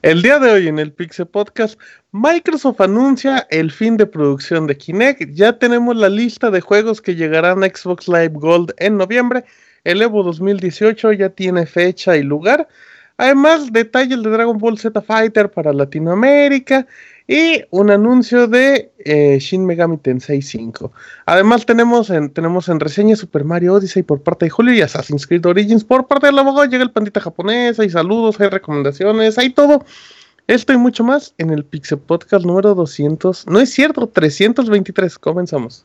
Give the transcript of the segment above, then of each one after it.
El día de hoy en el Pixel Podcast, Microsoft anuncia el fin de producción de Kinect. Ya tenemos la lista de juegos que llegarán a Xbox Live Gold en noviembre. El Evo 2018 ya tiene fecha y lugar. Además, detalles de Dragon Ball Z Fighter para Latinoamérica y un anuncio de eh, Shin Megami Tensei 5. Además, tenemos en, tenemos en reseña Super Mario Odyssey por parte de Julio y Assassin's Creed Origins por parte del abogado. Llega el pandita japonés, hay saludos, hay recomendaciones, hay todo. Esto y mucho más en el Pixel Podcast número 200. No es cierto, 323. Comenzamos.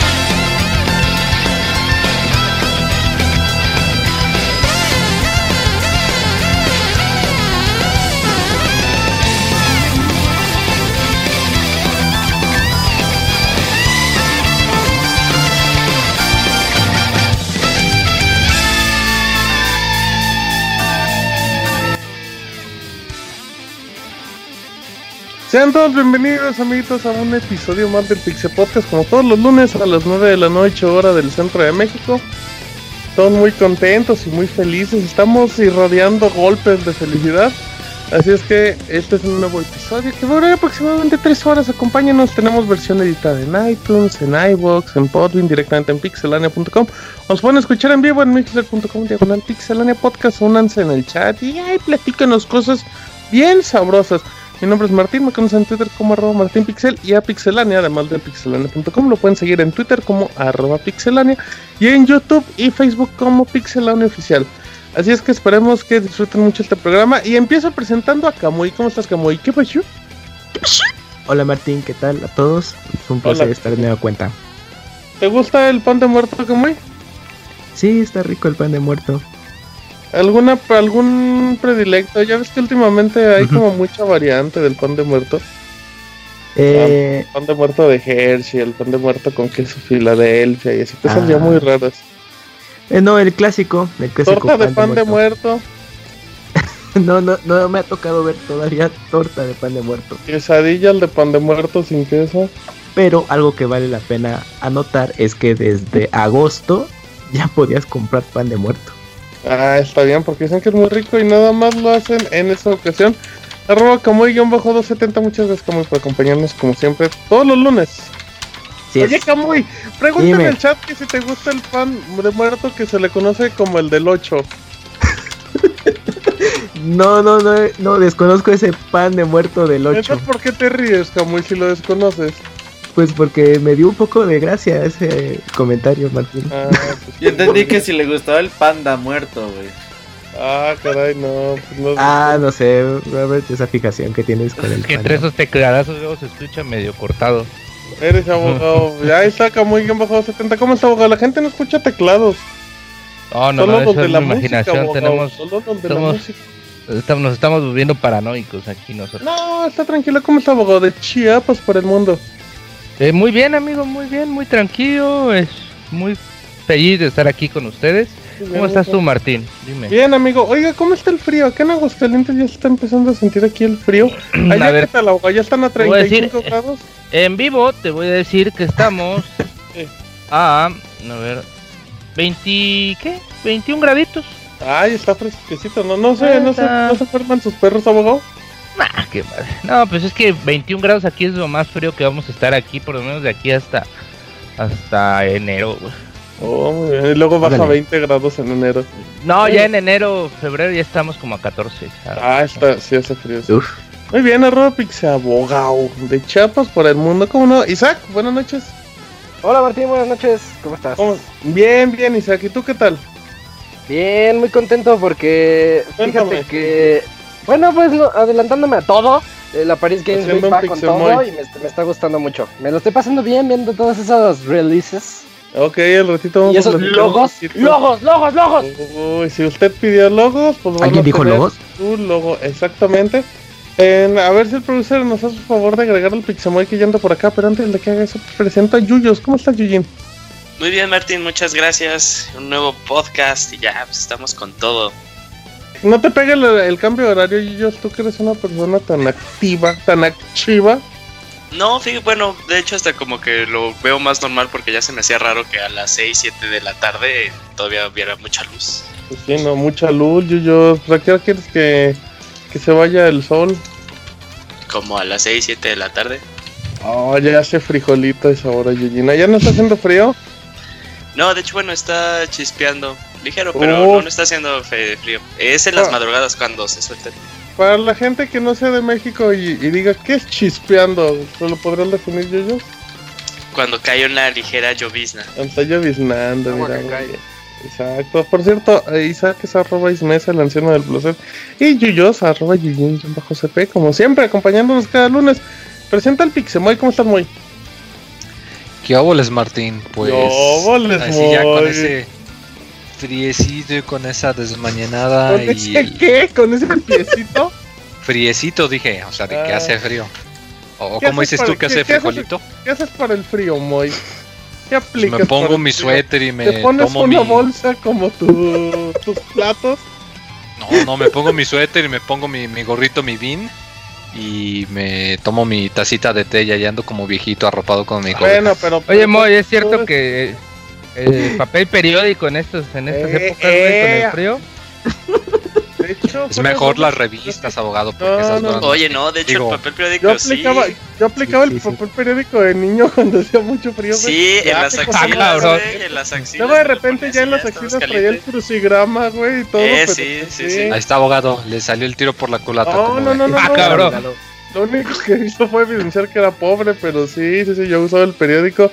Sean todos bienvenidos amiguitos a un episodio más del Pixel Podcast como todos los lunes a las 9 de la noche hora del centro de México. Todos muy contentos y muy felices, estamos irradiando golpes de felicidad. Así es que este es un nuevo episodio que va a durar aproximadamente 3 horas. Acompáñenos, tenemos versión editada en iTunes, en iVoox, en Podwin, directamente en pixelania.com. Nos pueden escuchar en vivo en mixler.com, diagonal pixelania podcast. Únanse en el chat y ay, platícanos cosas bien sabrosas. Mi nombre es Martín, me conocen en Twitter como arroba martinpixel y a pixelania, además de pixelania.com. Lo pueden seguir en Twitter como arroba pixelania y en YouTube y Facebook como pixelania oficial. Así es que esperemos que disfruten mucho este programa y empiezo presentando a Kamui. ¿Cómo estás, Kamui? ¿Qué pasó? Hola Martín, ¿qué tal a todos? Es un placer estar de nueva cuenta. ¿Te gusta el pan de muerto, Kamui? Sí, está rico el pan de muerto. ¿Alguna, ¿Algún predilecto? Ya ves que últimamente hay como mucha variante del pan de muerto. Eh... El pan de muerto de Hershey, el pan de muerto con queso Filadelfia y así cosas ya muy raras. Eh, no, el clásico, el clásico Torta de pan de muerto. no, no, no me ha tocado ver todavía torta de pan de muerto. Quesadilla de pan de muerto sin queso. Pero algo que vale la pena anotar es que desde agosto ya podías comprar pan de muerto. Ah, está bien, porque dicen que es muy rico y nada más lo hacen en esta ocasión. Arroba Camuy-270, muchas gracias Camuy por acompañarnos como siempre todos los lunes. Oye Camuy, pregúntame en el chat que si te gusta el pan de muerto que se le conoce como el del 8. no, no, no, no, desconozco ese pan de muerto del 8. ¿Por qué te ríes Camuy si lo desconoces? Pues porque me dio un poco de gracia ese comentario, Martín. Ah, pues Yo entendí que si le gustaba el panda muerto, güey. Ah, caray, no, pues no. Ah, no sé, Robert, esa fijación que tienes con el Que entre esos tecladazos luego se escucha medio cortado. Eres abogado. ya está muy bien bajado 70. ¿Cómo está abogado? La gente no escucha teclados. No, no, Solo no, los eso de es la imaginación. música, tenemos, Solo los de la música. estamos- nos estamos volviendo paranoicos aquí nosotros. No, está tranquilo. ¿Cómo está abogado? De Chiapas por el mundo. Eh, muy bien, amigo, muy bien, muy tranquilo. Es muy feliz de estar aquí con ustedes. ¿Cómo estás tú, Martín? Dime. Bien, amigo. Oiga, ¿cómo está el frío? Acá en Aguascalientes ya se está empezando a sentir aquí el frío. A Allá, ver. ¿qué tal? ¿Ya están a voy a decir, 35 eh, grados? En vivo te voy a decir que estamos a, a ver, 20, ¿qué? 21 graditos. Ay, está fresquecito. No, no sé, no se, Está- no se enferman sus perros, abogado. Nah, qué madre. No, pues es que 21 grados aquí es lo más frío que vamos a estar aquí, por lo menos de aquí hasta hasta enero. güey. Oh, muy bien. Y luego baja Órale. 20 grados en enero. No, Sí. ya en enero, febrero ya estamos como a 14. ¿sabes? Ah, está, sí hace frío. sí. Uf, Muy bien, arroba Pixabogao de Chiapas por el mundo, ¿cómo no? Isaac, buenas noches. Hola Martín, buenas noches. ¿Cómo estás? ¿Cómo? Bien, bien, Isaac. ¿Y tú qué tal? Bien, muy contento porque Cuéntame. fíjate que bueno, pues no, adelantándome a todo, eh, la Paris Games Week un va con todo y me, me está gustando mucho. Me lo estoy pasando bien viendo todos esos releases Ok, el ratito vamos y a esos un logos, logos, logos, logos. Uy, si usted pidió logos, pues van ¿Alguien a dijo logos? Su logo, exactamente. En- a ver si el producer nos hace el favor de agregar al Pixemoy que ya anda por acá, pero antes de que haga eso, presento a Yuyos. ¿Cómo estás, Yuyin? Muy bien, Martín, muchas gracias. Un nuevo podcast y ya, pues estamos con todo. No te pegue el, el cambio de horario, Yuyos. Tú que eres una persona tan activa, tan activa. No, fíjate, bueno, de hecho hasta como que lo veo más normal porque ya se me hacía raro que a las 6, 7 de la tarde todavía hubiera mucha luz. Pues sí, no, mucha luz, Yuyos. ¿Para qué quieres que, que se vaya el sol? Como a las 6, 7 de la tarde. Oh, ya hace frijolito esa hora, Yuyin. ¿Ya no está haciendo frío? No, de hecho, bueno, está chispeando. Ligero, pero Oh. no, no está haciendo fe- frío. Es en las Ah. madrugadas cuando se suelta. Para la gente que no sea de México y, y diga, ¿qué es chispeando? ¿Se lo podrían definir, Yuyos? Cuando cae una ligera llovizna. Está lloviznando, mira. Exacto. Por cierto, Isaac es arroba Ismesa, el anciano del placer. Y Yuyos, arroba Yuyin bajo CP, como siempre, acompañándonos cada lunes. Presenta el Pixemoy, ¿cómo estás, Moy? ¿Qué óboles, Martín? Pues. ¿Qué óboles, así ya con ese friecito y con esa desmañanada ¿Con y ese qué? ¿Con ese piecito? friecito dije, o sea, de que Ah. hace frío. O ¿Qué como haces dices tú que hace frijolito, ¿Qué haces para el frío, Moy? ¿Qué pues aplicas? me pongo mi suéter y me ¿Te pones tomo una mi bolsa como tu- tus platos? No, no, me pongo mi suéter y me pongo mi, mi gorrito, mi bean y me tomo mi tacita de té y ahí ando como viejito arropado con mi gorro. Bueno, pero... Oye, Moy, ¿es cierto tú- que el papel periódico en estos en estas Eh, épocas, güey, con eh. el frío? de hecho, Es mejor eso- las revistas, abogado, porque No, esas no, duran- Oye, no, de hecho Digo, el papel Yo periódico sí. aplicaba, yo aplicaba Sí, el sí, sí. papel periódico de niño cuando hacía mucho frío. Sí, en las axilas, güey, en las axilas. Luego de repente ya en las axilas traía el crucigrama, güey, y todo. Eh, pero sí, pues sí, sí. Ahí está, abogado, le salió el tiro por la culata. No, no, no, no, Ah, no. cabrón. Lo único que hizo fue evidenciar que era pobre, pero sí, sí, sí, yo usaba el periódico.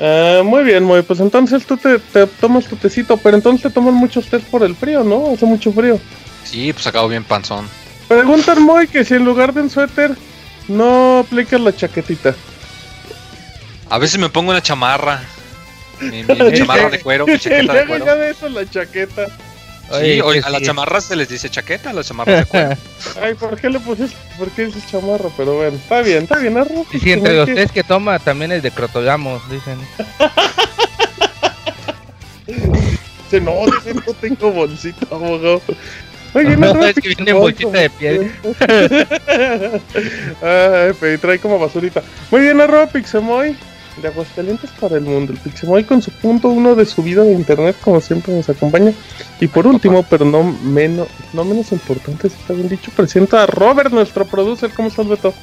Ah, muy bien, muy pues entonces tú te, te tomas tu tecito, pero entonces te toman muchos test por el frío, ¿no? Hace mucho frío. Sí, pues acabo bien panzón. Preguntan muy que si en lugar de un suéter no aplicas la chaquetita. A veces me pongo una chamarra. Mi, chamarra de cuero, mi chaqueta de cuero. ya de eso la chaqueta. Sí, Oye, oye, que a las chamarras se les dice chaqueta, a las chamarras de cuero. Ay, ¿por qué le pusiste? ¿Por qué dices chamarra? Pero bueno, está bien, está bien, arroz. Y si entre los test que toma también es de crotogamos, dicen. Dice, no, dice, no tengo bolsita, abogado. Oye, No, no, es que viene bolsita de piel. Ay, pero trae como basurita. Muy bien, arroba Pixemoy. De Aguascalientes para el mundo. El Pixemoy con su punto uno de su vida de internet, como siempre nos acompaña. Y por último, pero no menos, no menos importante, si está bien dicho, presenta a Robert, nuestro producer. ¿Cómo estás, Beto?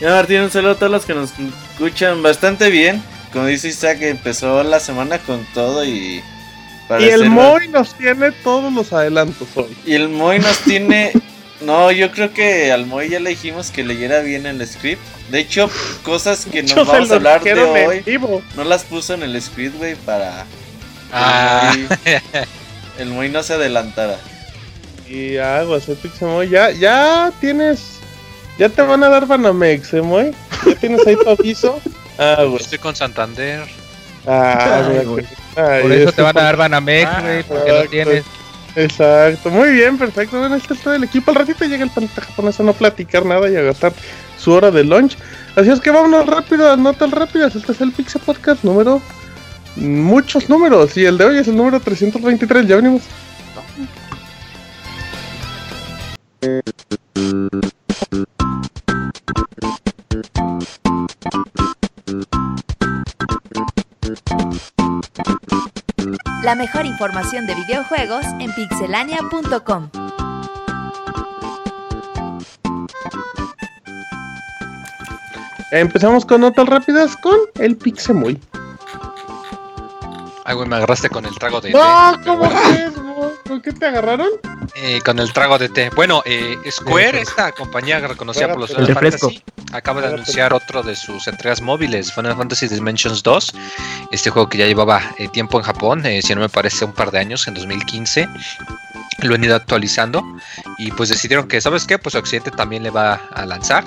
Ya Martín, un saludo a todos los que nos escuchan bastante bien. Como dice Isaac, empezó la semana con todo y... y el Moy nos tiene todos los adelantos hoy. Y el Moy nos tiene... No, yo creo que al Moy ya le dijimos que leyera bien el script. De hecho, cosas que nos vamos a hablar de hoy, vivo. no las puso en el script, güey, para... Ah, El Moy, el Moy no se adelantara. Y aguas, el Pixemoy. Ya, ya tienes. Ya te van a dar Banamex, ¿eh, Moy? Ya tienes ahí tu aviso. Aguas. estoy con Santander. Ah, Ay, güey. ay, Por eso este te van a dar Banamex, Ah, güey, porque no exacto. tienes. Exacto, muy bien, perfecto. Bueno, este es todo el equipo. Al ratito llega el planeta japonés a no platicar nada y a gastar su hora de lunch. Así es que vámonos rápido, a notas rápidas. Este es el Pixel Podcast número. Muchos números. Y el de hoy es el número 323. Ya venimos. La mejor información de videojuegos en pixelania.com. Empezamos con notas rápidas con el Pixemoy. Ay, güey, me agarraste con el trago de. No, té, ¿cómo bueno. crees, mo? ¿Por qué te agarraron? Eh, con el trago de té. Bueno, eh, Square, esta compañía reconocida por los Final. Fantasy, acaba de anunciar otro de sus entregas móviles, Final Fantasy Dimensions 2. Este juego que ya llevaba eh, tiempo en Japón, eh, si no me parece un par de años, en 2015. Lo han ido actualizando y pues decidieron que, ¿sabes qué? Pues Occidente también le va a lanzar,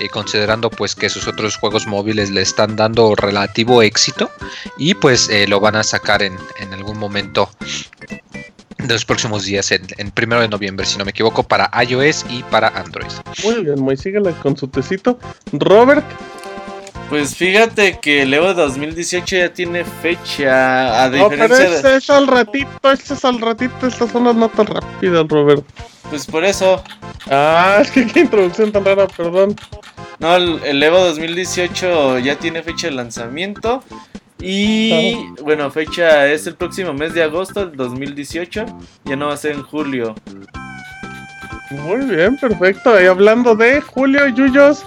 eh, considerando pues que sus otros juegos móviles le están dando relativo éxito y pues eh, lo van a sacar en, en algún momento de los próximos días, en, en primero de noviembre, si no me equivoco, para iOS y para Android. Muy bien, muy síguela con su tecito. Robert, Pues fíjate que el Evo 2018 ya tiene fecha. A no, pero diferencia de. este es al ratito, este es al ratito, estas son las notas rápidas, Robert. Pues por eso. Ah, es que qué introducción tan rara, perdón. No, el, el Evo 2018 ya tiene fecha de lanzamiento. Y bueno, fecha es el próximo mes de agosto del 2018. Ya no va a ser en julio. Muy bien, perfecto. Y hablando de Julio Yuyos,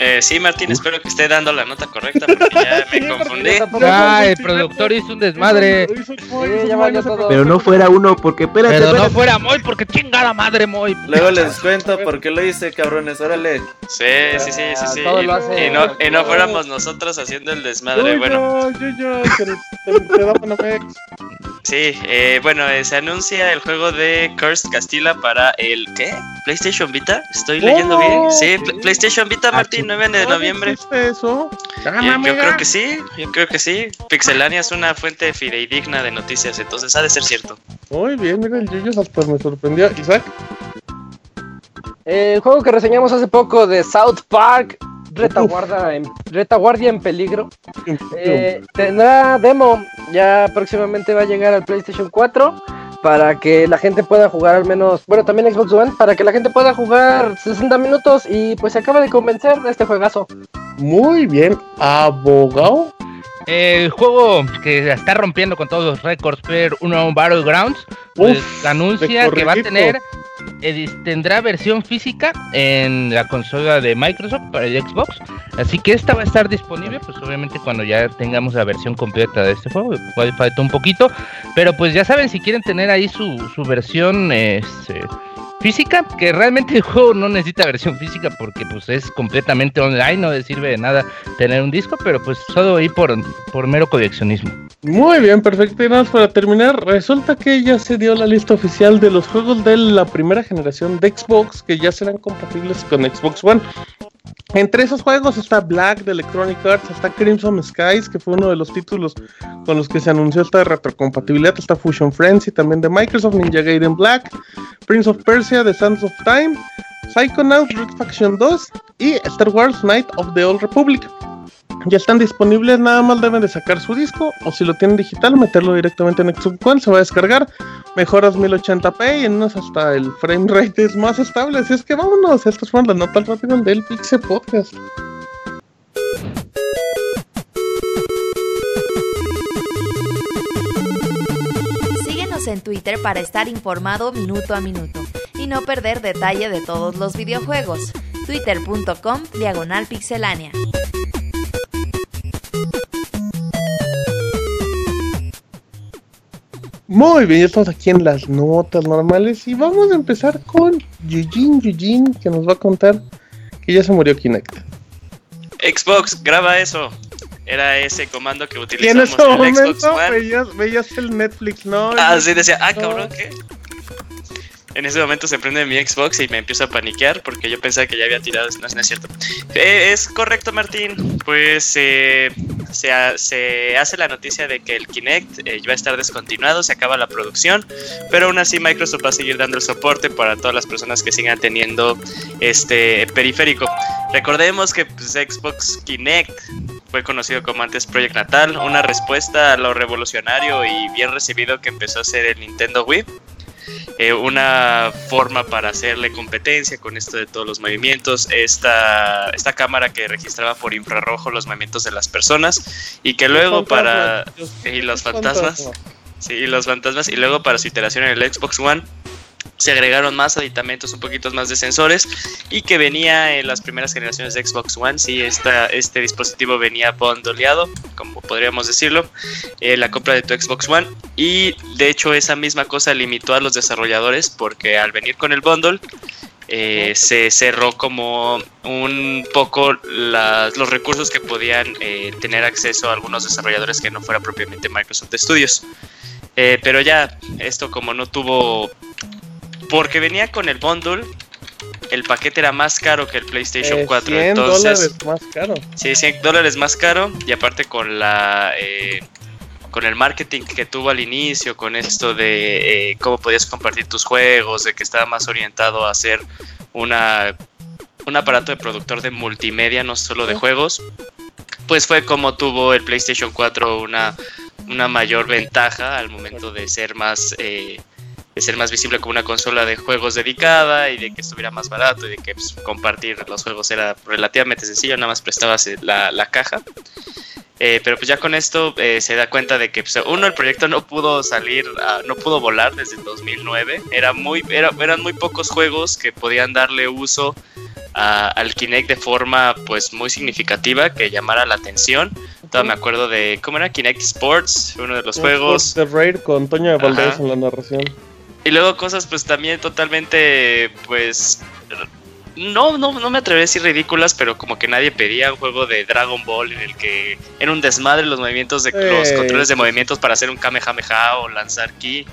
Eh, sí, Martín, espero que esté dando la nota correcta porque ya me confundí. Ah, el productor hizo un desmadre. Hizo- hizo- hizo. Pero no fuera uno, porque espérate, Pero no fuera Moy, porque chingada madre Moy. Luego les cuento por qué lo hice, cabrones. Órale. Sí, sí, sí, sí, sí. Todo lo Y, hace- y no, y no fuéramos nosotros haciendo el desmadre. Bueno. Sí, eh, bueno, eh, se anuncia el juego de Cursed Castilla para el ¿qué? PlayStation Vita. Estoy leyendo Oh, bien. Sí, sí. Pl- PlayStation Vita, Martín, 9 de ¿Dónde noviembre. eso? Yo, yo creo que sí, yo creo que sí. Pixelania es una fuente fidedigna de noticias, entonces ha de ser cierto. Muy bien, mira, el Yuyos hasta me sorprendió. Isaac, El juego que reseñamos hace poco de South Park, Retaguardia en, Retaguardia en peligro, eh, tendrá demo. Ya próximamente va a llegar al PlayStation 4 para que la gente pueda jugar al menos, bueno, también Xbox One, para que la gente pueda jugar 60 minutos y pues se acaba de convencer de este juegazo. muy bien. Abogado. El juego que la está rompiendo con todos los récords, pero uno Battlegrounds, pues Uf, anuncia que va a tener, tendrá versión física en la consola de Microsoft para el Xbox. Así que esta va a estar disponible, pues obviamente cuando ya tengamos la versión completa de este juego, falta un poquito, pero pues ya saben si quieren tener ahí su, su versión este, física, que realmente el juego no necesita versión física porque pues es completamente online, no le sirve de nada tener un disco, pero pues solo ahí por, por mero coleccionismo. Muy bien, perfecto. Y nada más para terminar, resulta que ya se dio la lista oficial de los juegos de la primera generación de Xbox que ya serán compatibles con Xbox One. Entre esos juegos está Black de Electronic Arts, está Crimson Skies, que fue uno de los títulos con los que se anunció esta retrocompatibilidad, está Fusion Frenzy también de Microsoft, Ninja Gaiden Black, Prince of Persia, The Sands of Time, Psychonauts, Root Faction 2 y Star Wars Knight of the Old Republic. Ya están disponibles, nada más deben de sacar su disco o si lo tienen digital, meterlo directamente en Xbox One, se va a descargar, mejoras 1080p y en unos hasta el frame rate es más estable, así es que vámonos, estas fueron las notas rápidas del Pixel Podcast. Síguenos en Twitter para estar informado minuto a minuto y no perder detalle de todos los videojuegos. Twitter.com Diagonal Pixelánea. Muy bien, ya estamos aquí en las notas normales y vamos a empezar con Yujin Yujin que nos va a contar que ya se murió Kinect. Xbox, graba eso. Era ese comando que Y en utilizamos ese en el Xbox momento One. veías, veías el Netflix, ¿no? Ah, sí, decía, ah, cabrón, ¿qué? En ese momento se prende mi Xbox y me empiezo a paniquear porque yo pensaba que ya había tirado. No, es cierto. Eh, es correcto, Martín. Pues eh, se hace la noticia de que el Kinect eh, va a estar descontinuado, se acaba la producción, pero aún así Microsoft va a seguir dando el soporte para todas las personas que sigan teniendo este periférico. Recordemos que pues, Xbox Kinect fue conocido como antes Project Natal, una respuesta a lo revolucionario y bien recibido que empezó a ser el Nintendo Wii. Eh, una forma para hacerle competencia con esto de todos los movimientos, esta, esta cámara que registraba por infrarrojo los movimientos de las personas y que luego para... Y los fantasmas. Sí, y los fantasmas. Y luego para su iteración en el Xbox One se agregaron más aditamentos, un poquito más de sensores y que venía en las primeras generaciones de Xbox One. Sí, esta, este dispositivo venía bondoleado, como podríamos decirlo, eh, la compra de tu Xbox One. Y de hecho esa misma cosa limitó a los desarrolladores porque al venir con el bundle eh, se cerró como un poco los recursos que podían eh, tener acceso a algunos desarrolladores que no fuera propiamente Microsoft Studios. Eh, pero ya, esto como no tuvo... Porque venía con el bundle, el paquete era más caro que el PlayStation Eh, 4. 100 entonces, dólares más caro. Sí, 100 dólares más caro y aparte con la eh, con el marketing que tuvo al inicio, con esto de eh, cómo podías compartir tus juegos, de que estaba más orientado a hacer una un aparato de productor de multimedia, no solo de juegos, pues fue como tuvo el PlayStation 4 una, una mayor ventaja al momento de ser más eh, de ser más visible como una consola de juegos dedicada y de que estuviera más barato y de que pues, compartir los juegos era relativamente sencillo, nada más prestabas eh, la, la caja. Eh, pero pues ya con esto eh, se da cuenta de que pues, uno el proyecto no pudo salir, a- no pudo volar desde el 2009. Era muy, era- eran muy pocos juegos que podían darle uso a- al Kinect de forma pues muy significativa que llamara la atención. Todavía me acuerdo de cómo era Kinect Sports, uno de los juegos. The Raid con Toño de Valdés Ajá. en la narración. Y luego cosas pues también totalmente pues no, no, no me atrevería a decir ridículas, pero como que nadie pedía un juego de Dragon Ball en el que era un desmadre los movimientos de los controles de movimientos para hacer un Kamehameha o lanzar ki.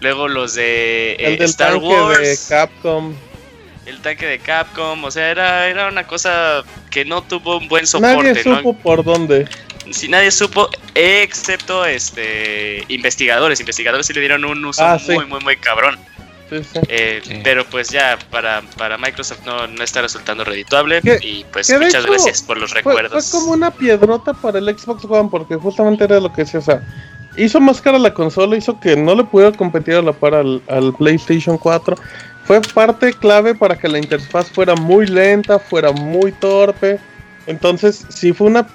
Luego los de eh, el del Star tanque Wars, de Capcom. el tanque de Capcom, o sea, era, era una cosa que no tuvo un buen soporte, Nadie ¿no? supo por dónde. Si nadie supo, excepto este investigadores, investigadores sí le dieron un uso Ah, sí. muy, muy, muy cabrón. Sí, sí. Eh, Sí. Pero pues ya para, para Microsoft no, no está resultando redituable Que- y pues muchas hecho gracias por los Fue, fue recuerdos. como una piedrota para el Xbox One, porque justamente era lo que decía, o sea, hizo más cara la consola, hizo que no le pudiera competir a la par al, al PlayStation 4. Fue parte clave para que la interfaz fuera muy lenta, fuera muy torpe. Entonces, sí fue una,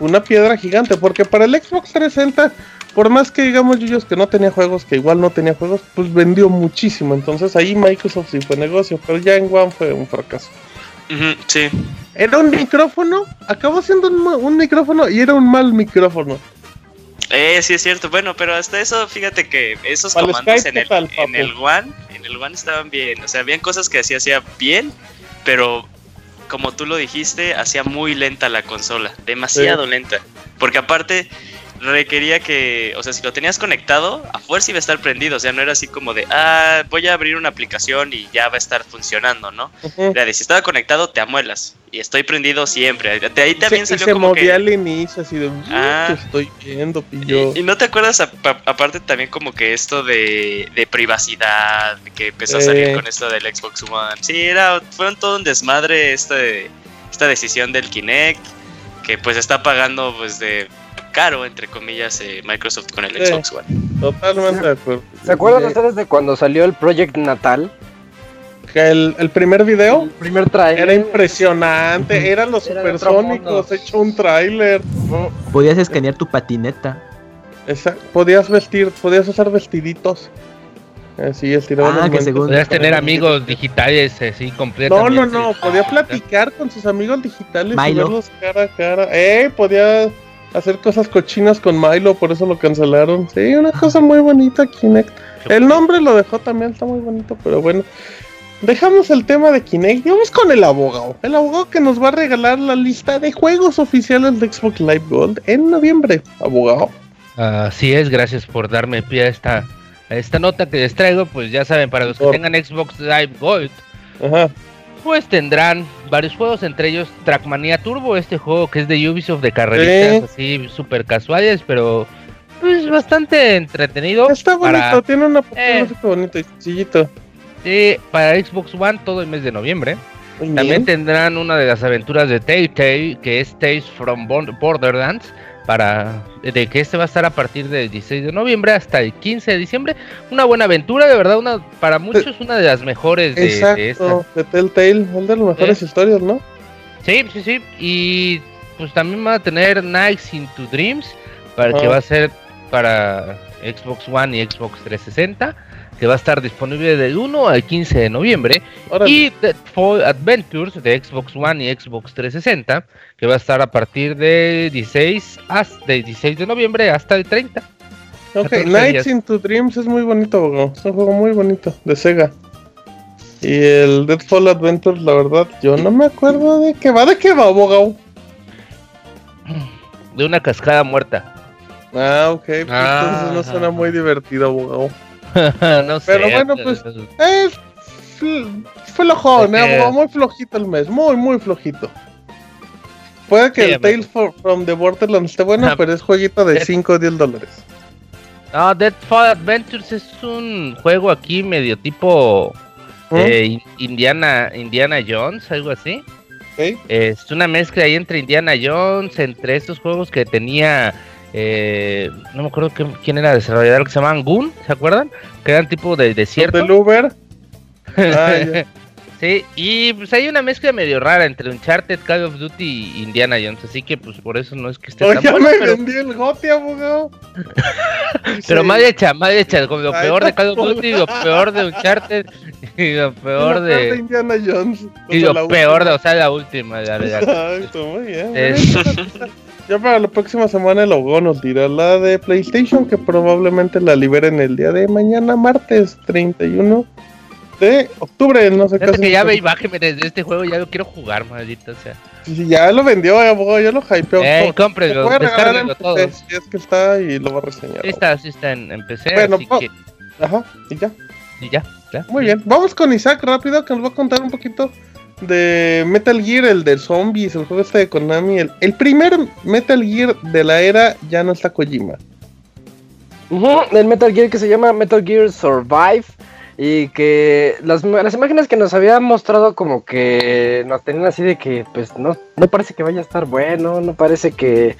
una piedra gigante, porque para el Xbox 360, por más que digamos Yuyos que no tenía juegos, que igual no tenía juegos, pues vendió muchísimo. Entonces ahí Microsoft sí fue negocio, pero ya en One fue un fracaso. Sí, Era un micrófono, acabó siendo un, micrófono y era un mal micrófono. eh, sí es cierto. Bueno, pero hasta eso, fíjate que esos Para comandos Skype, en el, ¿qué tal, en el One, en el One estaban bien. O sea, habían cosas que hacía hacía bien, pero como tú lo dijiste, hacía muy lenta la consola, demasiado lenta. Porque aparte requería que, o sea, si lo tenías conectado, a fuerza iba a estar prendido, o sea, no era así como de, ah, voy a abrir una aplicación y ya va a estar funcionando, ¿no? Era de, si estaba conectado, te amuelas. Y estoy prendido siempre. De ahí se, también salió se como movía que... al inicio así de, "Uh, Ah. te estoy viendo, pillo. Y, y no te acuerdas, aparte también como que esto de, de privacidad, que empezó a salir con esto del Xbox One. Sí, era, fue un todo un desmadre este, esta decisión del Kinect, que pues está pagando pues de caro, entre comillas, eh, Microsoft con el Sí. Xbox One. Totalmente de acuerdo. ¿Se acuerdan De- ustedes de cuando salió el Project Natal? que el, el primer video El primer trailer. era impresionante, eran los Era supersónicos, hecho un tráiler. Podías escanear tu patineta. Esa- Podías vestir, podías usar vestiditos. Así, estiraban Ah, que según- Podrías tener amigos digitales así No, completamente. no, no, podía platicar con sus amigos digitales y verlos cara a cara. Eh, podía hacer cosas cochinas con Milo, por eso lo cancelaron. Sí, una cosa muy bonita, Kinect. El nombre lo dejó también, está muy bonito, pero bueno. Dejamos el tema de Kinect y vamos con el abogado. El abogado que nos va a regalar la lista de juegos oficiales de Xbox Live Gold en noviembre. Abogado. Así es, gracias por darme pie a esta, a esta nota que les traigo. Pues ya saben, para los que tengan Xbox Live Gold, Ajá. Pues tendrán varios juegos, entre ellos Trackmania Turbo, este juego que es de Ubisoft de carreritas así súper casuales, pero pues bastante entretenido. Está bonito, para, tiene una Eh. bonita y sencillito. sí, para Xbox One todo el mes de noviembre. También tendrán una de las aventuras de Tay-Tay, que es Tales from Bor- Borderlands, para de que este va a estar a partir del 16 de noviembre hasta el 15 de diciembre. Una buena aventura, de verdad, una para muchos una de las mejores de, de Exacto, estas. de Telltale, es de las mejores Eh. historias, ¿no? Sí, sí, sí. Y pues también van a tener Nights into Dreams, para que Ajá. va a ser para Xbox One y Xbox 360. Que va a estar disponible del 1 al 15 de noviembre. Órale. Y Deadfall Adventures de Xbox One y Xbox 360, que va a estar a partir de 16, hasta, de 16 de noviembre hasta el 30. Ok, 14 Nights into Dreams es muy bonito, abogado. Es un juego muy bonito, de Sega. Y el Deadfall Adventures, la verdad, yo no me acuerdo de qué va, de qué va, abogado. De una cascada muerta. Ah, ok, pues Ah. entonces no suena muy divertido, abogado. no sé. Pero bueno, pues, Es fl- flojón, Es eh, muy flojito el mes, muy, muy flojito. Puede que Sí, el Tales for- from the Borderlands esté bueno, Ah, pero es jueguito de es- 5 o 10 dólares. No, Deadfall Adventures es un juego aquí medio tipo ¿Mm? eh, in- Indiana, Indiana Jones, algo así. Ok. Es una mezcla ahí entre Indiana Jones, entre estos juegos que tenía, eh, no me acuerdo quién era el desarrollador, que se llamaban Goon, ¿se acuerdan? Que eran tipo de desierto. Del Uber. Ah, ya. sí, y pues hay una mezcla medio rara entre Uncharted, Call of Duty y Indiana Jones, así que pues por eso no es que esté tan bueno, me pero, vendí el gote, abogado. pero Sí. mal hecha, mal hecha, como lo peor de Call of. Duty, lo peor de Uncharted y lo peor de... Indiana Jones. Y lo peor de, o sea, la última, la verdad. Exacto, muy bien. Es- Ya para la próxima semana el Ogo nos dirá la de PlayStation, que probablemente la liberen el día de mañana, martes 31 de octubre. No sé casi- que ya ve y bájeme desde este juego, ya lo quiero jugar, maldita sea. Sí, ya lo vendió, eh, abogado, ya lo hypeó. Eh, cómprenlo, puede regalar en PC. Si es que está y lo va a reseñar. Sí está, sí está en, en PC, Bueno, así que... Ajá, y ya. Y ya, ya. Muy bien. Vamos con Isaac rápido, que nos va a contar un poquito de Metal Gear, el de zombies, el juego este de Konami. El, el primer Metal Gear de la era ya no está Kojima. El Metal Gear que se llama Metal Gear Survive y que las, las imágenes que nos había mostrado como que nos tenían así de que pues no, no parece que vaya a estar bueno, no parece que...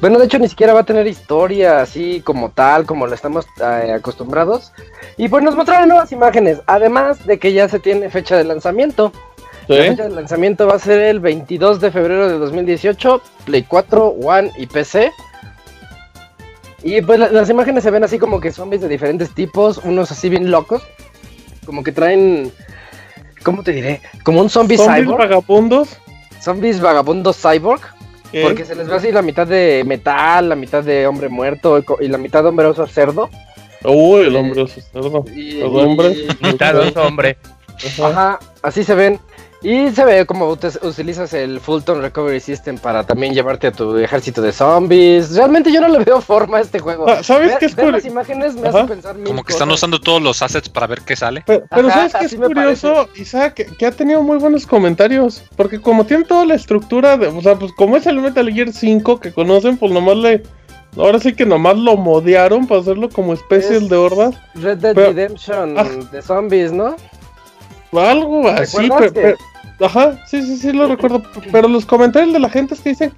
Bueno, de hecho ni siquiera va a tener historia así como tal, como lo estamos eh, acostumbrados. Y pues nos mostraron nuevas imágenes, además de que ya se tiene fecha de lanzamiento. La fecha de lanzamiento va a ser el 22 de febrero de 2018, Play 4, One y PC. Y pues la- las imágenes se ven así como que zombies de diferentes tipos, unos así bien locos, como que traen, ¿cómo te diré? Como un zombie Zombies cyborg, vagabundos. zombies vagabundos cyborg, ¿qué? porque se les ve así la mitad de metal, la mitad de hombre muerto y la mitad de hombre oso cerdo. Uy, el hombre oso cerdo. Y, hombres. y- Mitad oso, hombre. Ajá, así se ven. Y se ve como ut- utilizas el Fulton Recovery System para también llevarte a tu ejército de zombies. Realmente yo no le veo forma a este juego. Ah, ¿Sabes Ver- qué es ver las curioso? imágenes me Ajá. hace pensar mil Como que están usando todos los assets para ver qué sale. Pero, pero Ajá, ¿sabes qué es curioso, Isaac? Que, que ha tenido muy buenos comentarios. Porque como tiene toda la estructura, de, o sea, pues como es el Metal Gear 5 que conocen, pues nomás le... Ahora sí que nomás lo modearon para hacerlo como especie Es de hordas. Red Dead Pero- Redemption Ah. de zombies, ¿no? Algo así, ¿Recuerdas pero, Ajá, sí, sí, sí, lo recuerdo. Pero los comentarios de la gente es que dicen,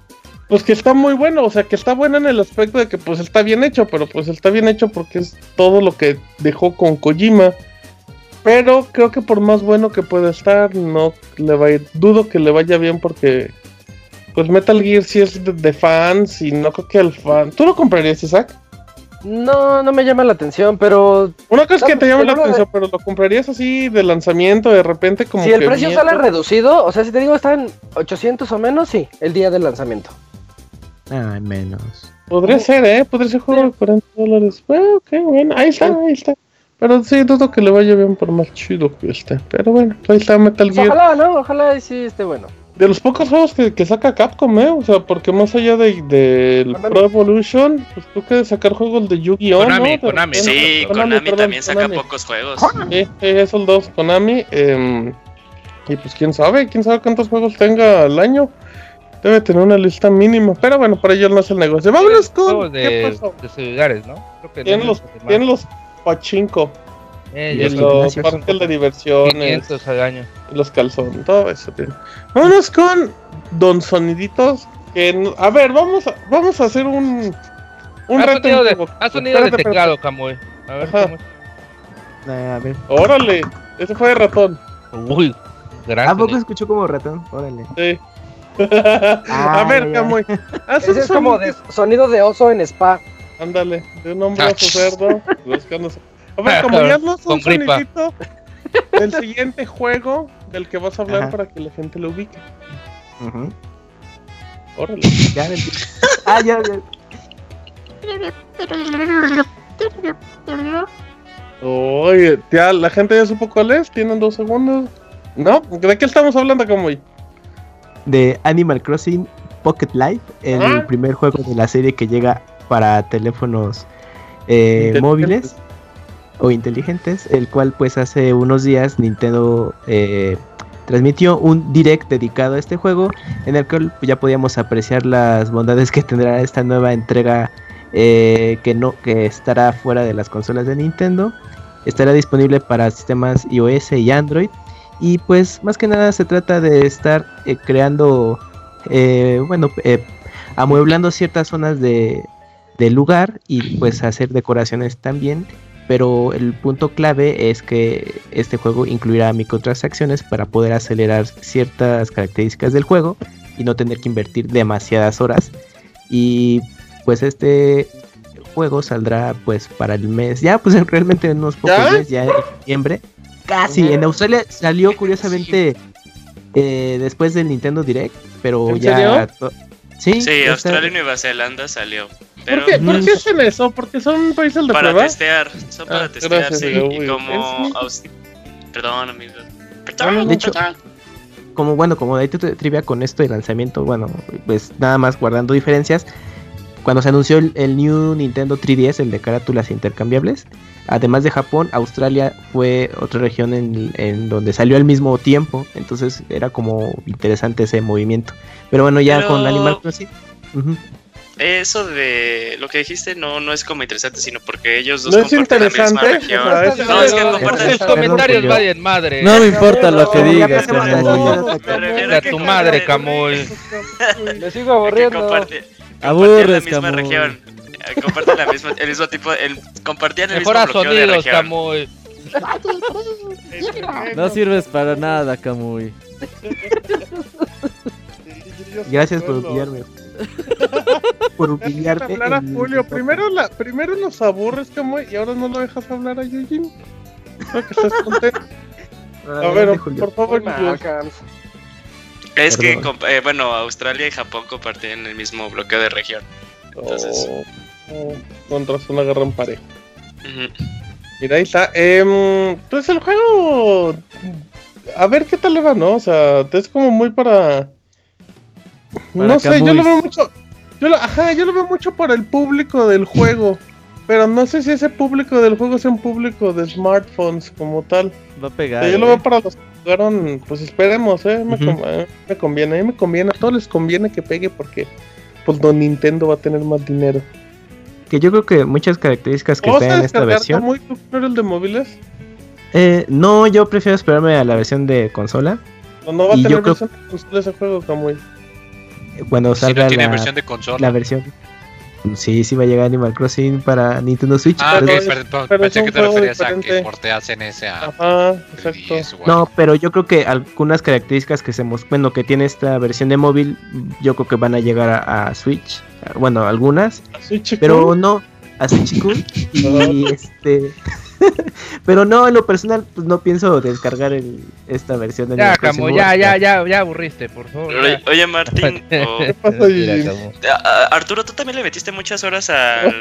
pues que está muy bueno, o sea, que está bueno en el aspecto de que pues está bien hecho, pero pues está bien hecho porque es todo lo que dejó con Kojima. Pero creo que por más bueno que pueda estar, no le va a ir, dudo que le vaya bien porque pues Metal Gear sí es de, fans y no creo que al fan. ¿Tú lo comprarías, Isaac? No, no me llama la atención, pero Una cosa es que te llama la de- atención, pero lo comprarías así de lanzamiento de repente como si el que precio sale reducido, o sea, si te digo está en 800 o menos, sí, el día del lanzamiento. Ay, menos. Podría ser, ¿eh? Podría ser juego de 40 dólares. Bueno, ok, bueno, ahí está, ahí está. Pero sí, dudo que le vaya bien por más chido que esté. Pero bueno, ahí está Metal Pues Gear. ojalá, ¿no? Ojalá y sí esté bueno. De los pocos juegos que, que saca Capcom, ¿eh? O sea, porque más allá del de, del Konami. Pro Evolution, pues tú quieres sacar juegos de Yu-Gi-Oh! Konami, ¿no? De Konami. Sí, Konami, perdón, también saca Konami. pocos juegos. Sí, sí, esos dos, Konami. em, y pues quién sabe, quién sabe cuántos juegos tenga al año. Debe tener una lista mínima. Pero bueno, para ello no es el negocio. Vámonos con. Juegos ¿Qué de, pasó? de celulares, ¿no? Creo que Tienen los, tienen los pachinko. Eh, Y los parques de diversiones. 500 al año. los calzones, todo eso tiene. Vámonos con Don Soniditos. Que, no- a ver, vamos a, vamos a hacer un. Un Haz reto. sonido de, haz sonido de teclado, Camuy. A ver Ajá. cómo. Eh, a ver. Órale, ese fue de ratón. Uy, gran ¿A poco escuchó como ratón? Órale. Sí. a Ah, ver. Camuy. haz Ese un es como sonido- de sonido de oso en spa. Ándale, de un hombre Ah. a su cerdo. buscándose. Ver, como ya Con un sonidito del siguiente juego del que vas a hablar Ajá. para que la gente lo ubique. Órale. Ya, ah, ya, ya. Oye, ya la gente ya supo cuál es, tienen dos segundos. ¿No? ¿De qué estamos hablando, Camuy? De Animal Crossing Pocket Life, el Ah. primer juego de la serie que llega para teléfonos eh, móviles o inteligentes, el cual pues hace unos días Nintendo eh, transmitió un direct dedicado a este juego en el cual ya podíamos apreciar las bondades que tendrá esta nueva entrega eh, que no que estará fuera de las consolas de Nintendo. Estará disponible para sistemas iOS y Android. Y pues más que nada se trata de estar eh, creando bueno amueblando ciertas zonas de del lugar y pues hacer decoraciones también pero el punto clave es que este juego incluirá microtransacciones para poder acelerar ciertas características del juego y no tener que invertir demasiadas horas. Y pues este juego saldrá pues para el mes, ya pues realmente en unos pocos ¿Ya? días, ya en septiembre. Casi, en Australia salió curiosamente eh, después del Nintendo Direct, pero ¿En ya... serio? Sí, Sí, Australia y Nueva Zelanda salió. Pero ¿Por qué, ¿Por Mm. qué hacen eso? ¿Porque son países de para prueba? testear, son para Ah, testear, gracias, sí. Y como Es- Aus- Perdón, amigo. No, no, De hecho, como bueno, como de trivia con esto de lanzamiento, bueno, pues nada más guardando diferencias. Cuando se anunció el, el New Nintendo 3DS, el de carátulas intercambiables, además de Japón, Australia fue otra región en, en donde salió al mismo tiempo, entonces era como interesante ese movimiento. Pero bueno, ya Pero- con Animal Crossing. Eso de lo que dijiste no, no es como interesante, sino porque ellos dos No es comparten la misma interesante, región. o sea, es- no, es que comparten. Sus comentarios valen madre. No me importa lo que digas, Camuy. A tu madre, comparten- Camuy. Me sigo aburriendo. Comparten- compartían la Aburres, misma Camuy. región. Eh, Comparten la misma, el mismo tipo, el, compartían el Mejora mismo bloqueo de sonidos, región. Camuy. No sirves para nada, Camuy. Gracias por humillarme. por Dejas humillarme. hablar a Julio. Primero, la, primero los aburres, Camuy, y ahora no lo dejas hablar a Yujin. Creo que estás contento. A ver, por favor, Julio. Es que, Perdón. eh, bueno, Australia y Japón compartían el mismo bloqueo de región. Entonces- Oh, oh, con razón agarran parejo. Mira, ahí está. Em, pues el juego. A ver qué tal le va, ¿no? O sea, es como muy para. Para no sé, yo lo veo mucho. Yo lo, ajá, yo lo veo mucho para el público del juego. Pero no sé si ese público del juego sea un público de smartphones como tal. Va a O pegar. sea, yo lo eh. veo para los jugaron. Pues esperemos, ¿eh? Me, con- eh, me conviene, a mí me conviene. A todos les conviene que pegue porque. Pues don Nintendo va a tener más dinero. Que yo creo que muchas características que ¿Vamos a traen esta versión. muy el de móviles? Eh, no, yo prefiero esperarme a la versión de consola. No, no va a tener creo- versión de consola ese juego, Camuy. Cuando Si salga no tiene la, versión de consola. la versión. Sí, sí va a llegar Animal Crossing para Nintendo Switch. Ah, pero perdón, pero pensé que te referías a que diferente. porteasen ese a Ajá, exacto. 3DS o algo. No, pero yo creo que algunas características que se mos- bueno, que tiene esta versión de móvil, yo creo que van a llegar a, a Switch. Bueno, algunas, Así, chico. pero no a Switch. Y este pero no, en lo personal, pues no pienso descargar el, esta versión de Ya, Animal Crossing Camuy, World. ya, ya, ya, ya aburriste, por favor. Oye, Martín, o- ¿Qué pasa, Mira, a- a- Arturo, tú también le metiste muchas horas al.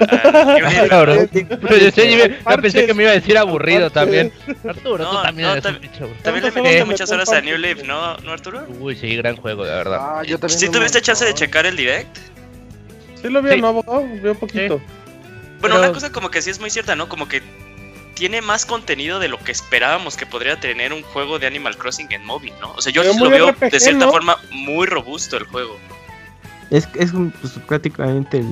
al yo, sé, yo- yo pensé que me iba a decir aburrido también. Arturo, No, tú también no, un tam-. También le ¿Cuántas metiste muchas horas a? New Leaf, ¿no, ¿no Arturo? Uy, sí, gran juego, de verdad. Ah, yo también ¿Sí un tuviste chance de checar el direct? Sí lo vi, Sí. ¿no, abogado? Vio poquito. Bueno, Pero- una cosa como que sí es muy cierta, ¿no? Como que tiene más contenido de lo que esperábamos que podría tener un juego de Animal Crossing en móvil, ¿no? O sea, yo lo veo RPG, de cierta ¿no? forma muy robusto el juego. Es, es un, pues, prácticamente el,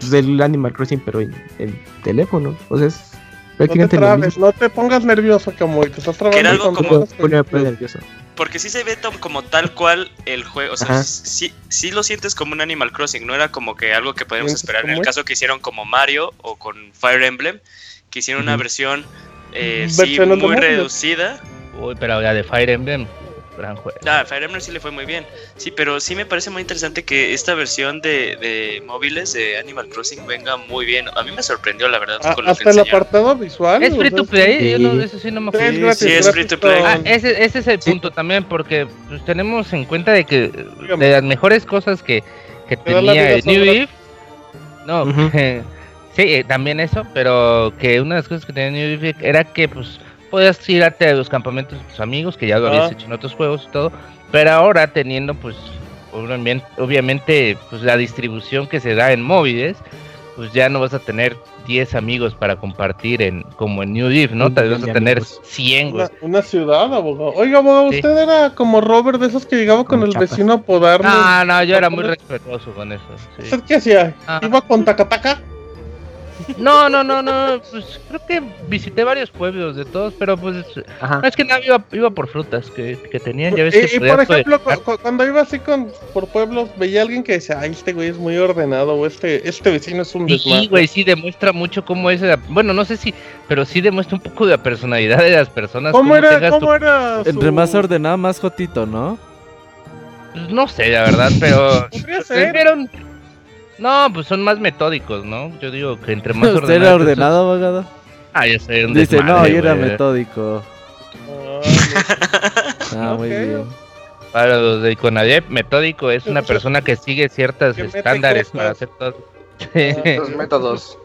pues, el Animal Crossing, pero en, en teléfono. O sea, es No te prácticamente trabes, no te pongas nervioso, Camuy. Te estás trabando. era algo como- nervioso. Porque sí se ve como tal cual el juego. O sea, Ajá. sí, sí lo sientes como un Animal Crossing. No era como que algo que podíamos ¿Sientes esperar. En el como caso que hicieron como Mario o con Fire Emblem, que hicieron una versión eh, sí, muy reducida. Uy, pero la de Fire Emblem. gran juego. Ah, Fire Emblem sí le fue muy bien. Sí, pero sí me parece muy interesante que esta versión de, de móviles de Animal Crossing venga muy bien. A mí me sorprendió, la verdad, A- con lo que hasta el apartado visual. ¿Es free to play? Yo no, Sí. eso sí no me Sí, acuerdo. gratis, Sí, es free to play. Ah, ese, ese es el Sí. punto también, porque pues, tenemos en cuenta de que Dígame. de las mejores cosas que, que tenía el New. Eve, no, Ujú. sí, eh, también eso, pero que una de las cosas que tenía New Eve era que pues podías irte a los campamentos de tus amigos, que ya lo habías Ah. hecho en otros juegos y todo, pero ahora teniendo pues obviamente, pues la distribución que se da en móviles, pues ya no vas a tener 10 amigos para compartir en como en New Eve, ¿no? Tal vez vas a tener amigos. 100, güey. Una, una ciudad, abogado. Oiga, abogado, Sí. usted era como Robert de esos que llegaba con Como el chapas. vecino a podarle. No, no, yo era muy respetuoso con eso. sí. ¿Usted qué hacía? Ah. ¿Iba con Takataka? No, no, no, no, pues creo que visité varios pueblos de todos, pero pues Ajá. no es que nada, iba, iba por frutas que, que tenían, ya ves Y, que y podías por ejemplo, cu- cuando iba así con por pueblos, veía a alguien que decía, ay, este güey es muy ordenado, o este, este vecino es un Sí, desmadre. güey, sí demuestra mucho cómo es, la- bueno, no sé si, pero sí demuestra un poco de la personalidad de las personas. ¿Cómo era, tu- cómo era su- Entre más ordenado, más jotito, ¿no? pues, no sé, la verdad, pero Podría ser. Vieron- No, pues son más metódicos, ¿no? Yo digo que entre más ¿Usted era ordenado, abogado? Ah, soy un Dice, no, yo era güey. metódico. Ah, Ah, muy bien. Para los de Conadep, metódico es una persona que sigue ciertos estándares para hacer todo. Los métodos.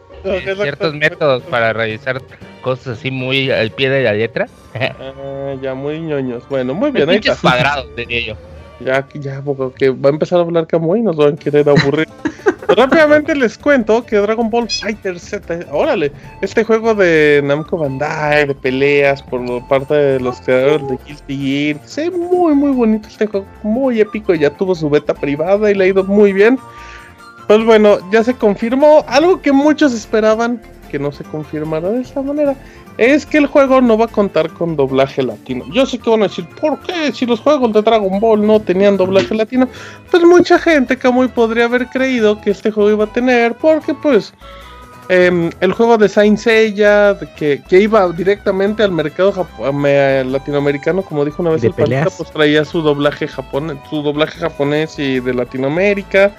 ciertos métodos para realizar cosas así muy al pie de la letra. Ah, ya muy ñoños. Bueno, muy bien, ahí Pinches cuadrados, diría yo. Ya, ya, abogado, que va a empezar a hablar Camuy y nos van a querer aburrir. Rápidamente les cuento que Dragon Ball Fighter Z, órale, este juego de Namco Bandai, de peleas por parte de los creadores de Guilty Gear, se muy muy bonito este juego, muy épico, ya tuvo su beta privada y le ha ido muy bien. Pues bueno, ya se confirmó algo que muchos esperaban que no se confirmara de esta manera. Es que el juego no va a contar con doblaje latino. Yo sé que van a decir, ¿por qué? Si los juegos de Dragon Ball no tenían doblaje latino. Pues mucha gente, Kamui, podría haber creído que este juego iba a tener, porque pues em, el juego de Saint Seiya, que, que iba directamente al mercado latinoamericano, como dijo una vez el peleas. pues traía su doblaje japonés, su doblaje japonés y de Latinoamérica.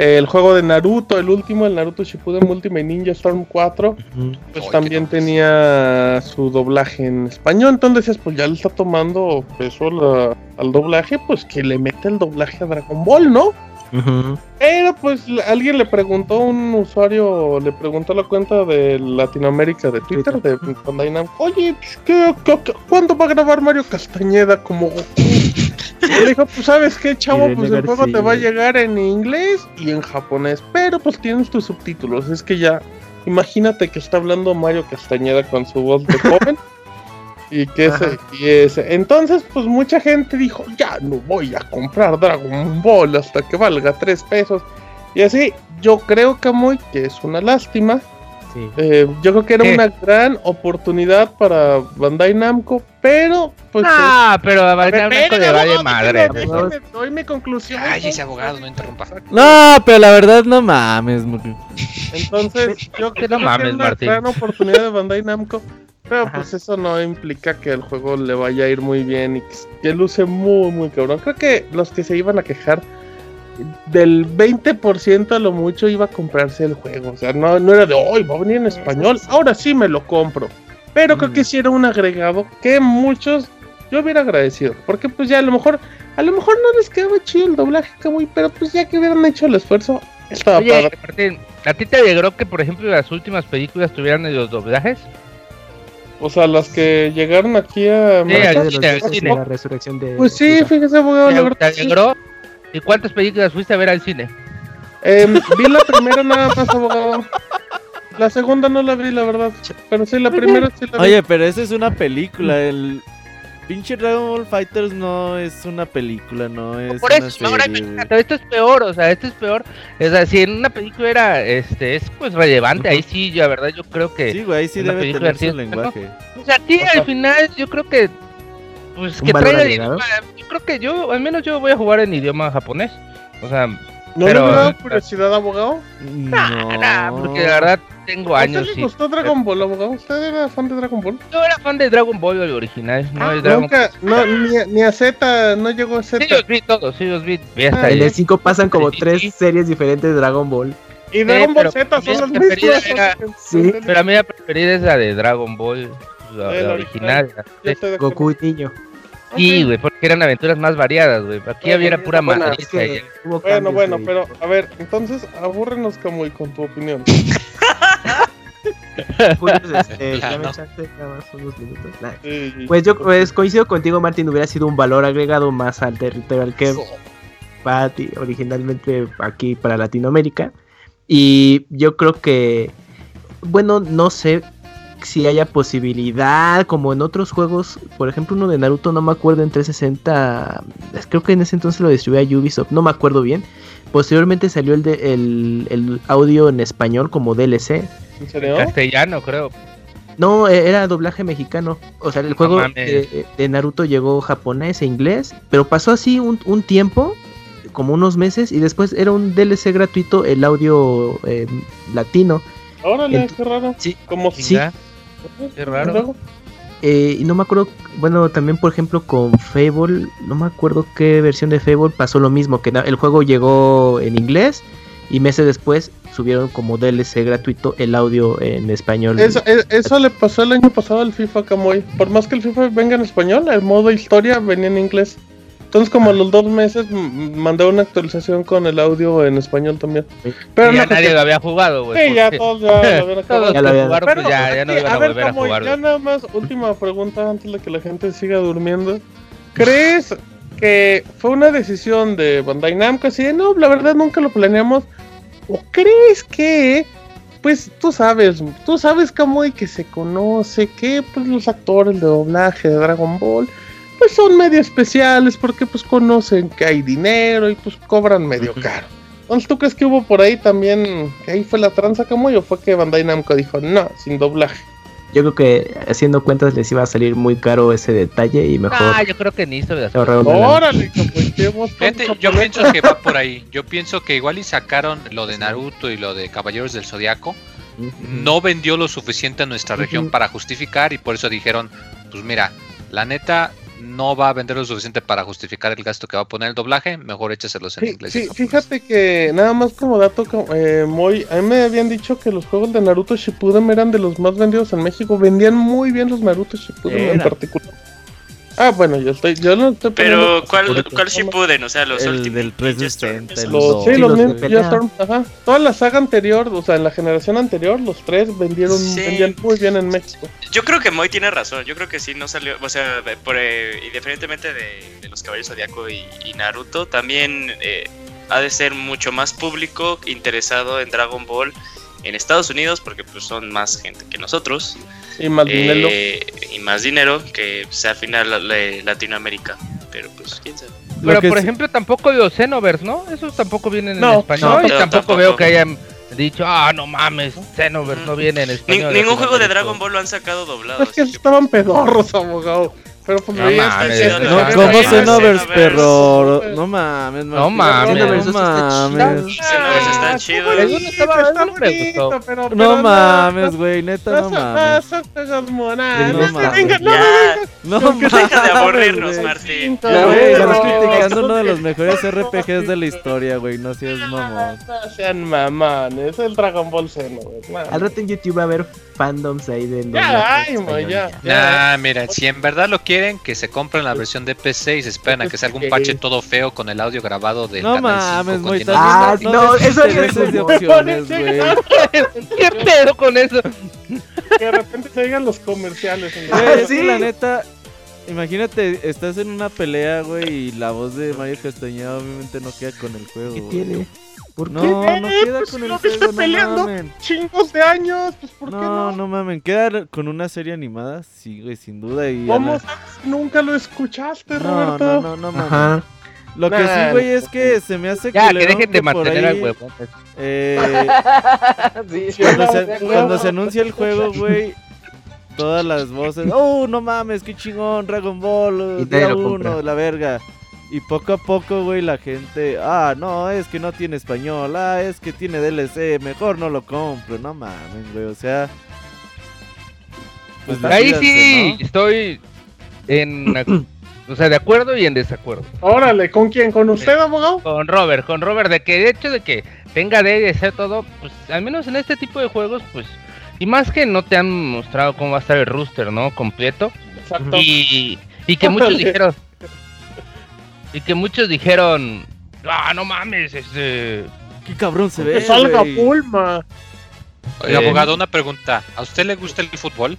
El juego de Naruto, el último, el Naruto Shippuden Ultimate Ninja Storm 4, Ujú. pues Ay, también tenía su doblaje en español. Entonces pues ya le está tomando peso la- al doblaje, pues que le mete el doblaje a Dragon Ball, ¿no? Pero pues alguien le preguntó, un usuario le preguntó a la cuenta de Latinoamérica de Twitter, de Bandai oye, pues, ¿qué, qué- qué- cuándo va a grabar Mario Castañeda como Goku? Le dijo, pues sabes qué, chavo, Irene pues el juego te va a llegar en inglés y en japonés, pero pues tienes tus subtítulos, es que ya, imagínate que está hablando Mario Castañeda con su voz de joven. Y que ese, y ese. Entonces, pues mucha gente dijo, ya no voy a comprar Dragon Ball hasta que valga 3 pesos. Y así, yo creo, Camuy, que es una lástima. Sí. Eh, yo creo que era ¿Qué? una gran oportunidad para Bandai Namco, pero pues... Ah, pero a Bandai Namco le vale madre. déjenme- déjenme, doy mi conclusión. Ay, ese abogado, no interrumpa. No, pero la verdad no mames. Entonces, yo creo no mames, que es una Martín. gran oportunidad de Bandai Namco. Pero Ajá. pues eso no implica que el juego le vaya a ir muy bien y que, que luce muy, muy cabrón. Creo que los que se iban a quejar del 20% a lo mucho iba a comprarse el juego. O sea, no, no era de hoy, va a venir en español. Ahora sí me lo compro. Pero creo que sí era un agregado que muchos yo hubiera agradecido. Porque pues ya a lo mejor, a lo mejor no les quedaba chido el doblaje, Kamui, pero pues ya que hubieran hecho el esfuerzo, estaba Oye, padre. Martín, ¿a ti te alegró que, por ejemplo, las últimas películas tuvieran los doblajes? O sea, las que llegaron aquí a... Sí, al cine, al cine. la resurrección de Pues sí, fíjese, abogado, la ¿Te, verdad. te sí. alegró? ¿Y cuántas películas fuiste a ver al cine? Em, vi la primera nada más, abogado. La segunda no la vi, la verdad. Pero sí, la primera sí la vi. Oye, pero esa es una película. El pinche Dragon Ball Fighters no es una película, no es Por una eso, ahora serie. esto es peor, o sea, esto es peor. O sea, si en una película era, este, es pues relevante, ahí sí, la verdad, yo creo que... Sí, güey, ahí sí debe tener su lenguaje. O sea, aquí al final yo creo que, pues, ¿Un que traiga el agregado? idioma, yo creo que yo, al menos yo voy a jugar en idioma japonés. O sea, ¿No pero- curiosidad, abogado? No, nah, porque la verdad, tengo ¿A años. usted sí. le gustó Dragon Ball, abogado? ¿Usted era fan de Dragon Ball? Yo era fan de Dragon Ball, el original. No, el Dragon Nunca, no, ni, a- ni a Z, no llegó a Z. Sí, los vi todos, sí, los vi. vi hasta Ah, En el 5 pasan como Sí, tres sí. series diferentes de Dragon Ball. y Dragon pero Ball Z mi son las preferida mismas. era- Sí. Pero a mí la preferida es la de Dragon Ball, la, la original. acuerdo. Goku y niño. Sí, güey, porque eran aventuras más variadas, güey. Aquí había era pura buena. madriza. Es que Bueno, cambios bueno, pero a ver, entonces abúrrenos como y con tu opinión. Este, Ya, nada más unos minutos. Nah. Pues yo pues, coincido contigo, Martín, hubiera sido un valor agregado más al territorio al que va ti- originalmente aquí para Latinoamérica. Y yo creo que, bueno, no sé si haya posibilidad, como en otros juegos, por ejemplo uno de Naruto, no me acuerdo en 360, es- creo que en ese entonces lo distribuía Ubisoft, no me acuerdo bien. Posteriormente salió el, de, el, el audio en español como DLC. ¿En? Castellano, creo. No, e- era doblaje mexicano. O sea, el juego de, de Naruto llegó japonés e inglés, pero pasó así un, un tiempo, como unos meses, y después era un DLC gratuito el audio eh, latino. Órale, Ent- qué raro. Sí. Como Sí. Qué raro. Eh, y no me acuerdo, bueno, también por ejemplo con Fable, no me acuerdo qué versión de Fable pasó lo mismo, que el juego llegó en inglés y meses después subieron como DLC gratuito el audio en español. Eso, e- eso le pasó el año pasado al FIFA Camoy. Por más que el FIFA venga en español, el modo historia venía en inglés. Entonces, como a los dos meses, mandé una actualización con el audio en español también. Pero Y ya no, nadie lo había jugado, güey. Sí, ya porque todos ya lo habían acabado. Todos Ya lo que habían- jugaron, Pero, pues ya, ya no iban a, ver, volver a Camoy, jugar. Ya nada más, última pregunta antes de que la gente siga durmiendo. ¿Crees que fue una decisión de Bandai Namco así de no, la verdad nunca lo planeamos? ¿O crees que, pues tú sabes, tú sabes Camoy que se conoce que pues los actores de doblaje de Dragon Ball pues son medio especiales porque pues conocen que hay dinero y pues cobran medio caro. Entonces, ¿tú crees que hubo por ahí también, que ahí fue la tranza Camoy o fue que Bandai Namco dijo no, sin doblaje? Yo creo que haciendo cuentas les iba a salir muy caro ese detalle y mejor Ah, yo creo que ni hizo de. Órale, Fíjate, yo pienso que va por ahí. Yo pienso que igual y sacaron lo de Naruto y lo de Caballeros del Zodiaco. No vendió lo suficiente a nuestra región para justificar y por eso dijeron, pues mira, la neta no va a vender lo suficiente para justificar el gasto que va a poner el doblaje, mejor échaselos en Sí, inglés. sí, y japonés". fíjate que nada más como dato, eh, muy, a mí me habían dicho que los juegos de Naruto Shippuden eran de los más vendidos en México, vendían muy bien los Naruto Shippuden en Era. particular. Ah, bueno, yo estoy, yo no estoy Pero, ¿cuál, cuál Shippuden? O sea, los El Ultimate del Ninja 360, Storm, el Los, dos. sí, los Ninja. Storm, ajá. Toda la saga anterior, o sea, en la generación anterior, los tres vendieron, Sí. vendían muy bien en México. Yo creo que Moy tiene razón. Yo creo que sí no salió. O sea, por, eh, independientemente de, de los Caballeros Zodiaco y, y Naruto, también eh, ha de ser mucho más público interesado en Dragon Ball en Estados Unidos, porque pues son más gente que nosotros. Y más dinero. eh, y más dinero que pues, al final la- la- Latinoamérica. Pero pues, quién sabe. Pero por sí- ejemplo, tampoco los Xenoverse, ¿no? Esos tampoco vienen No, en español. no, y no, tampoco, tampoco. veo que hayan dicho, ah, no mames, Xenoverse no viene en Ni- español. ningún juego de Latinoamérica". Dragon Ball lo han sacado doblado. Es que estaban pedorros, abogado. Pero pues No mames, que- no, No, Pero ¿cómo bien, Xenoverse? No mames, No mames. No mames. Xenoverse está chido. está Eso no mames, güey, neta, no No, no, mames. no, mames. deja de aburrirnos. Martín. no, criticando no, uno de no, los mejores RPGs de la historia, güey. No seas mamón. No sean mamanes, es el Dragon Ball Xenoverse. no. Al rato en YouTube va a haber fandoms ahí de Ya, doblaje ay, español. mo, ya. ya. Nah, mira, si en verdad lo quieren, que se compren la versión de PC y se esperan a que salga un parche todo feo con el audio grabado del No canal mames, 5 muy continuando. Ah, no, eso es de opciones, güey. ¿Qué pedo con eso? Que de repente se digan los comerciales. en Güey, la- sí. neta, imagínate, estás en una pelea, güey, y la voz de Mario Castañeda obviamente no queda con el juego. ¿Qué güey. tiene? ¿Por No, qué? no Eh, queda pues con si el lo no peleando. mamen. Chingos de años, pues ¿por qué No, no? no mamen, queda con una serie animada, sí, güey, sin duda. Y ¿Cómo Ana- sabes que nunca lo escuchaste, No, no, Roberto? no, no mames. Ajá. Lo que sí, güey, no, es que se me hace Ya, que culero dejen de mantener al ahí, huevón. eh, Sí, sí, cuando, no, se, cuando huevo. se anuncia el juego, güey, todas las voces, oh, no mames, qué chingón, Dragon Ball, Y día uno, compra. la verga. Y poco a poco, güey, la gente, ah, no, es que no tiene español, ah, es que tiene DLC, mejor no lo compro, no mames, güey, o sea... Pues Ahí sí, ¿no? estoy en, o sea, de acuerdo y en desacuerdo. Órale, ¿con quién? ¿Con usted, abogado? Con Robert, con Robert, de que el hecho de que tenga DLC todo, pues al menos en este tipo de juegos, pues, y más que no te han mostrado cómo va a estar el rooster, ¿no? Completo. Exacto. Y, y que muchos dijeron, y que muchos dijeron, ah, no mames, este, Qué cabrón se Que ve, salga güey. Pulma. Oye, Eh. abogado, una pregunta. ¿A usted le gusta el fútbol?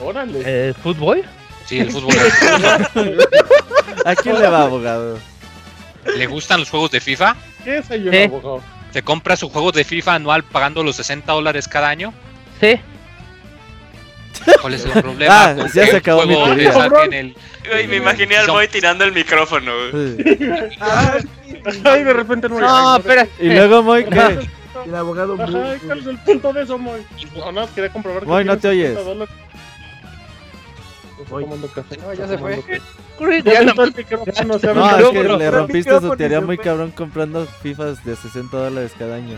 Órale. eh, ¿fútbol? Sí, el fútbol. ¿A quién le va, abogado? ¿Le gustan los juegos de FIFA? ¿Qué es Sí. abogado? ¿Se compra su juego de FIFA anual pagando los 60 dólares cada año? Sí. ¿Cuál es el problema? Ah, con ya se acabó mi teoría. el- me imaginé al boy tirando el micrófono. Sí. Ay, de repente no. No, espera. Y luego, Moy, ¿qué? El abogado. Ajá, ¿cuál es el punto de eso, Moy? No, no, quería comprobar que Moy, no te 60 oyes. café. No, ya se fue. Ya Ya no- quitó el micrófono, se No, abrió es que le rompiste su teoría muy cabrón comprando FIFAs de 60 dólares cada año.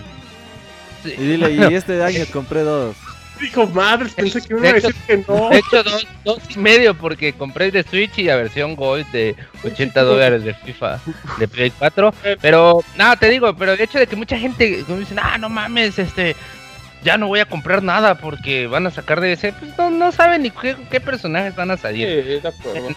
Sí. Y dile, y este año compré dos. Dijo, madres, pensé que me iba a De decir que no. De hecho, dos, dos y medio porque compré el de Switch y la versión Gold de 80 dólares de FIFA de Play 4. Pero, nada, te digo, pero el hecho de que mucha gente me dicen, ah, no mames, este, ya no voy a comprar nada porque van a sacar DLC, pues no, no saben ni qué, qué personajes van a Sí, salir. de acuerdo.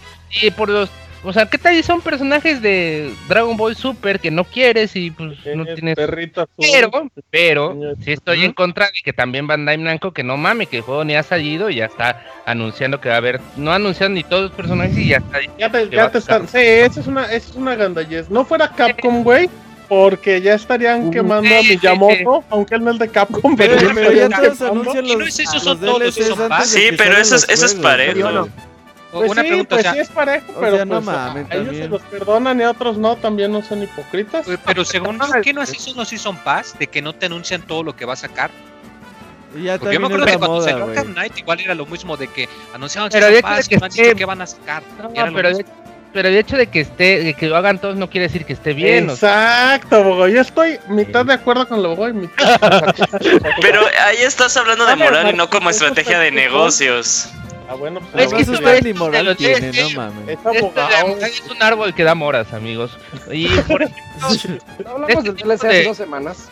Y por los, o sea, ¿qué tal si son personajes de Dragon Ball Super que no quieres y pues no Tienes tienes... perrito azul. Pero, pero, sí estoy en contra de que también Bandai Namco que no mame, que el juego ni ha salido y ya está anunciando que va a haber, no ha anunciado ni todos los personajes y ya está. Ya te, ya te están. Sí, esa es una, es una gandallez. No fuera Capcom, güey. Porque ya estarían quemando a sí, sí, Miyamoto, aunque él no es de Capcom, pero, Pero, ya pero ya estarían todos quemando. anuncian Y no los, es eso, los son todos, Sí, que pero eso es- los eso es parejo. Pues una sí, pregunta, pues o sea, sí es parejo, o pero sea, no pues, mamen, a ellos se los perdonan y a otros no, también no son hipócritas. Pero según ¿qué no así son los Season Pass? De que no te anuncian todo lo que va a sacar. Y ya Porque yo me acuerdo que cuando moda, salió Knight igual era lo mismo de que anunciaban Pero de Pass que y no han dicho qué van a sacar. No, pero, mismo. de- pero el hecho de que esté, de que lo hagan todos no quiere decir que esté bien. o sea, Exacto, Bogo. Yo estoy mitad de acuerdo con lo Bogo y mitad. Pero ahí estás hablando de moral y no como ¿eso estrategia de negocios. Ah, bueno, pues No, Es que eso está es- ni moral lo tiene, no mames. es de un árbol que da moras, amigos. Y por ejemplo, Hablamos del DLC hace dos semanas.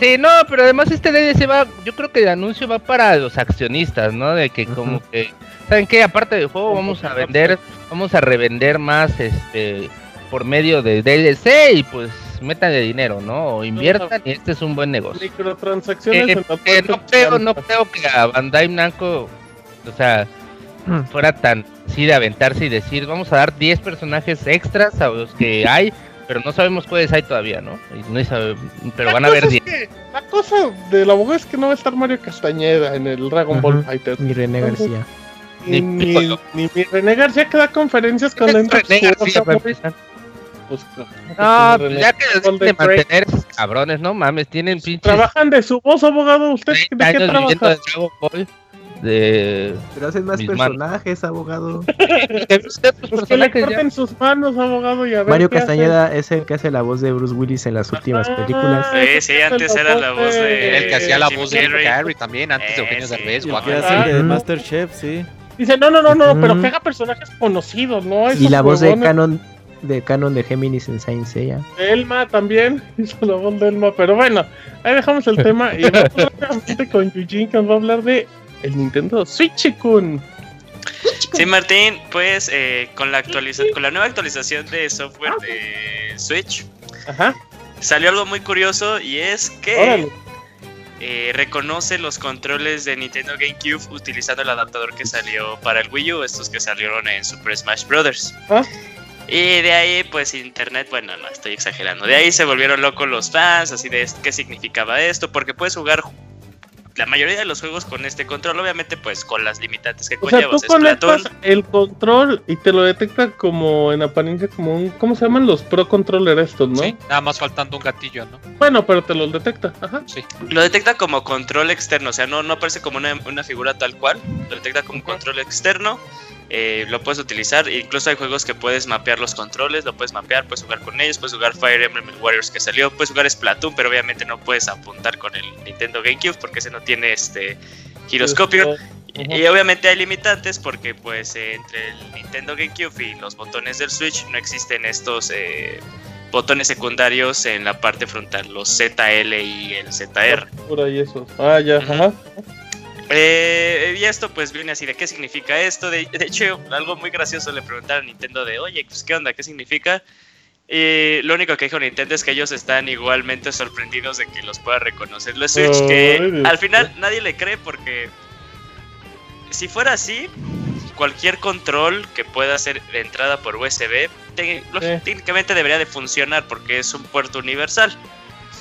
Sí, no, pero además este DLC va, yo creo que el anuncio va para los accionistas, ¿no? De que como que, ¿saben qué? Aparte del juego vamos a vender, vamos a revender más, este, por medio de DLC y pues métanle dinero, ¿no? O inviertan y este es un buen negocio. Microtransacciones Eh, eh, no creo, no creo que a Bandai Namco, o sea, fuera tan así de aventarse y decir, vamos a dar 10 personajes extras a los que hay, pero no sabemos cuáles hay todavía, ¿no? Y no sabe- pero van a La haber cosa 10. es que- La cosa del abogado es que no va a estar Mario Castañeda en el Dragon Ball. Fighter. Mi René García. Ni, Ni ni, ni mi René García que da conferencias muy- empezar. pues, No, René. pues ya que de mantener esos cabrones, no mames, tienen pinches Trabajan de su voz, abogado. ¿Usted 30 de qué trabaja? De. De. Pero hacen más personajes, abogado. ¿Qué ves usted, tus Pues que le ya? corten sus manos, abogado, y a ver Mario qué hace. Castañeda es el que hace la voz de Bruce Willis en las últimas Ah, películas. Sí, sí, es antes era la voz de- El que hacía la Jim voz de. Carrey también, antes de Eh, Eugenio sí. Derbez. Y hace el de. Masterchef, sí. Dice, no, no, no, no, pero Ujú. que haga personajes conocidos, ¿no? Y Esos la voz de huevones. canon de canon de Géminis en Saint Seiya. Elma también hizo la voz de Elma, pero bueno, ahí dejamos el tema y vamos con Eugene que nos va a hablar de el Nintendo Switch Kun. Sí, Martín, pues eh, con la actualiza con la nueva actualización de software de Switch Ajá, salió algo muy curioso y es que eh, reconoce los controles de Nintendo GameCube utilizando el adaptador que salió para el Wii U, estos que salieron en Super Smash Bros. Ah. Y de ahí, pues internet, bueno, no estoy exagerando. De ahí se volvieron locos los fans, así de qué significaba esto, porque puedes jugar la mayoría de los juegos con este control, obviamente, pues con las limitantes que O sea, conlleva. tú conectas el control y te lo detecta como en apariencia como un... ¿Cómo se llaman los Pro Controller estos, no? Sí, nada más faltando un gatillo, ¿no? Bueno, pero te los detecta, ajá. Sí. Lo detecta como control externo, o sea, no, no aparece como una, una figura tal cual, lo detecta como control externo. Eh, lo puedes utilizar. Incluso hay juegos que puedes mapear los controles, lo puedes mapear, puedes jugar con ellos, puedes jugar Fire Emblem Warriors que salió, puedes jugar Splatoon, pero obviamente no puedes apuntar con el Nintendo GameCube porque ese no tiene este giroscopio. Y, y obviamente hay limitantes porque pues eh, entre el Nintendo GameCube y los botones del Switch no existen estos eh, botones secundarios en la parte frontal, los ZL y el ZR. Por ahí eso. Ah, ya, ajá. Eh, y esto pues viene así de qué significa esto. De, de hecho, algo muy gracioso le preguntaron a Nintendo de, oye, pues qué onda, qué significa. Y lo único que dijo Nintendo es que ellos están igualmente sorprendidos de que los pueda reconocer los Switch. Que Dios. al final nadie le cree porque si fuera así, cualquier control que pueda ser de entrada por USB, te- técnicamente debería de funcionar porque es un puerto universal.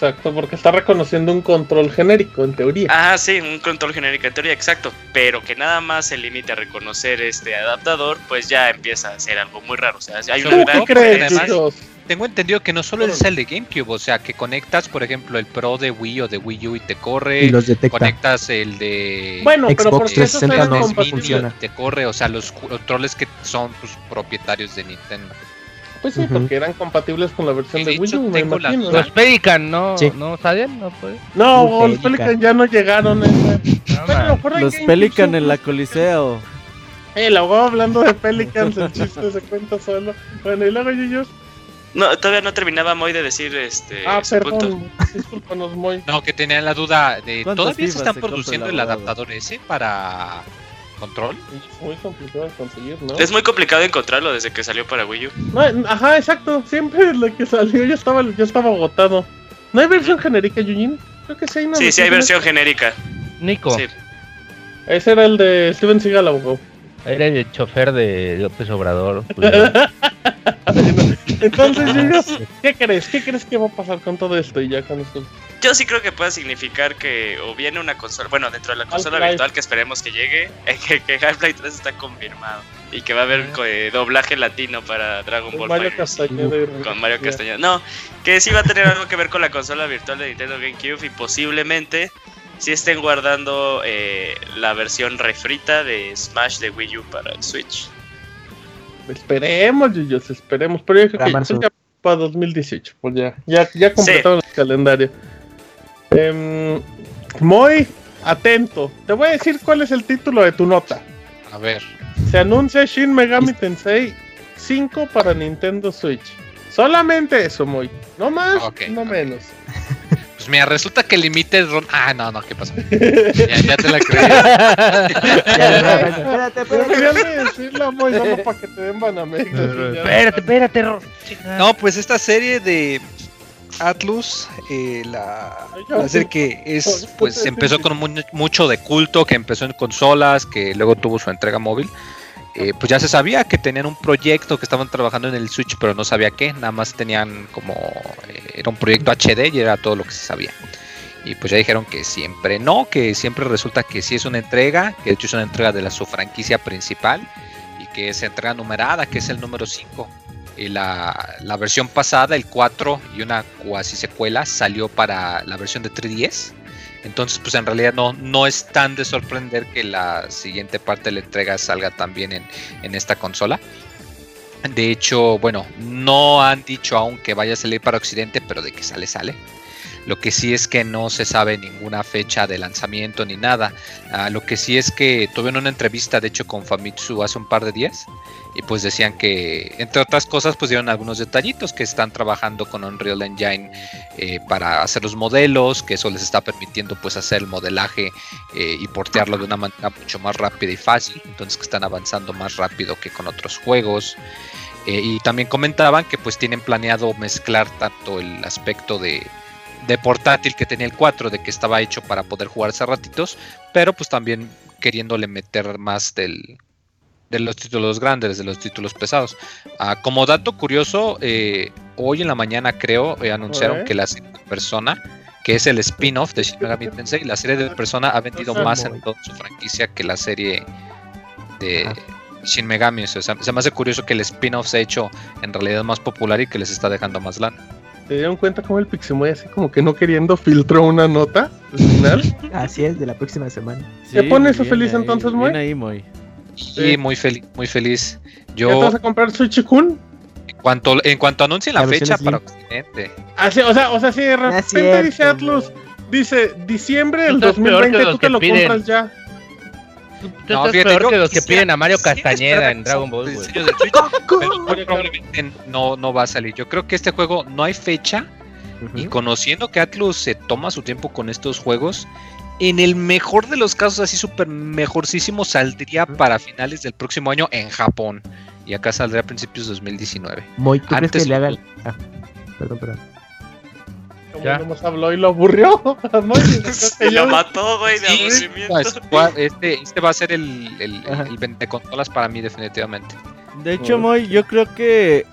Exacto, porque está reconociendo un control genérico, en teoría. Ah, sí, un control genérico en teoría, exacto. Pero que nada más se limite a reconocer este adaptador, pues ya empieza a ser algo muy raro. O sea, hay ¿Tú una gran crees? Tengo entendido que no solo es el de GameCube, o sea, que conectas, por ejemplo, el Pro de Wii o de Wii U y te corre. Y los detecta. Conectas el de Bueno, pero Xbox porque esos 360 eran no funciona. y te corre, o sea, los controles que son pues, propietarios de Nintendo. Pues sí, porque eran compatibles con la versión de de Wii U, me la. Los Pelican, ¿no? Sí. ¿No sabían? No puede. No, los Pelican. Pelican ya no llegaron. No, en Los Pelican en la Coliseo. Eh, la abogado hablando de Pelicans, el chiste se cuenta solo. Bueno, y luego Yuyos. No, todavía no terminaba Moy de decir este Ah, perdón. Discúlpanos, Moy. No, que tenían la duda de ¿Cuántas ¿todavía se están produciendo el adaptador ese para control? Es muy complicado de conseguir, ¿no? Es muy complicado encontrarlo desde que salió para Wii U. No, ajá, exacto. Siempre la que salió ya estaba, ya estaba agotado. ¿No hay versión genérica, Yujin? Creo que sí hay una Sí, sí hay versión genérica. Nico, Sí. Ese era el de Steven Seagal, abogado. Era el chofer de López Obrador. pues, Entonces, Yuyos, ¿qué crees? ¿Qué crees que va a pasar con todo esto? Y ya con esto. Yo sí creo que puede significar que o viene una consola, bueno, dentro de la consola virtual que esperemos que llegue, que, que Half-Life 3 está confirmado y que va a haber eh, doblaje latino para Dragon Con Ball Mario. Castañeda y- Con Mario. Castañeda. No, que sí va a tener algo que ver con la consola virtual de Nintendo GameCube y posiblemente sí estén guardando eh, la versión refrita de Smash de Wii U para el Switch. Esperemos, Yuyos, esperemos. Pero yo creo que ya para 2018. Pues ya, ya, ya completaron el calendario. Em, muy atento. Te voy a decir cuál es el título de tu nota. A ver, Se anuncia Shin Megami Tensei 5 para Nintendo Switch. Solamente eso, muy. No más, no menos. pues mira, resulta que Limited Run. Ah, no, no, ¿qué pasó? ya, ya te la creí. Espérate, Pero espérate. quería decirlo, muy, solo para que te den Banamex. espérate, espérate, No, pues esta serie de Atlus, eh, la, la serie que es, Pues empezó con mu- mucho de culto, que empezó en consolas, que luego tuvo su entrega móvil. Eh, pues ya se sabía que tenían un proyecto que estaban trabajando en el Switch, pero no sabía qué. Nada más tenían como. eh, era un proyecto HD y era todo lo que se sabía. Y pues ya dijeron que siempre no, que siempre resulta que sí es una entrega, que de hecho es una entrega de la, su franquicia principal y que es entrega numerada, que es el número 5. Y la, la versión pasada, el 4 y una cuasi secuela, salió para la versión de 3DS. Entonces, pues en realidad no, no es tan de sorprender que la siguiente parte de la entrega salga también en, en esta consola. De hecho, bueno, no han dicho aún que vaya a salir para Occidente, pero de que sale, sale. Lo que sí es que no se sabe ninguna fecha de lanzamiento ni nada. Ah, lo que sí es que tuvieron una entrevista, de hecho, con Famitsu hace un par de días. Y pues decían que, entre otras cosas, pues dieron algunos detallitos que están trabajando con Unreal Engine eh, para hacer los modelos, que eso les está permitiendo pues hacer el modelaje eh, y portearlo de una manera mucho más rápida y fácil. Entonces que están avanzando más rápido que con otros juegos. Eh, y también comentaban que pues tienen planeado mezclar tanto el aspecto de, de portátil que tenía el 4, de que estaba hecho para poder jugarse a ratitos, pero pues también queriéndole meter más del, de los títulos grandes, de los títulos pesados. Ah, como dato curioso, eh, hoy en la mañana creo eh, anunciaron que la serie de Persona, que es el spin-off de Shin Megami Tensei, la serie de Persona ha vendido más en toda su franquicia que la serie de Shin Megami. O sea, se me hace curioso que el spin-off se ha hecho en realidad más popular y que les está dejando más lana. ¿Te dieron cuenta cómo el Pixemoy así como que no queriendo filtró una nota al final? Así es, de la próxima semana. ¿Te pones viene feliz ahí, entonces, Moy? ahí, Moy. Y muy feliz, muy feliz. ¿Ya te Yo, vas a comprar Switch Kun? en cuanto, en cuanto anuncien la, fecha para Occidente, Así, o sea, o sea, si de repente cierto, dice Atlus, dice diciembre del Estás peor que 2020, los tú te que lo piden. compras ya. Tú No, estás fíjate, peor que los que quisiera- piden a Mario Castañeda en Dragon Ball, Switch, pero probablemente no, no va a salir. Yo creo que este juego no hay fecha y conociendo que Atlus se toma su tiempo con estos juegos, en el mejor de los casos, así súper mejorcísimo, saldría para finales del próximo año en Japón. Y acá saldría a principios de 2019. Moy, ¿tú crees Antes- que le hagan? Ah, perdón, perdón. Como Ya. nomás habló y lo aburrió. Y Lo mató, güey, de Sí, aburrimiento. gua- este, este va a ser el, el, Ajá. el vende consolas para mí, definitivamente. De hecho, Moy, yo creo que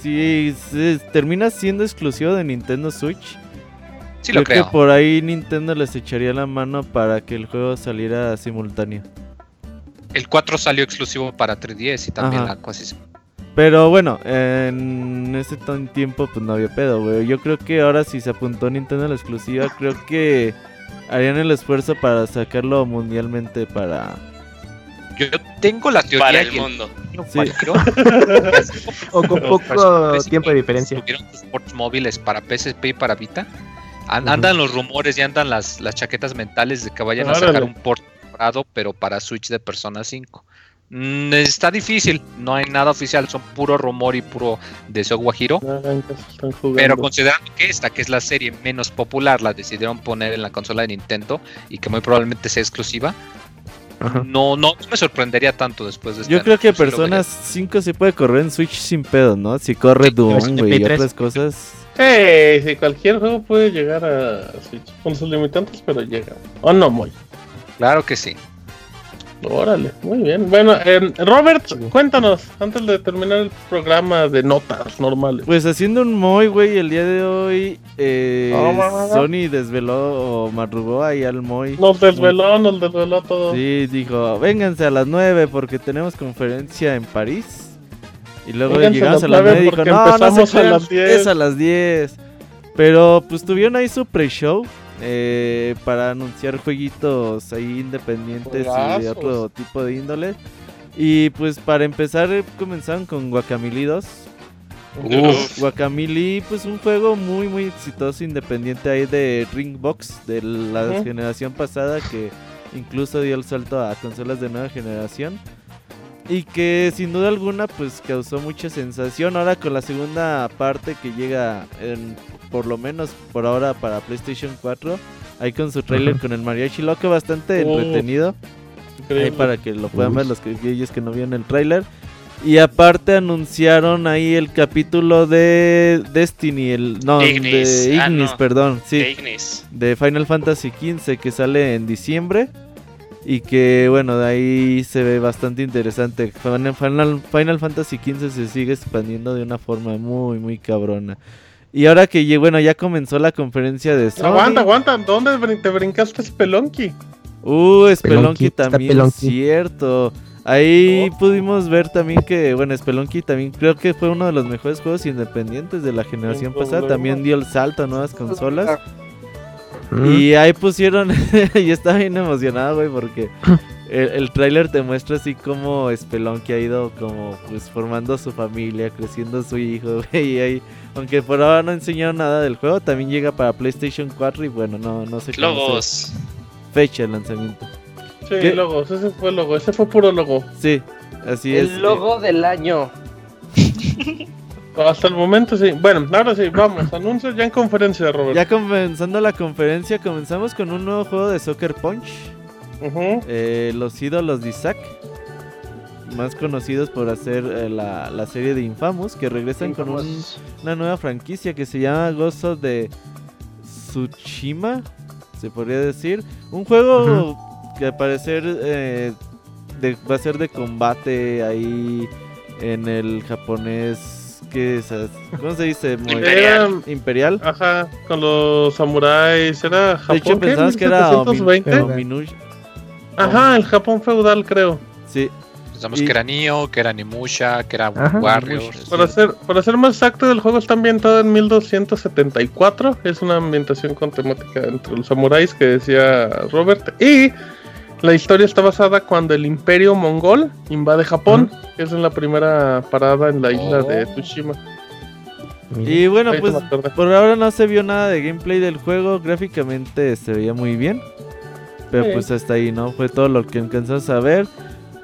si se termina siendo exclusivo de Nintendo Switch, Sí, lo creo creo. que por ahí Nintendo les echaría la mano para que el juego saliera simultáneo. El 4 salió exclusivo para 3DS y también Ajá. la Aquasis. Pero bueno, en ese tan tiempo pues no había pedo, güey. Yo creo que ahora si se apuntó Nintendo a la exclusiva, creo que harían el esfuerzo para sacarlo mundialmente para... Yo tengo la teoría Para el y mundo. Sí. creo O con poco tiempo de diferencia. Tuvieron sus ports móviles para PSP y para Vita. Andan los rumores y andan las, las chaquetas mentales de que vayan a sacar un port pero para Switch de Persona 5. Mm, está difícil, no hay nada oficial, son puro rumor y puro deseo guajiro. Jugando. Pero considerando que esta, que es la serie menos popular, la decidieron poner en la consola de Nintendo y que muy probablemente sea exclusiva, Ajá. no, no me sorprendería tanto después de este Yo creo que sí Persona 5 se puede correr en Switch sin pedo, ¿no? Si corre Doom, de güey, y Play 3. otras cosas. Sí, sí, cualquier juego puede llegar a Switch con sus limitantes, pero llega. ¿O no, Moy? Claro que sí. Órale, muy bien. Bueno, eh, Robert, cuéntanos, antes de terminar el programa de notas normales. Pues haciendo un Moy, güey, el día de hoy eh, Oh. Sony desveló o madrugó ahí al Moy. Nos desveló, nos desveló todo. Sí, dijo, vénganse a las 9 porque tenemos conferencia en París. Y luego llegamos a a las las 9 y 9 dijo, no, no se a crean, las 10". es a las 10. Pero pues tuvieron ahí su pre-show eh, para anunciar jueguitos ahí independientes y de otro tipo de índole. Y pues para empezar eh, comenzaron con Guacamole 2. Uf. Guacamole, pues un juego muy muy exitoso independiente ahí de Ringbox de la Ujú. generación pasada que incluso dio el salto a consolas de nueva generación y que sin duda alguna pues causó mucha sensación ahora con la segunda parte que llega en, por lo menos por ahora para PlayStation 4 ahí con su trailer con el mariachi loco bastante entretenido Ahí para que lo puedan Uy. ver los que ellos que no vieron el tráiler. Y aparte anunciaron ahí el capítulo de Destiny, el no, Ignis. de Ah, Ignis, no. perdón, sí, De Ignis. de Final Fantasy XV que sale en diciembre y que bueno, de ahí se ve bastante interesante. Final, Final, Fantasy XV se sigue expandiendo de una forma muy muy cabrona. Y ahora que bueno, ya comenzó la conferencia de Sony. Aguanta, aguanta. ¿Dónde te brincaste Spelunky? Uh, Spelunky también, Spelunky. cierto. Ahí pudimos ver también que, bueno, Spelunky también creo que fue uno de los mejores juegos independientes de la generación Sin pasada. problema. También dio el salto a nuevas consolas. Mm. Y ahí pusieron, y estaba bien emocionado, güey, porque el, el tráiler te muestra así como Spelunky ha ido como pues formando su familia, creciendo su hijo, güey. Y ahí, aunque por ahora no enseñaron nada del juego, también llega para PlayStation 4 y bueno, no, no sé Logos. fecha de lanzamiento. Sí, ¿Qué? logos. Ese fue el logo. Ese fue puro logo. Sí, así es. El logo del año. Hasta el momento sí. Bueno, ahora sí, vamos. Anuncios ya en conferencia, Robert. Ya comenzando la conferencia, comenzamos con un nuevo juego de Soccer Punch. Ujú. eh, los ídolos de Isaac. Más conocidos por hacer eh, la, la serie de Infamous. Que regresan con un- una nueva franquicia que se llama Ghost of de Tsushima. Se podría decir. Un juego que al parecer eh, de- va a ser de combate ahí en el japonés. ¿Cómo se dice? Muy- Imperial. Imperial. Ajá, con los samuráis. ¿Era Japón? De hecho, pensabas que era Omin- 1720? Ominu- Ajá, el Japón feudal, creo. Sí, Pensamos Y- que era Nioh, que era Nimusha, que era Ajá. Warriors. Para ser, para ser más exacto, el juego está ambientado en 1274. Es una ambientación con temática entre los samuráis que decía Robert. Y La historia está basada cuando el Imperio Mongol invade Japón, que es en la primera parada en la isla de Tsushima. Y bueno, pues por ahora no se vio nada de gameplay del juego. Gráficamente se veía muy bien. Pero Sí. pues hasta ahí, ¿no? Fue todo lo que alcanzamos a ver.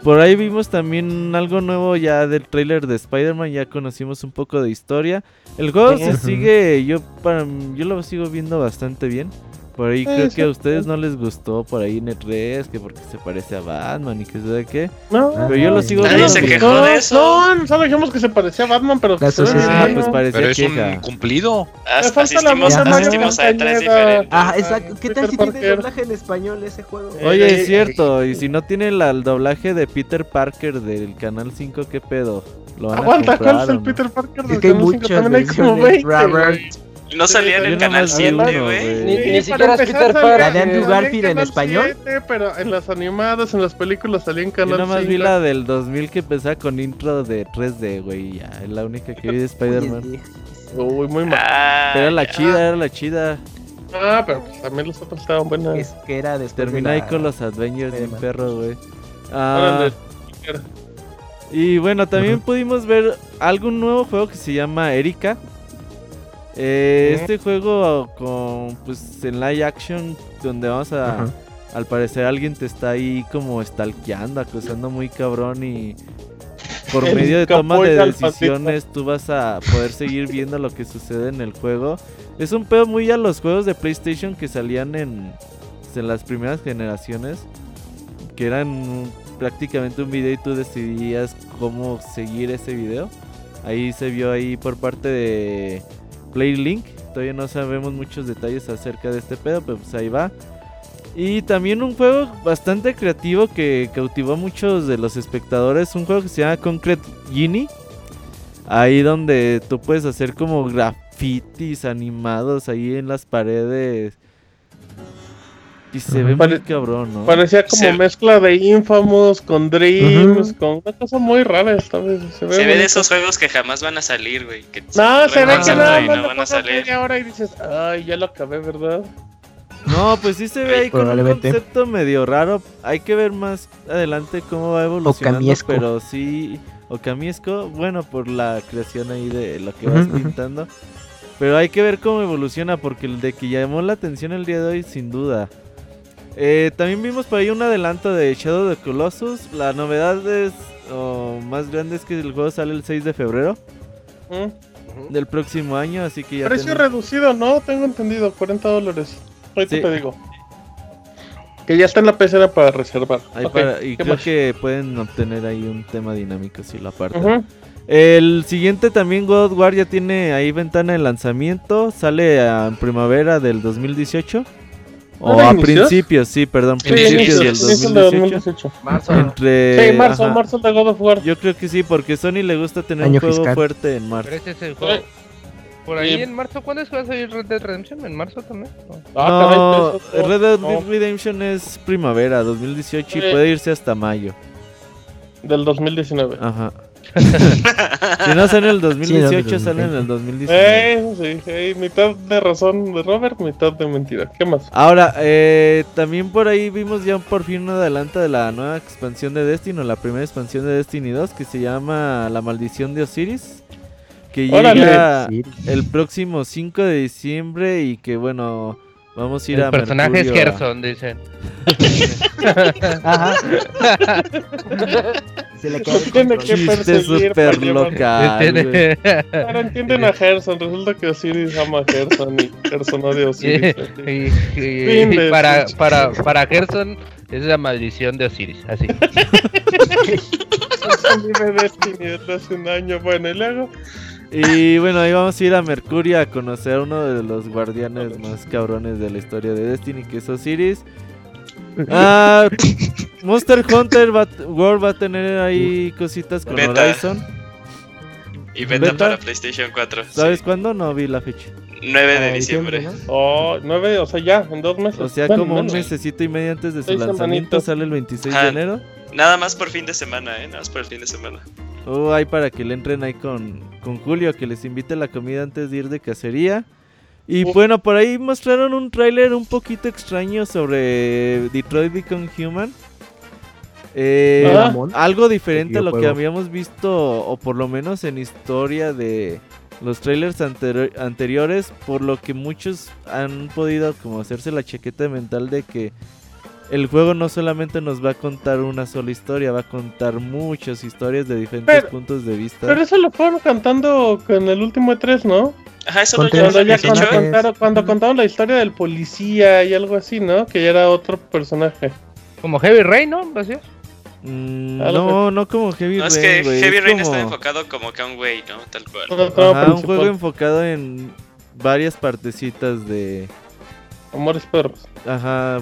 Por ahí vimos también algo nuevo ya del trailer de Spider-Man. Ya conocimos un poco de historia. El juego se sigue, yo para yo lo sigo viendo bastante bien. Por ahí Sí, creo sí, que a ustedes no les gustó por ahí en E3, que porque se parece a Batman y que sabe qué. No, Pero yo lo sigo Nadie viendo se quejó no, de eso. No, solo dijimos que se parecía a Batman, pero que se Ah, pues ¿no? parecía Pero es queja. un cumplido. As- falta la asistimos, asistimos a tres diferentes. Ah, exacto. ¿Qué tal si tiene doblaje en español ese juego? Oye, Eh, es cierto, y si no tiene la- el doblaje de Peter Parker del Canal 5, ¿qué pedo? ¿Lo van a Aguanta, comprar ¿cuál es el no? Peter Parker? Es del Canal cinco? muchas También hay como versiones, 20, Robert. güey. No salía en Yo el canal vi 7, uno, güey. Ni, ni para siquiera es Peter Parker. ¿La de Andrew salía Garfield en Canal español? 7, pero en las animadas, en las películas salía en Yo Canal nomás vi 5. la del 2000 que empezaba con intro de 3D, güey, y ya, es la única que vi de Spider-Man. Uy, muy mal. Ah, era la chida, era la chida. Ah, pero pues también los otros estaban buenos. Es que era después de Termina ahí con los Avengers bien Spider-Man. perro, güey. Ah, y bueno, también pudimos ver algún nuevo juego que se llama Erika. Eh. Este juego con pues en live action donde vamos a Ajá. al parecer alguien te está ahí como stalkeando, acusando muy cabrón y por El medio de toma de decisiones tú vas a poder seguir viendo lo que sucede en el juego. Es un pedo muy a los juegos de PlayStation que salían en, pues, en las primeras generaciones, que eran prácticamente un video y tú decidías cómo seguir ese video. Ahí se vio ahí por parte de PlayLink. Todavía no sabemos muchos detalles acerca de este pedo, pero pues ahí va. Y también un juego bastante creativo que cautivó a muchos de los espectadores. Un juego que se llama Concrete Genie. Ahí donde tú puedes hacer como grafitis animados ahí en las paredes. Y se ve muy cabrón, ¿no? Parecía como Se- mezcla de Infamous con Dreams, con una cosa muy rara esta vez. Se ve, Se ve de esos juegos que jamás van a salir, güey. que No, se ve que nada no le van a salir. media hora y dices, ay, ya lo acabé, ¿verdad? No, pues sí se ve ahí con un concepto medio raro. Hay que ver más adelante cómo va evolucionando. Okamiesco. Pero sí, Okamiesco, bueno, por la creación ahí de lo que vas pintando. Pero hay que ver cómo evoluciona, porque el de que llamó la atención el día de hoy, sin duda. Eh, también vimos por ahí un adelanto de Shadow of the Colossus. La novedad es, o más grande es que el juego sale el 6 de febrero ¿Mm? del próximo año, así que ya Precio tenemos- reducido, ¿no? Tengo entendido, 40 dólares. Ahorita Sí. te digo. Que ya está en la pecera para reservar. Para- y ¿qué creo más? que pueden obtener ahí un tema dinámico si lo apartan. Ujú. El siguiente también God of War ya tiene ahí ventana de lanzamiento. Sale en primavera del 2018. O ¿Ah, a inicios? principios, sí, perdón, Sí, principios del inicios, inicios de 2018. 2018. Marzo. Entre, Sí, marzo, ajá. marzo de God of War. Yo creo que sí, porque Sony le gusta tener Año un juego fiscal. fuerte en marzo. Pero ese es el juego. Por ahí en marzo, ¿cuándo es que va a salir Red Dead Redemption? ¿En marzo también? No. Ah, no, eso- Red Dead no, Redemption es primavera 2018 y puede irse hasta mayo. del 2019. Ajá. si no sale en el 2018, Sí, sale en el 2019. Eh, sí, mitad de razón de Robert, mitad de mentira. ¿Qué más? Ahora, eh, también por ahí vimos ya por fin un adelanto de la nueva expansión de Destiny, o la primera expansión de Destiny 2, que se llama La Maldición de Osiris, que Órale. llega el próximo 5 de diciembre y que bueno, vamos a ir a El personaje es Mercurio a- Gerson, dicen. Ajá. Se le queda el Tiene que Chiste perseguir super local, güey. Ahora entienden a Gerson, resulta que Osiris ama a Gerson y Gerson odia a Osiris. Y, y- Fin de- para, para, para Gerson es la maldición de Osiris, así. Gerson vive Destiny desde hace un año, bueno, y luego... Y bueno, ahí vamos a ir a Mercurio a conocer a uno de los guardianes más cabrones de la historia de Destiny, que es Osiris. Ah, Monster Hunter va- World va a tener ahí cositas con Beta. Horizon. Y beta, ¿Beta? para PlayStation 4. ¿Sabes sí. cuándo? No vi la fecha. 9 de Ah, diciembre. ¿no? Oh, nueve, o sea, ya, en dos meses. O sea, Bueno, como un menos. mesecito y medio antes de su Seis lanzamiento, semanitas. sale el 26 de Ajá. enero. Nada más por fin de semana, ¿eh? Nada más por el fin de semana. Oh, ahí para que le entren ahí con, con Julio, que les invite la comida antes de ir de cacería. Y bueno, por ahí mostraron un tráiler un poquito extraño sobre Detroit Become Human. Eh, Ah. Algo diferente a lo que habíamos visto, o por lo menos en historia de los trailers anteri- anteriores, por lo que muchos han podido como hacerse la chaqueta mental de que el juego no solamente nos va a contar una sola historia, va a contar muchas historias de diferentes Pero- puntos de vista. Pero eso lo fueron cantando con el último E3, ¿no? Ajá, eso Conté- lo ya, cuando, dicho. contaron, cuando contaron la historia del policía y algo así, ¿no? Que ya era otro personaje. Como Heavy Rain, ¿no? ¿Vacío? Mm, no, no como Heavy No, es Rain, que güey, Heavy es Rain como- está enfocado como que a un güey, ¿no? Tal cual. Ajá, un principal. juego enfocado en varias partecitas de... Amores perros. Ajá,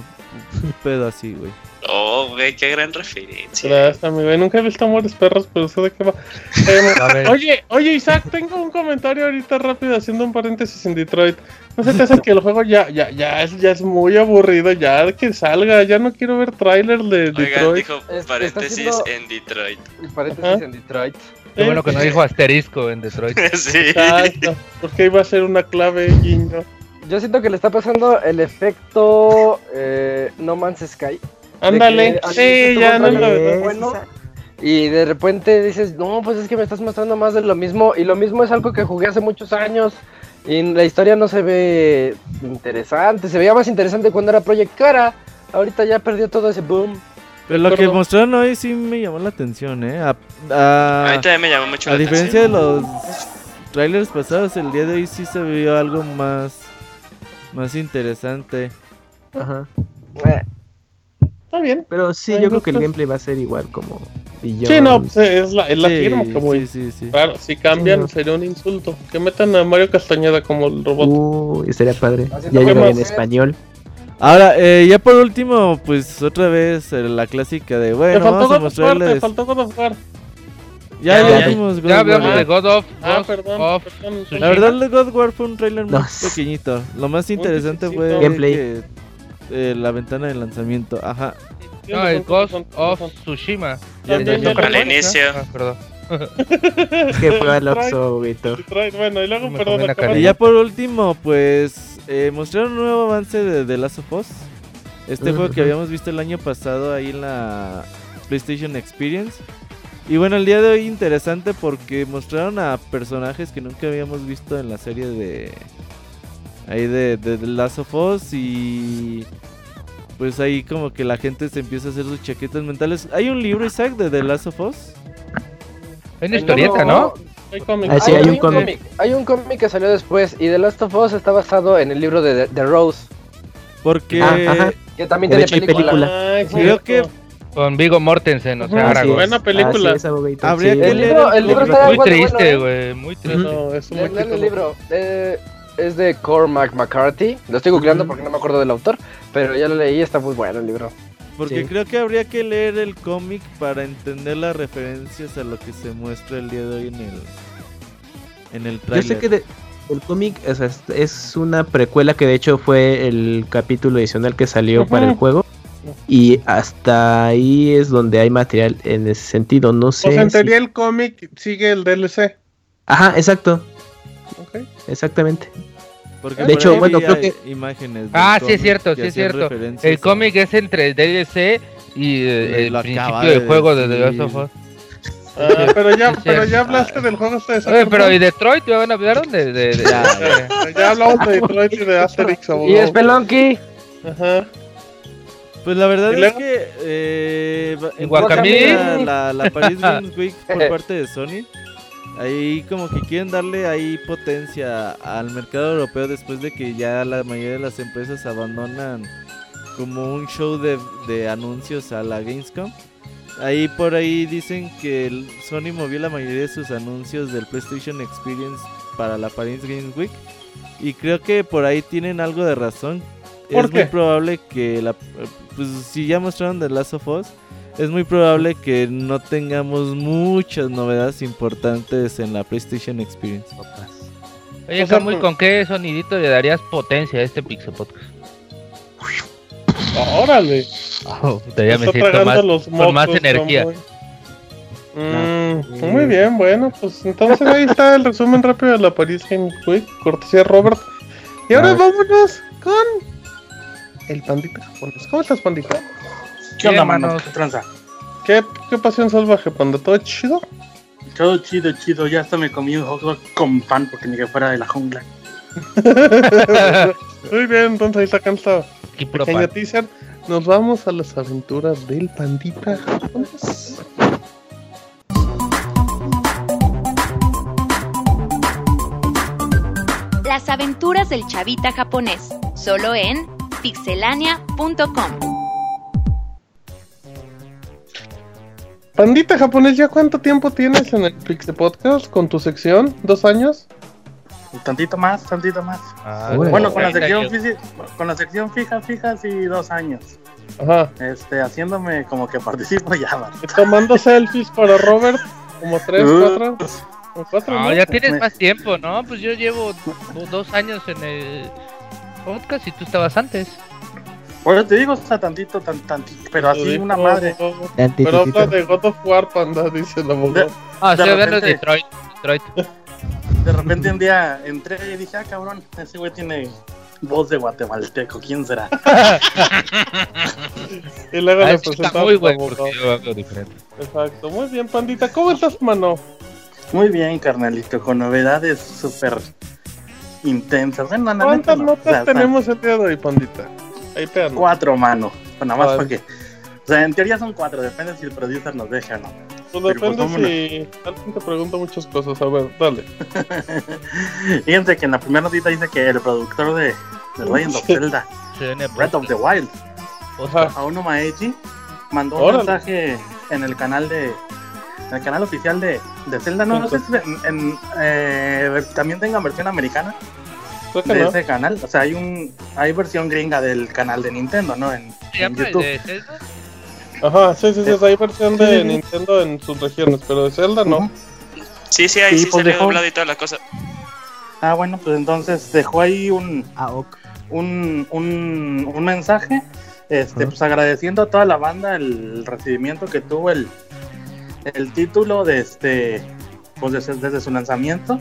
un pedo así, güey. Oh, güey, qué gran referencia. Gracias, amigo. Nunca he visto Amores perros, pero sé de qué va. Eh, oye, oye, Isaac, tengo un comentario ahorita rápido haciendo un paréntesis en Detroit. ¿No se te hace que el juego ya, ya, ya, es, ya es muy aburrido? Ya que salga, ya no quiero ver tráiler de Oigan, Detroit. dijo paréntesis haciendo- en Detroit. Paréntesis Ajá. en Detroit. Qué bueno que no Eh, dijo asterisco en Detroit. sí. Exacto, porque iba a ser una clave guiño. Yo siento que le está pasando el efecto eh, No Man's Sky. Ándale, sí, ya no lo bueno, Y de repente dices, no, pues es que me estás mostrando más de lo mismo. Y lo mismo es algo que jugué hace muchos años. Y la historia no se ve interesante. Se veía más interesante cuando era Project Cara. Ahorita ya perdió todo ese boom. Pero lo que mostraron hoy sí me llamó la atención, ¿eh? A, a- A mí también me llamó mucho a la diferencia atención. de los trailers pasados, el día de hoy sí se vio algo más, más interesante. Ajá. Eh, Está bien. Pero sí, yo creo que el gameplay va a ser igual como Beyond. Sí, no, pues es la, es la Sí, firma que muy. sí, sí, sí. Claro, si cambian Sí, no. sería un insulto. Que metan a Mario Castañeda como el robot. Uh, estaría padre. Ya llegó en español. Ahora, eh, ya por último, pues otra vez eh, la clásica de, bueno, faltó vamos a War, te mostrarles... faltó. Ya, Ya, ya ya, vimos God Ya of hablamos de God of, Ah, Ghost perdón. of perdón. Tsushima. La verdad, el de God of War fue un trailer muy No. pequeñito. Lo más interesante fue Gameplay. que, eh, la ventana de lanzamiento. Ajá. No, el Ghost of Tsushima. Ya ya lo- Al inicio. Ah, perdón. Que fue todo. Detroit, Bueno, y luego, perdón, Y ya por último, pues eh, mostraron un nuevo avance de The Last of Us. Este juego que habíamos visto el año pasado ahí en la PlayStation Experience. Y bueno, el día de hoy interesante porque mostraron a personajes que nunca habíamos visto en la serie de ahí de, de The Last of Us y pues ahí como que la gente se empieza a hacer sus chaquetas mentales. Hay un libro Isaac de The Last of Us. Hay una historieta, ¿no? Hay cómics. Ah, sí, hay un cómic. Hay un cómic que salió después y The Last of Us está basado en el libro de The, The Rose, Porque Ah, ajá. que también De tiene hecho, hay película. película. Ah, Creo que Con Vigo Mortensen, o sea, es, Buena película. abogadito, Habría sí. que El leer libro, el libro está Muy bueno, triste, bueno, ¿eh? güey, muy triste. No, es muy Lean el libro. Eh, es de Cormac McCarthy. Lo estoy googleando porque no me acuerdo del autor, pero ya lo leí, está muy bueno el libro. Porque Sí. creo que habría que leer el cómic para entender las referencias a lo que se muestra el día de hoy en el en el Yo sé que de- el cómic o sea, es- una precuela que de hecho fue el capítulo adicional que salió para el juego. Y hasta ahí es donde hay material en ese sentido. No O sé. sea, en si- teoría el cómic sigue el DLC. Ajá, exacto. Ok. Exactamente. Porque de por hecho, bueno, creo que- imágenes. Ah, sí es cierto, sí es cierto. El a- cómic es entre DLC y eh, el Lo principio del de juego de The. Last of Us. Ah, pero ya, Sí, sí. pero ya hablaste del juego este de Oye, pero ¿y Detroit? ¿Ya van a hablar de, de, de- Ya, de- Ya hablamos de Detroit y de Asterix, Y. Spelunky. Ajá. Pues la verdad ¿Y es que eh, en Guacamole. la, la Paris Games Week por parte de Sony, ahí como que quieren darle ahí potencia al mercado europeo después de que ya la mayoría de las empresas abandonan como un show de, de anuncios a la Gamescom. Ahí por ahí dicen que el Sony movió la mayoría de sus anuncios del PlayStation Experience para la Paris Games Week. Y creo que por ahí tienen algo de razón. ¿Por es qué? muy probable que la pues si ya mostraron The Last of Us, es muy probable que no tengamos muchas novedades importantes en la PlayStation Experience. Oye, O sea, Camuy, ¿con qué sonidito le darías potencia a este Pixel Podcast? Órale. Oh, ya me Está siento tragando más, los con más energía. Mm, muy bien, bueno, pues entonces ahí está el resumen rápido de la Paris Games Week, cortesía de Robert. Y ahora vámonos con el pandita japonés. ¿Cómo estás, pandita? ¿Qué onda, mano? ¿Qué tranza? ¿Qué ¿Qué, pasión salvaje, panda? ¿Todo chido? Todo chido, chido. Ya hasta me comí un hot dog con pan porque ni que fuera de la jungla. Muy bien, entonces ahí está cansado. Puro Pequeña pan. teaser. Nos vamos a las aventuras del pandita japonés. Las aventuras del chavita japonés, solo en pixelania.com. Pandita japonés, ¿ya cuánto tiempo tienes en el Pixel Podcast con tu sección? ¿Dos años? Un tantito más, tantito más. Ah. Bueno, con la sección fisi- con la sección fija, fija, sí, dos años. Ajá. Este, haciéndome como que participo ya, tomando selfies para Robert, como tres, cuatro. como cuatro, No, ¿no? ya tienes más tiempo, ¿no? Pues yo llevo do- dos años en el podcast y tú estabas antes. Bueno, te digo, o sea, tantito, tan, tantito, pero así una madre. Pero habla de God of War, panda, dice la abogado. De, Ah, De estoy hablando de repente- Detroit. Detroit. de repente un día entré y dije, ah, cabrón, ese güey tiene voz de guatemalteco, ¿quién será? Y luego Ah, le presentamos muy bueno abogado. porque yo hablo diferente. Exacto, muy bien, pandita. ¿Cómo estás, mano? Muy bien, carnalito, con novedades súper intensas. Bueno, la neta ¿Cuántas no, notas o sea, tenemos el día de hoy, pandita? Ahí. Cuatro, mano. Pues nada más porque. O sea, en teoría son cuatro, depende si el producer nos deja o no. Pues depende pues si alguien te pregunta muchas cosas. A ver, dale. Fíjense que en la primera notita dice que el productor de, de Legend of Zelda, Breath of the Wild, Ajá. Aono Maechi, mandó un Órale. mensaje en el canal de. En el canal oficial de, de Zelda. No, no sé si en, en, eh, también tengan versión americana de no. ese canal. O sea, hay un hay versión gringa del canal de Nintendo, ¿no? En, ¿Se en YouTube. de Zelda? Ajá, sí, sí, sí. Hay versión de sí, sí. Nintendo en sus regiones, pero de Zelda no. Sí, sí, ahí Sí, sí, pues salió dejó- doblado y toda la cosa. Ah, bueno, pues entonces dejó ahí un, Ah, ok. un, un, un mensaje, este, pues agradeciendo a toda la banda el recibimiento que tuvo el, el título de este, pues desde, su lanzamiento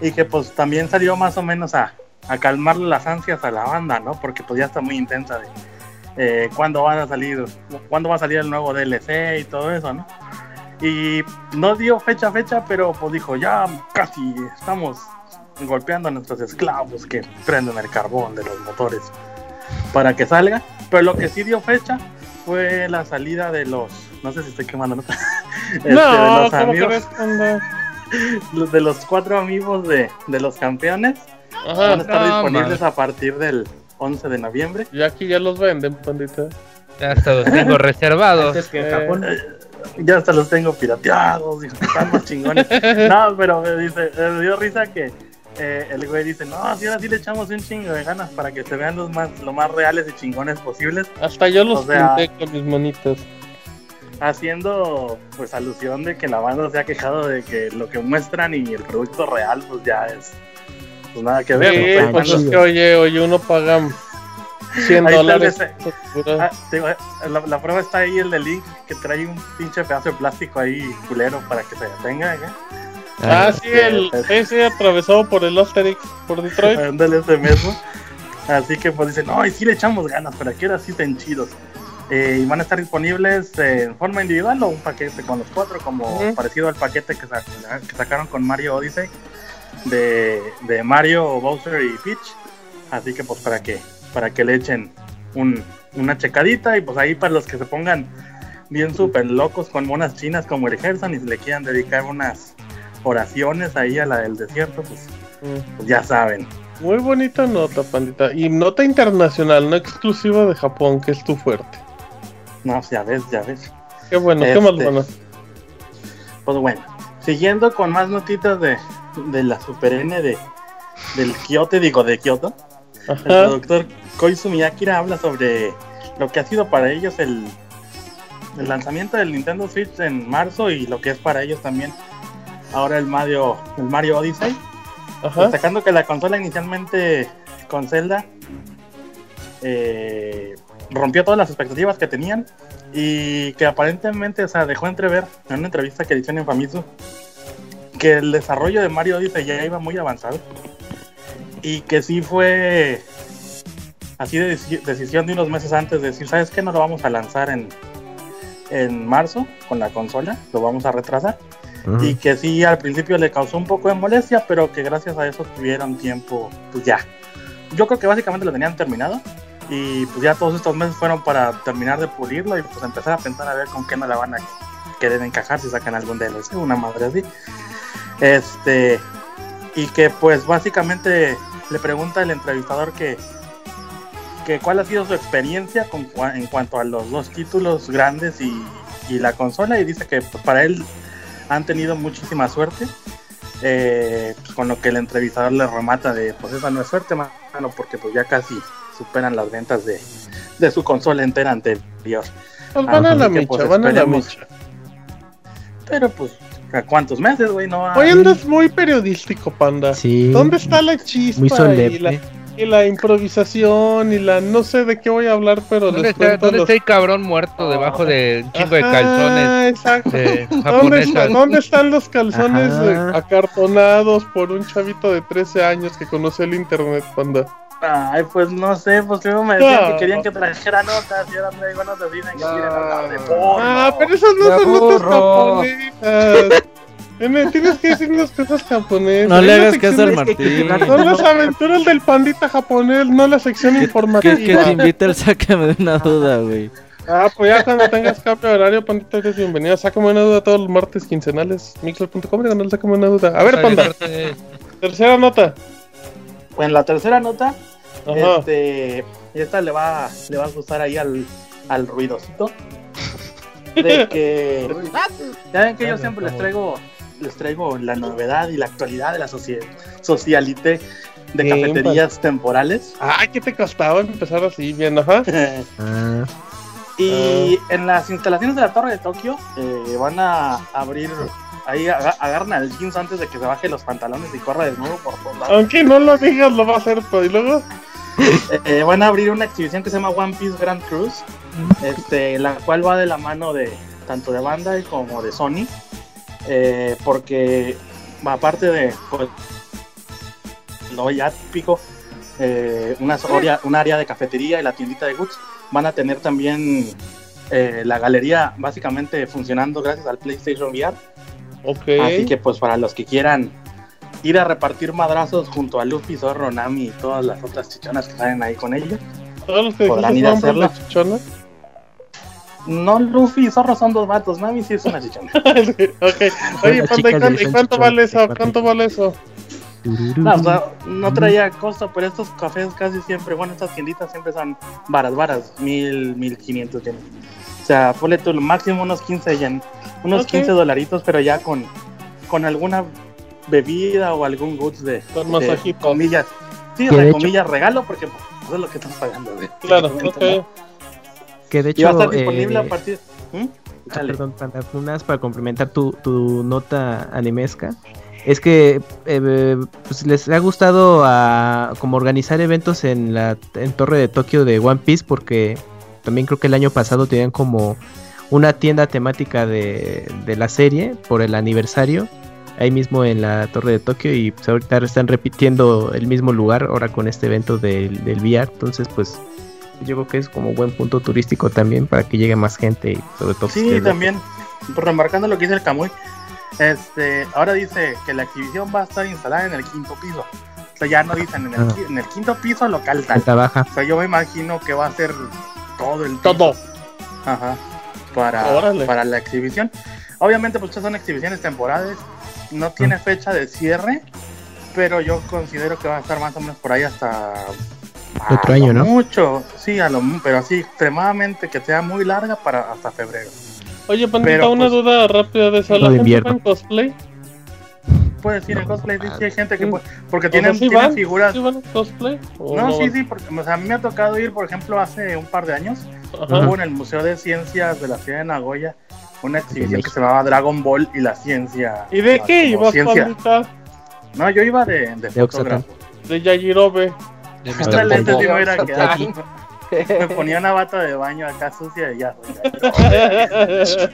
y que pues también salió más o menos a, a calmar las ansias a la banda, ¿no? Porque pues ya está muy intensa de eh, cuándo van a salir, cuándo va a salir el nuevo DLC y todo eso, ¿no? Y no dio fecha fecha, pero pues dijo, ya casi estamos golpeando a nuestros esclavos que prenden el carbón de los motores para que salga. Pero lo que sí dio fecha fue la salida de los, no sé si estoy quemando, ¿no? Este, no, de los ¿cómo amigos, los- de los cuatro amigos de, de los campeones van a Ajá. estar no, disponibles a partir del 11 de noviembre. Y aquí ya los venden, pandita. Ya hasta los tengo reservados. Antes que en Eh, Japón. Ya hasta los tengo pirateados, dijo, están más chingones. No, pero me dice, me dio risa que eh, el güey dice, no, si ahora sí le echamos un chingo de ganas para que se vean los más, lo más reales y chingones posibles, Hasta yo los O sea- pinté con mis monitas. Haciendo pues alusión de que la banda se ha quejado de que lo que muestran y el producto real pues ya es pues nada que ver. Sí, ¿no? pues Pero- es que, oye, oye, uno paga 100 Ahí está el dólares. Ah, digo, eh, la, la prueba está ahí el de Link que trae un pinche pedazo de plástico ahí culero para que se detenga. ¿eh? Ah, sí, el, sí, sí, atravesado por el Asterix, por Detroit. Ándale ese mismo. Así que pues dicen, no, y sí le echamos ganas, pero aquí ahora sí estén chidos. Eh, y van a estar disponibles eh, en forma individual o un paquete con los cuatro, como parecido al paquete que, sa- que sacaron con Mario Odyssey de, de Mario, Bowser y Peach. Así que pues para que, para que le echen un, una checadita y pues ahí para los que se pongan bien súper locos con monas chinas como el Gerson y se le quieran dedicar unas oraciones ahí a la del desierto, pues ya saben. Muy bonita nota, pandita. Y nota internacional, no exclusiva de Japón, que es tu fuerte. No, ya ves, ya ves. Qué bueno, qué Este, mal bueno. Pues bueno, siguiendo con más notitas de, de la Super N de, del Kyoto, digo de Kyoto, el Ajá. productor Koizumi Akira habla sobre lo que ha sido para ellos el, el lanzamiento del Nintendo Switch en marzo y lo que es para ellos también ahora el Mario, el Mario Odyssey. Ajá. Destacando que la consola inicialmente con Zelda eh, rompió todas las expectativas que tenían y que aparentemente, o sea, dejó entrever en una entrevista que hicieron en Famitsu que el desarrollo de Mario Odyssey ya iba muy avanzado y que sí fue así de deci- decisión de unos meses antes de decir, ¿sabes qué? No lo vamos a lanzar en, en marzo con la consola, lo vamos a retrasar. Y que sí, al principio le causó un poco de molestia, pero que gracias a eso tuvieron tiempo, pues ya. Yo creo que básicamente lo tenían terminado. Y pues ya todos estos meses fueron para terminar de pulirlo y pues empezar a pensar a ver con qué no la van a querer encajar si sacan algún DLC, una madre así. Este, y que pues básicamente le pregunta el entrevistador que, que cuál ha sido su experiencia en cuanto a los dos títulos grandes y, y la consola y dice que pues, para él han tenido muchísima suerte. eh, pues, con lo que el entrevistador le remata de pues esa no es suerte mano porque pues ya casi superan las ventas de, de su consola entera anterior. Pues van a la que, micha, pues, van a la micha. Pero pues, ¿a cuántos meses, güey? No Hoy hay- andas muy periodístico, panda. Sí. ¿Dónde está la chispa Muy y, la, solemne. y la improvisación y la no sé de qué voy a hablar, pero ¿Dónde les está, dónde los- está el cabrón muerto debajo de un chingo de calzones exacto. de ¿Dónde, japonesas? está- dónde están los calzones Ajá. eh, acartonados por un chavito de 13 años que conoce el internet, panda? Ay, pues no sé, pues luego me decían No. que querían que trajera notas y ahora traigo notas y dicen que quieren hablar de porno. Ah, pero esas no son notas japonesas. Tienes que decir unas cosas japonesas. No le hagas caso al Martín. Son las aventuras del pandita japonés, no la sección Que, informativa. que te invite el sácame de una duda, güey. Ah, pues ya cuando tengas cambio de horario, pandita, eres bienvenido. Sácame una duda todos los martes quincenales. Mixler.com, diagonal, sácame una duda. A ver, panda, tercera nota. Pues en la tercera nota, Ajá. este, y esta le va, le va a gustar ahí al, al ruidosito. De que ya ven que yo siempre les traigo, les traigo la novedad y la actualidad de la socie- socialité de Sí, cafeterías temporales. Ay, ¿qué te costaba empezar así? Bien, ajá. Ah, Y en las instalaciones de la Torre de Tokio eh, van a abrir, ahí aga- agarran al jeans antes de que se baje los pantalones y corra desnudo por todos lados. Aunque no lo digas, lo va a hacer. pues, Y luego, Eh, eh, van a abrir una exhibición que se llama One Piece Grand Cruise, este, la cual va de la mano de tanto de Bandai como de Sony, eh, porque aparte de pues, lo ya típico, eh, una, un área de cafetería y la tiendita de goods, van a tener también la galería básicamente funcionando gracias al PlayStation VR. Así que pues para los que quieran ir a repartir madrazos junto a Luffy, Zorro, Nami y todas las otras chichonas que salen ahí con ellos. Todos los que podrán ir a hacerlo. No, Luffy y Zorro son dos vatos, Nami sí es una chichona. Oye, panda, ¿y cuánto, vale eso? ¿Cuánto vale eso? tururú. No, o sea, no traía costo, pero estos cafés casi siempre, bueno, estas tienditas siempre son varas, varas, mil, mil quinientos yenes. O sea, ponle tú lo máximo unos 15 yen, unos Ok. 15 dolaritos, pero ya con, con alguna bebida o algún goods de, Con de comillas. Sí, o de sea, hecho- comillas regalo, porque pues, eso es lo que estás pagando. güey. Claro, Técnicamente, ok. ¿no? Que de Y va a hecho, estar disponible eh, a partir. ¿Mm? Ah, Dale. Perdón, Panda, unas para complementar tu, tu nota animesca. Es que eh, pues les ha gustado a, como organizar eventos en la en Torre de Tokio de One Piece porque también creo que el año pasado tenían como una tienda temática de, de la serie por el aniversario ahí mismo en la Torre de Tokio y pues ahorita están repitiendo el mismo lugar ahora con este evento del, del VR entonces pues yo creo que es como buen punto turístico también para que llegue más gente y sobre todo pues, Sí, también, pues, remarcando lo que dice el Camuy, este, ahora dice que la exhibición va a estar instalada en el quinto piso. O sea, ya no dicen en el, Ah. qui- en el quinto piso local tal. alta baja O sea, yo me imagino que va a ser todo el piso. Todo. Ajá. Para, Órale. para la exhibición. Obviamente, pues estas son exhibiciones temporales. No tiene fecha de cierre, pero yo considero que va a estar más o menos por ahí hasta Otro año, ¿no? Mucho, sí, a lo, pero así extremadamente que sea muy larga para hasta febrero. Oye, pandita, Pero, una pues, duda rápida de eso. Todo ¿La gente invierno. va en cosplay? Puede decir en cosplay, sí, sí hay gente que puede, porque sea, tienen, ¿sí tienen van? figuras. ¿Sí van cosplay? ¿O No, sí, sí, porque o sea, a mí me ha tocado ir, por ejemplo, hace un par de años, hubo en el Museo de Ciencias de la ciudad de Nagoya una exhibición que se llamaba Dragon Ball y la ciencia. ¿Y de qué ibas, ciencia. No, yo iba de, de De fotógrafo. De Yajirobe. De Mr. Era que- Ay. Me ponía una bata de baño acá sucia y ya.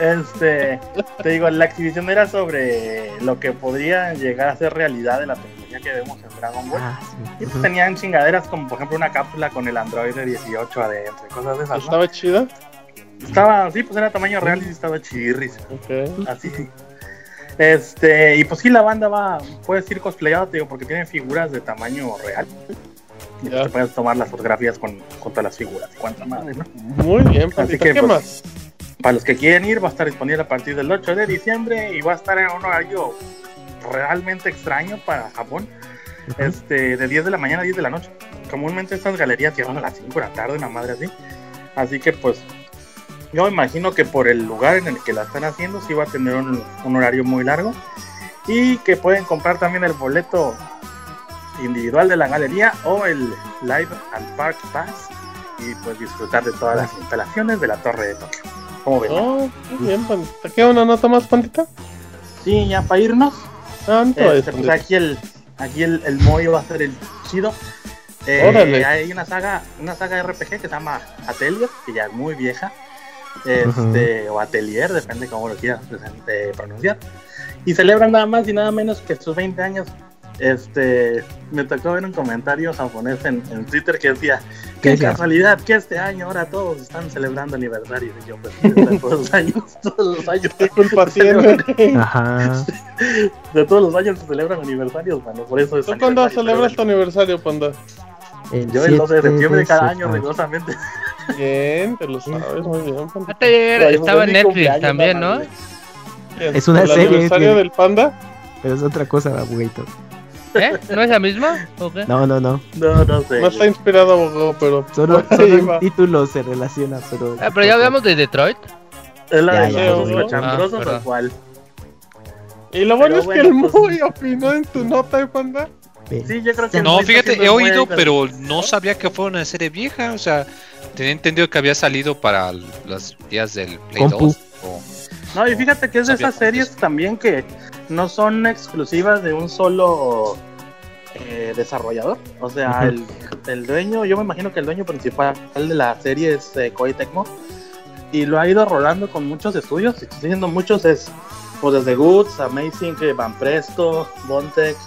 Este, te digo, la exhibición era sobre lo que podría llegar a ser realidad de la tecnología que vemos en Dragon Ball. Ah, sí. Y pues tenían chingaderas como por ejemplo una cápsula con el Android de 18 adentro y cosas de esas. ¿no? ¿Estaba chida? Estaba, sí, pues era tamaño real y sí estaba chirris. Ok. Así. Este, y pues sí, la banda va, puedes ir cosplayado, te digo, porque tiene figuras de tamaño real. Y Ya. te puedes tomar las fotografías con, con todas las figuras. Cuánta madre, ¿no? Muy bien, Así que, ¿Qué pues, más? Para los que quieren ir, va a estar disponible a partir del 8 de diciembre y va a estar en un horario realmente extraño para Japón. Este, de 10 de la mañana a 10 de la noche. Comúnmente estas galerías cierran a las 5 de la tarde, una madre así. Así que pues yo imagino que por el lugar en el que la están haciendo sí va a tener un, un horario muy largo. Y que pueden comprar también el boleto individual de la galería o el Live and Park Pass y pues disfrutar de todas las instalaciones de la Torre de Tokio. ¿Cómo ven? Oh, muy bien, pandita. ¿Qué una nota más, pandita? Sí, ya para irnos. Ah, no te vayas, Este, pues aquí el, aquí el, el Moy va a ser el chido. Eh, Órale. hay una saga, una saga RPG que se llama Atelier, que ya es muy vieja. Este, o Atelier, depende cómo lo quieras eh, pronunciar. Y celebran nada más y nada menos que sus 20 años. Este, me tocó ver un comentario japonés en, en Twitter que decía, ¿Qué qué casualidad que este año ahora todos están celebrando aniversario. Y yo, pues, todos los años, todos los años. ¿Qué culpa tiene? Ajá. de todos los años se celebran aniversarios, mano. Por eso es ¿Tú cuándo aniversario, celebras tu aniversario, panda? El Yo el 12 de 7 septiembre de cada año, rigurosamente. Bien, te lo sabes, muy bien. Ayer estaba es en Netflix también, no. Es una ¿El serie, aniversario tiene- del panda? Pero es otra cosa, abuelito. ¿Eh? ¿No es la misma? ¿O qué? No, no, no. No, no sé. No está inspirado, abogado, pero. Solo, solo el título se relaciona, pero. Ah, pero ya hablamos de Detroit. Es la Ya, de los cochambrosos Ah, perdón. cuál. Y lo bueno Pero es que bueno, el pues- muy opinó en tu nota, ¿eh, panda? Sí, yo creo que No, fíjate, he oído, pero no sabía que fue una serie vieja. O sea, tenía entendido que había salido para los días del Play Compu. 2. o- No, y fíjate que es de esas series también que no son exclusivas de un solo eh, desarrollador. O sea, el, el dueño, yo me imagino que el dueño principal de la serie es eh, Koei Tecmo. Y lo ha ido rolando con muchos estudios. Si estoy diciendo muchos, es pues desde Goods, Amazing, que Van Presto, Bontex,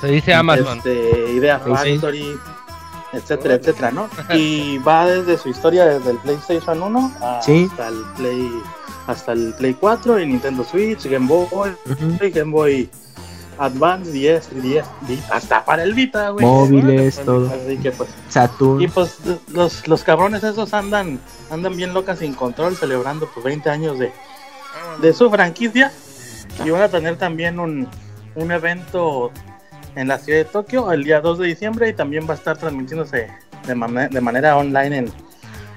Se dice Amazon. este, Idea Sí, sí. Etcétera, etcétera, ¿no? Y va desde su historia desde el PlayStation 1 hasta Sí. el Play hasta el Play 4 y Nintendo Switch, Game Boy, Game Boy Advance 10, 10, Vi- hasta para el Vita, güey. Móviles, todo. Así que pues Saturn. y pues los, los cabrones esos andan andan bien locas sin control celebrando pues 20 años de, de su franquicia y van a tener también un, un evento en la ciudad de Tokio el día 2 de diciembre y también va a estar transmitiéndose de, mane- de manera online en,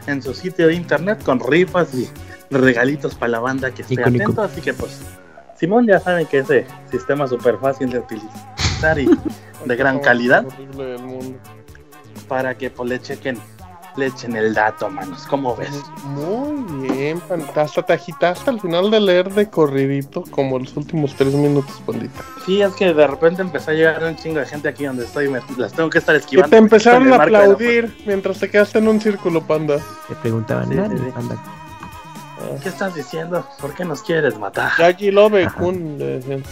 en su sitio de internet con rifas y regalitos para la banda que esté atento. Así que pues Simón ya saben que ese sistema súper fácil de utilizar y de gran calidad. para que pues le chequen le echen el dato, manos. ¿Cómo ves? Muy bien, panda. Hasta te agitaste al final de leer de corridito, como los últimos tres minutos, pandita. Sí, es que de repente empezó a llegar un chingo de gente aquí donde estoy, me, las tengo que estar Y esquivando. te empezaron a aplaudir mientras te quedaste en un círculo, panda. Te preguntaban, Sí, "Nani, sí, sí. anda". puerta. ¿Qué estás diciendo? ¿Por qué nos quieres matar? Jackie Love Kun,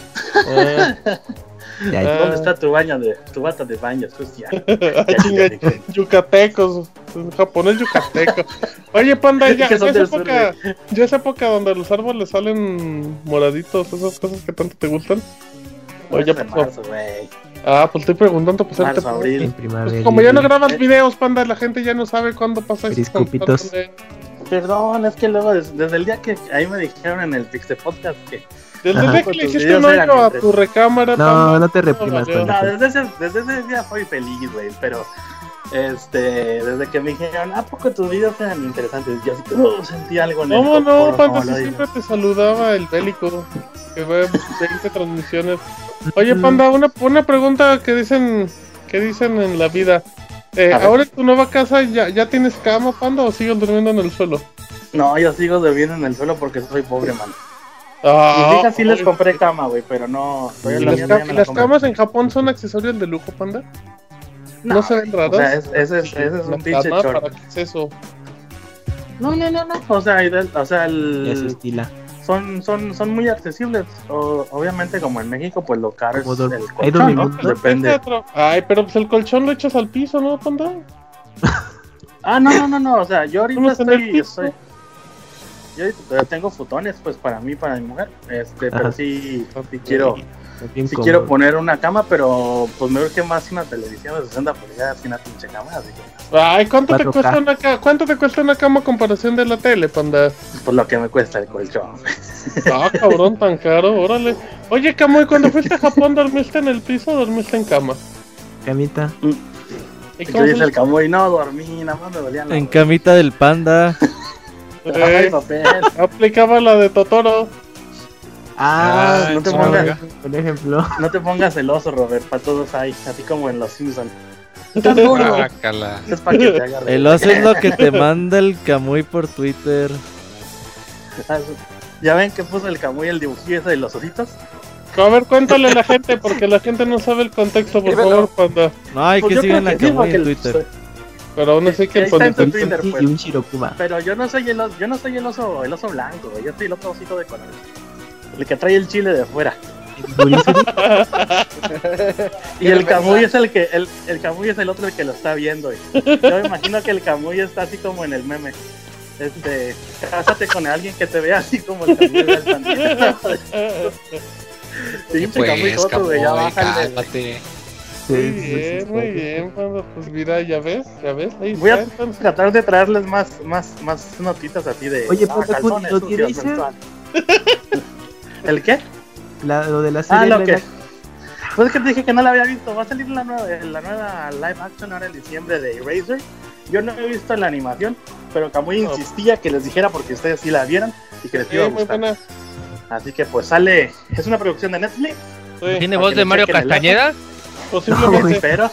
Ya. ¿Dónde está tu baño de tu bata de baño, sucia? ah, yucatecos, japonés yucateco. Oye, panda, ya, es sur, época, ya es época donde los árboles salen moraditos, esas cosas que tanto te gustan. O ya de pasó. marzo, güey. Ah, pues estoy preguntando, pues Marzo, abril. Pues como ya no grabas Eh. videos, panda, la gente ya no sabe cuándo pasa eso. Periscopitos. Perdón, es que luego des- desde, el día que ahí me dijeron en el Pixel Podcast que Desde Ajá. el día que le hiciste un hoyo a tu recámara, No, no te reprimas, panda. No, desde ese, desde ese día fui feliz, güey, pero este, desde que me dijeron, ¿a poco tus videos eran interesantes? Yo así que oh, sentí algo en el ¿Cómo no, lo siempre te saludaba el bélico, que ve 20 transmisiones. Oye, panda, una, una pregunta que dicen que dicen en la vida. Eh. ¿Ahora en tu nueva casa ya, ya tienes cama, panda, o sigues durmiendo en el suelo? No, yo sigo durmiendo en el suelo porque soy pobre, man. Ah, Mis hijas sí les oye, compré cama, güey, pero no. ¿Y todavía la las, mía ca- la las camas en Japón son accesorios de lujo, panda? ¿No, se ven raras? O sea, es- ese es, ese es La un pinche chorro. ¿Para qué es eso? No, no, no, no. O sea, y del- o sea el, estila. son, son, son muy accesibles. O- obviamente, como en México, pues lo caro es el colchón, ¿no? ¿no? Depende. Ay, pero pues el colchón lo echas al piso, ¿no, panda? Ah, no, no, no, no. O sea, yo ahorita ¿Cómo está en el estoy, piso? estoy. Yo todavía tengo futones, pues para mí, para mi mujer. Este, pero Ajá. sí, sí quiero, sí cómodo. quiero poner una cama, pero pues me urge más una televisión de 60 pulgadas que una pinche cama. Así que, Ay, ¿cuánto te 4K. cuesta una ca- cuánto te cuesta una cama a comparación de la tele, panda? pues lo que me cuesta el colchón. Ah, cabrón, tan caro, órale. Oye, Camuy, cuando fuiste a Japón, ¿dormiste en el piso o dormiste en cama? Camita. ¿Y Que cómo dice el camuy, no dormí, nada más me dolían En camita del panda. Ay, Eh, papel. aplicaba la de Totoro. Ah, no te pongas. Por ejemplo. No te pongas celoso, Robert, para todos hay, así como en Los Simpsons. Estás gordo. Guácala. Es para que te agarre. El oso es lo que te manda el Camuy por Twitter. ¿Ya ven que puso el camuy el dibujillo ese de los ositos? A ver, cuéntale a la gente, porque la gente no sabe el contexto, por Dímelo. favor, panda. No, hay Pues que creo a Camuy en el- Twitter. Pero aún así que Ahí el está en pandita... tu Twitter, Y pues. un Shirokuma. Pero yo no soy el oso, yo no soy el oso, el oso blanco, güey, yo soy el otro osito de colores. El que trae el chile de fuera. Y el camuy es el que, el, el camuy es el otro el que lo está viendo. Yo me imagino que el camuy está así como en el meme. Este, cásate con alguien que te vea así como el camuy. Pinche camuy Pues, ya. Muy Sí, sí, sí, bien, sí, muy bien. Pues mira, ya ves, ya ves. Ahí Voy a tratar de traerles más, más, más notitas así de Oye, ah, menstrual. ¿El qué? La- lo de la serie. Ah, lo que. Pues es que te dije que no la había visto. Va a salir la nueva, la nueva live action ahora en diciembre de Eraser. Yo no he visto la animación, pero Camuy Oh. insistía que les dijera porque ustedes sí la vieran y que les iba a gustar. Así que pues sale. Es una producción de Netflix. Sí, ¿Tiene voz que de Mario Castañeda? Posiblemente. Espero.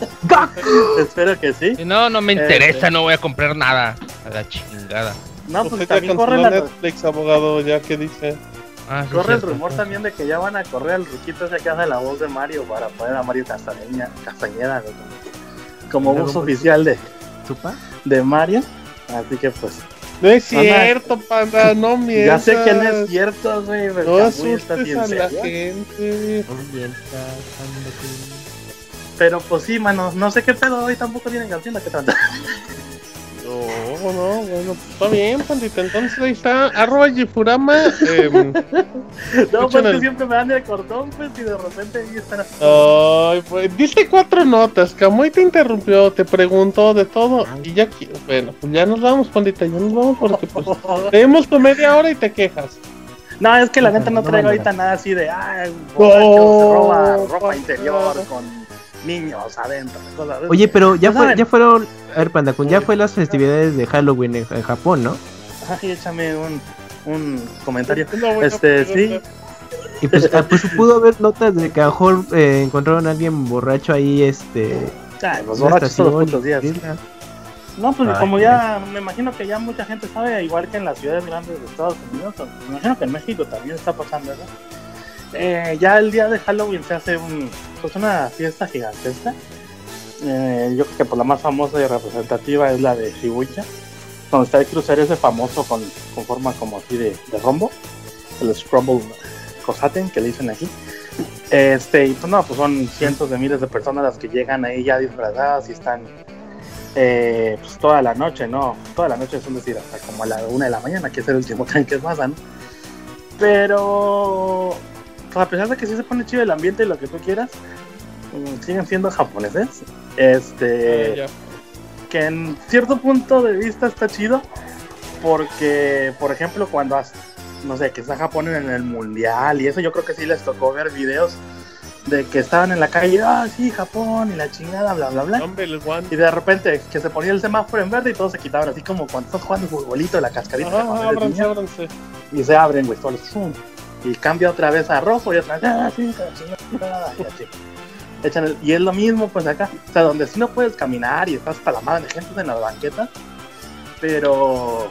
Espero que sí. No, no me Este. interesa, no voy a comprar nada. A la chingada. No, Pues pues también corre, la- Netflix, abogado, ya que dice. Ah, sí, corre el cierto. rumor también de que ya van a correr al ruquito ese que hace la voz de Mario para poner a Mario Castañeda, Castañeda como, como voz oficial de, ¿Supa? de Mario. Así que pues. No es cierto, panda, no Ya mientas. sé que no es cierto, güey. pero No asustes está bien a la gente. Pero pues sí, mano, no sé qué pedo hoy tampoco tienen canción qué trata. No, no, bueno, pues está bien, pandita. Entonces ahí está, arroba Gifurama. em, No, pues el- siempre me dan el cordón, pues, y de repente ahí están así. Ay, pues, dice cuatro notas. Camuy te interrumpió, te preguntó de todo. Y ya, bueno, pues ya nos vamos, pandita. Ya nos vamos porque pues tenemos tu media hora y te quejas. No, es que la neta no No, traigo no. ahorita nada así de, ah, borracho se roba ropa interior con niños adentro. cosas de- Oye, pero ya Pues, fue, ya fueron. A ver, Panda, Kun, ya fue las festividades de Halloween en, en Japón, ¿no? Ay, échame un, un comentario. Este, sí. Y pues, ah, pues pudo haber notas de que a lo mejor eh, encontraron a alguien borracho ahí, este. Ay, los borrachos todos los días. isla. No, pues Ay, como qué ya, me imagino que ya mucha gente sabe, igual que en las ciudades grandes de Estados Unidos, me imagino que en México también está pasando eso. Eh, ya el día de Halloween se hace pues una fiesta gigantesca. Eh, yo creo que por la más famosa y representativa es la de Shibuya, donde está el crucero ese famoso con, con forma como así de, de rombo, el Scrumble Cosaten que le dicen aquí. Este, y pues no, pues son cientos de miles de personas las que llegan ahí ya disfrazadas y están eh, pues toda la noche, ¿no? Toda la noche es decir, hasta como a la una de la mañana, que es el último tren que ¿no? Pero, pues a pesar de que sí se pone chido el ambiente y lo que tú quieras, mm, siguen siendo japoneses. Este, Ah, que en cierto punto de vista está chido, porque, por ejemplo, cuando, has- no sé, que está Japón en el mundial y eso, yo creo que sí les tocó ver videos de que estaban en la calle, ah, sí, Japón y la chingada, bla, bla, bla. Y de repente que se ponía el semáforo en verde y todos se quitaban, así como cuando estás jugando futbolito, la cascarita. Eres ábranse, ábranse. y se abren, güey, todos. Y cambia otra vez a rojo y otra vez, ah, la y así. Echan el- y es lo mismo, pues acá. O sea, donde sí no puedes caminar y estás para la madre de gente en las banquetas. Pero,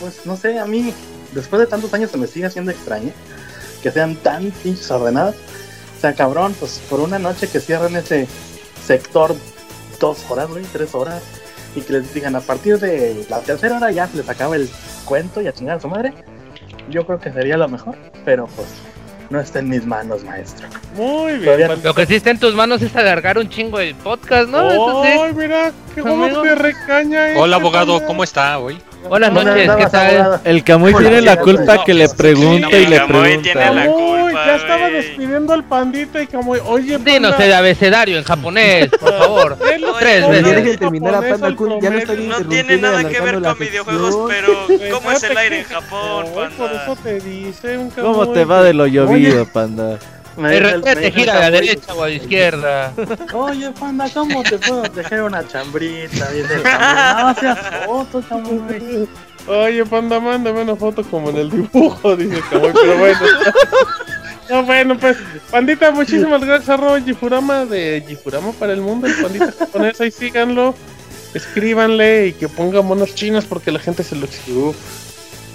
pues no sé, a mí, después de tantos años se me sigue haciendo extraño que sean tan pinches ordenadas. O sea, cabrón, pues por una noche que cierren ese sector dos horas, güey, tres horas, y que les digan a partir de la tercera hora ya se les acaba el cuento y a chingar a su madre, yo creo que sería lo mejor, pero pues no está en mis manos, maestro. Muy bien. Todavía-. Lo que sí está en tus manos es alargar un chingo el podcast, ¿no? Eso sí. Ay, mira, qué de recaña. Hola este, abogado. ¿cómo está hoy? Buenas noches, ¿qué tal? El Camuy tiene la culpa que le pregunte y le Camuy tiene pregunta. la Uy, culpa, ya estaba despidiendo al pandita y como, oye, Dinos panda, el abecedario en japonés, por favor. es lo Tres veces. Panda. No tiene nada que ver con videojuegos, pero ¿cómo es el aire en Japón, Ay, Por eso panda? te dice un ¿Cómo te va de lo llovido, panda? Me dice El el- el gira a la derecha o a la izquierda. Oye, panda, ¿cómo te puedo dejar una chambrita? Dice el. No seas foto, Camuy. Oye, panda, mándame una foto como en el dibujo, dice Camuy, pero bueno. No, bueno, pues, pandita, muchísimas gracias, arroba Gifurama de Gifurama para el mundo, el pandita japonés, ahí síganlo, escríbanle y que ponga monos chinos porque la gente se lo exige.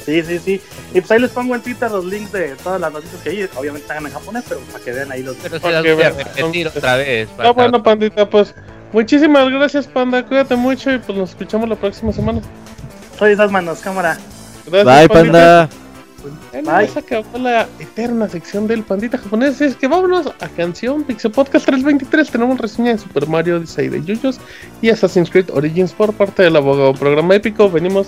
Sí, sí, sí. Y pues ahí les pongo en Twitter los links de todas las noticias que hay. Obviamente están en japonés, pero para que vean ahí los Pero se las voy a repetir otra vez. Ah, bueno, pandita, pues, muchísimas gracias, panda, cuídate mucho y pues nos escuchamos la próxima semana. Soy esas manos, cámara. Gracias, Bye, pandita. panda. Bye. se acabó la eterna sección del pandita japonés. Es que vámonos a canción Pixel Podcast 323. Tenemos reseña de Super Mario Odyssey de Yuyos y Assassin's Creed Origins por parte del abogado programa épico. Venimos.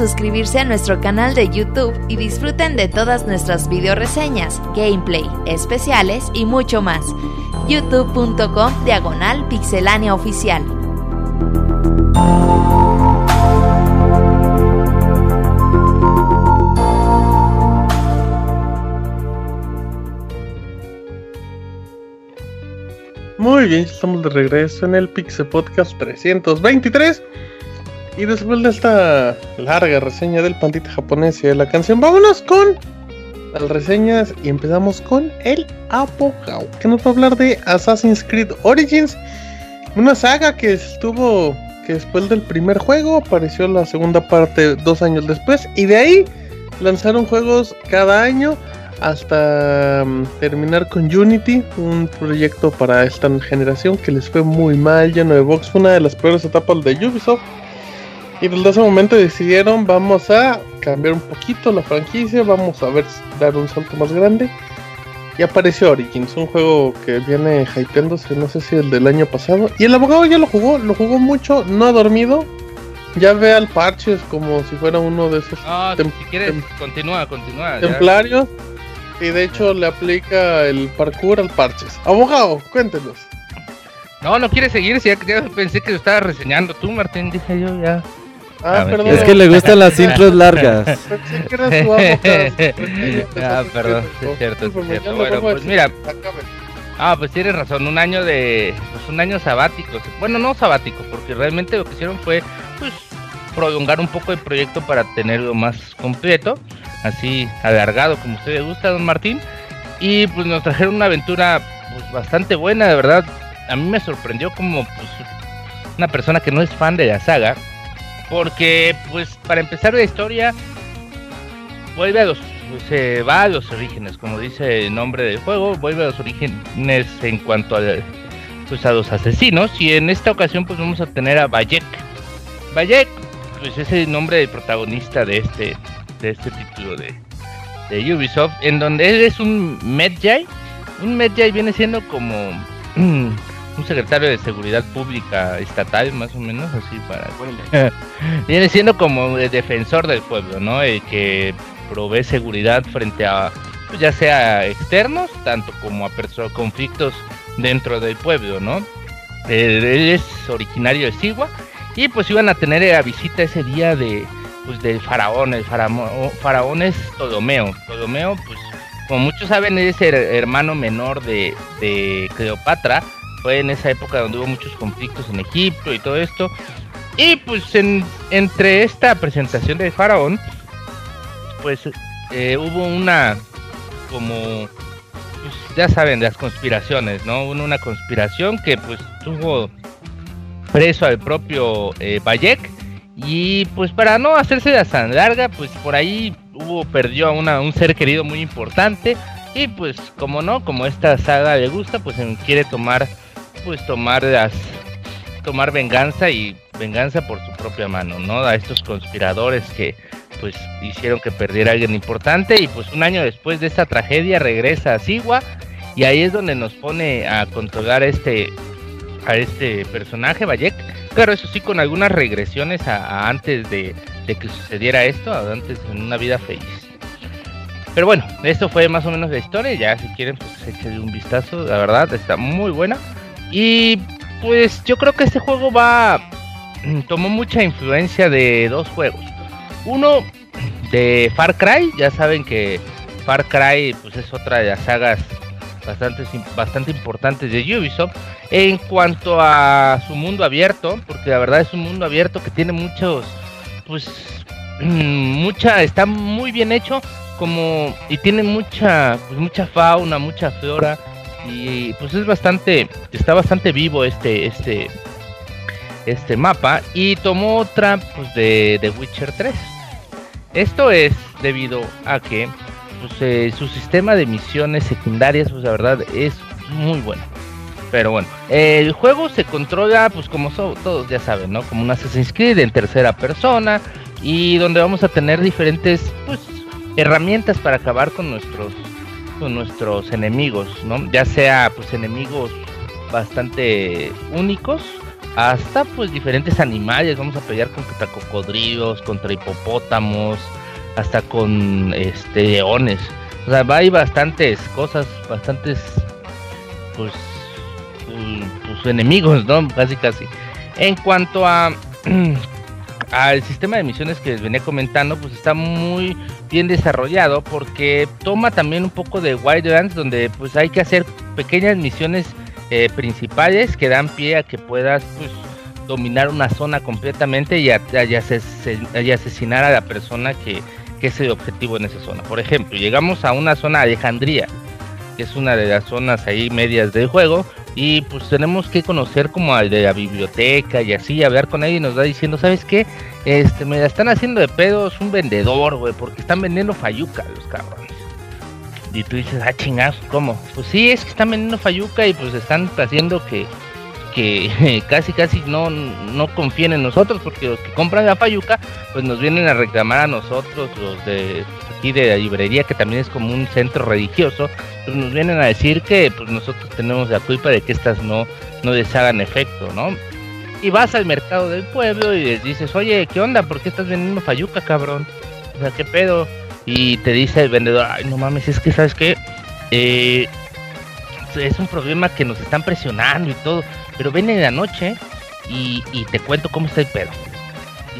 suscribirse a nuestro canal de YouTube y disfruten de todas nuestras video reseñas, gameplay, especiales y mucho más. youtube.com diagonal pixelánea oficial. Muy bien, estamos de regreso en el Pixel Podcast 323. Y después de esta larga reseña del pandita japonés y de la canción, vámonos con las reseñas y empezamos con el abogado, que nos va a hablar de Assassin's Creed Origins, una saga que estuvo, que después del primer juego apareció la segunda parte dos años después, y de ahí lanzaron juegos cada año hasta um, terminar con Unity, un proyecto para esta generación que les fue muy mal, lleno de bugs, una de las peores etapas de Ubisoft. Y desde ese momento decidieron, vamos a cambiar un poquito la franquicia, vamos a ver dar un salto más grande. Y apareció Origins, un juego que viene hypeándose, no sé si el del año pasado. Y el abogado ya lo jugó, lo jugó mucho, no ha dormido. Ya ve al parches como si fuera uno de esos. No, si quieres, continúa, continúa. Templarios. Y de hecho le aplica el parkour al parches. Abogado, cuéntenos. No, no quiere seguir, ya, ya pensé que lo estaba reseñando tú, Martín, dije yo ya. Ah, perdón. Es que le gustan las intros largas. Pensé que. Ah, perdón, es cierto, es cierto. Bueno, pues mira. Ah, pues tienes razón, un año de. Pues un año sabático. Bueno, no sabático, porque realmente lo que hicieron fue, pues, prolongar un poco el proyecto para tenerlo más completo, así alargado como a usted le gusta, don Martín. Y pues nos trajeron una aventura pues, bastante buena, de verdad. A mí me sorprendió como pues, una persona que no es fan de la saga, porque pues para empezar la historia vuelve a los se va a los orígenes, como dice el nombre del juego, vuelve a los orígenes en cuanto a, pues, a los asesinos y en esta ocasión pues vamos a tener a Bayek. Bayek pues es el nombre del protagonista de este de este título de, de Ubisoft, en donde él es un Medjay. Un Medjay viene siendo como un secretario de seguridad pública estatal, más o menos, así para. viene siendo como el defensor del pueblo, ¿no? El que provee seguridad frente a, pues, ya sea externos, tanto como a conflictos dentro del pueblo, ¿no? Él, él es originario de Sigua y pues iban a tener la visita ese día de pues del faraón, el faraón, faraón es Ptolomeo. Ptolomeo, pues como muchos saben, es el hermano menor de, de Cleopatra. Fue en esa época donde hubo muchos conflictos en Egipto y todo esto. Y pues en, entre esta presentación del faraón, pues eh, hubo una como pues, ya saben las conspiraciones, ¿no? Hubo una conspiración que pues tuvo preso al propio eh, Bayek y pues para no hacerse la tan larga, pues por ahí hubo perdió a una, un ser querido muy importante y pues como no, como esta saga le gusta, pues quiere tomar pues tomar las tomar venganza y venganza por su propia mano, ¿no? A estos conspiradores que pues hicieron que perdiera alguien importante y pues un año después de esta tragedia regresa a Sigua y ahí es donde nos pone a controlar a este a este personaje Bayek. Claro eso sí con algunas regresiones a, antes de, de que sucediera esto antes en una vida feliz. Pero bueno esto fue más o menos la historia ya si quieren pues échenle un vistazo. La verdad está muy buena y pues yo creo que este juego va tomó mucha influencia de dos juegos. Uno de Far Cry, ya saben que Far Cry pues es otra de las sagas bastante, bastante importantes de Ubisoft en cuanto a su mundo abierto, porque la verdad es un mundo abierto que tiene muchos, pues mucha, está muy bien hecho como y tiene mucha, pues mucha fauna, mucha flora y pues es bastante, está bastante vivo este, este, este mapa y tomó otra pues de The Witcher 3. Esto es debido a que pues, eh, su sistema de misiones secundarias, pues la verdad es muy bueno. Pero bueno, el juego se controla, pues como todos ya saben, ¿no? Como un Assassin's Creed en tercera persona y donde vamos a tener diferentes, pues, herramientas para acabar con nuestros, nuestros enemigos, ¿no? Ya sea, pues, enemigos bastante únicos hasta pues diferentes animales. Vamos a pelear contra cocodrilos, contra hipopótamos, hasta con este leones. O sea, hay bastantes cosas, bastantes pues, mm, pues enemigos, ¿no? Casi casi. En cuanto a al sistema de misiones que les venía comentando, pues está muy bien desarrollado porque toma también un poco de Wildlands donde pues hay que hacer pequeñas misiones eh, principales que dan pie a que puedas pues dominar una zona completamente y, asesinar a la persona que, que es el objetivo en esa zona. Por ejemplo, llegamos a una zona Alejandría, que es una de las zonas ahí medias del juego, y pues tenemos que conocer como al de la biblioteca y así, hablar con él y nos va diciendo, ¿sabes qué? Este, me la están haciendo de pedos un vendedor, güey, porque están vendiendo fayuca los cabrones. Y tú dices, ah, chingados, ¿cómo? Pues sí, es que están vendiendo fayuca y pues están haciendo que, que casi casi no, no confíen en nosotros, porque los que compran la fayuca, pues nos vienen a reclamar a nosotros, los de aquí de la librería, que también es como un centro religioso, pues nos vienen a decir que pues nosotros tenemos la culpa de que estas no, no les hagan efecto, ¿no? Y vas al mercado del pueblo y les dices, oye, ¿qué onda? ¿Por qué estás vendiendo fayuca, cabrón? O sea, ¿qué pedo? Y te dice el vendedor, ay, no mames, es que, ¿sabes qué? Eh, es un problema que nos están presionando y todo, pero ven en la noche y, te cuento cómo está el pedo.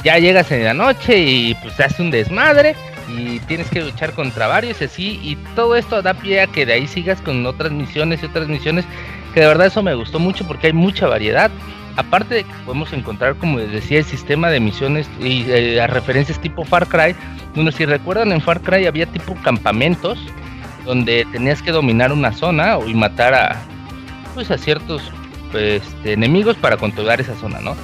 Ya llegas en la noche y pues hace un desmadre y tienes que luchar contra varios y así y todo esto da pie a que de ahí sigas con otras misiones y otras misiones que de verdad eso me gustó mucho porque hay mucha variedad aparte de que podemos encontrar como les decía el sistema de misiones y eh, referencias tipo Far Cry donde si recuerdan en Far Cry había tipo campamentos donde tenías que dominar una zona y matar a pues a ciertos este, enemigos para controlar esa zona no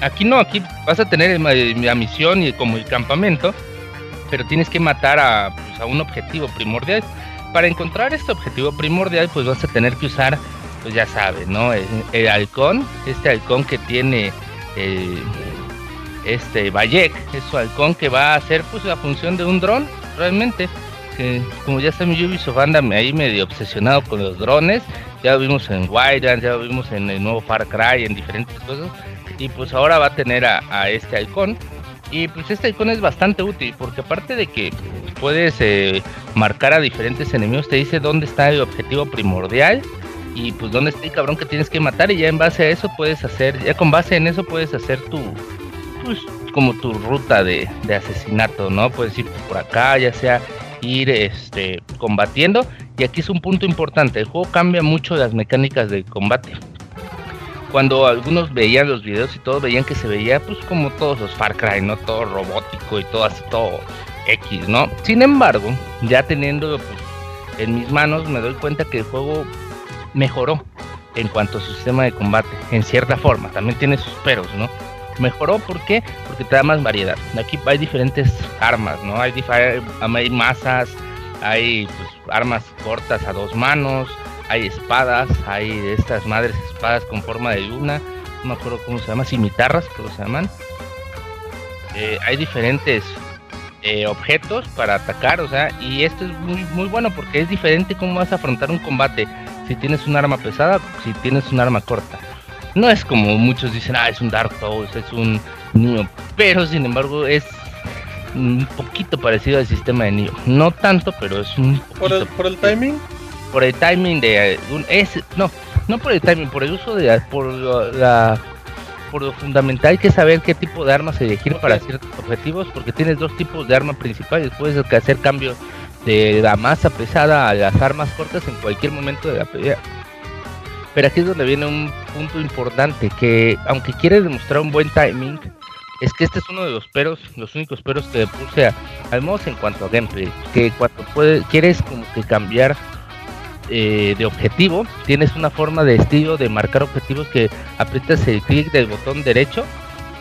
aquí no aquí vas a tener la misión y como el campamento pero tienes que matar a, pues, a un objetivo primordial. Para encontrar este objetivo primordial, pues vas a tener que usar, pues ya sabes, ¿no? El, halcón, este halcón que tiene este Bayek, es su halcón que va a hacer pues la función de un dron, realmente. Como ya mi Ubisoft anda ahí medio obsesionado con los drones, ya lo vimos en Wildlands, ya lo vimos en el nuevo Far Cry, en diferentes cosas, y pues ahora va a tener a, este halcón. Y pues este icono es bastante útil porque aparte de que puedes eh, marcar a diferentes enemigos, te dice dónde está el objetivo primordial y pues dónde está el cabrón que tienes que matar. Y ya en base a eso puedes hacer, ya con base en eso puedes hacer tu, pues como tu ruta de, de asesinato, ¿no? Puedes ir por acá, ya sea ir este combatiendo y aquí es un punto importante, el juego cambia mucho las mecánicas de combate cuando algunos veían los videos y todos veían que se veía pues como todos los Far Cry, ¿no? Todo robótico y todo así, todo X, ¿no? Sin embargo, ya teniendo pues, en mis manos me doy cuenta que el juego mejoró en cuanto a su sistema de combate, en cierta forma, también tiene sus peros, ¿no? Mejoró, ¿por? Porque te da más variedad. Aquí hay diferentes armas, ¿no? Hay, hay masas, hay pues, armas cortas a dos manos, hay espadas, hay estas madres espadas con forma de luna, no me acuerdo cómo se llama, cimitarras, creo que se llaman. Eh, hay diferentes eh, objetos para atacar, o sea, y esto es muy, muy bueno porque es diferente cómo vas a afrontar un combate si tienes un arma pesada, si tienes un arma corta. No es como muchos dicen, ah, es un Dark Souls, es un niño, pero sin embargo es un poquito parecido al sistema de Nioh. No tanto, pero es un ¿Por el, ¿Por el timing? por el timing de un es no no por el timing por el uso de por la por lo fundamental que saber qué tipo de armas elegir para ciertos objetivos porque tienes dos tipos de armas principales puedes hacer cambio de la masa pesada a las armas cortas en cualquier momento de la pelea pero aquí es donde viene un punto importante que aunque quieres demostrar un buen timing es que este es uno de los peros, los únicos peros que le puse al menos en cuanto a gameplay, que cuando puedes, quieres como que cambiar eh, de objetivo, tienes una forma de estilo de marcar objetivos que aprietas el clic del botón derecho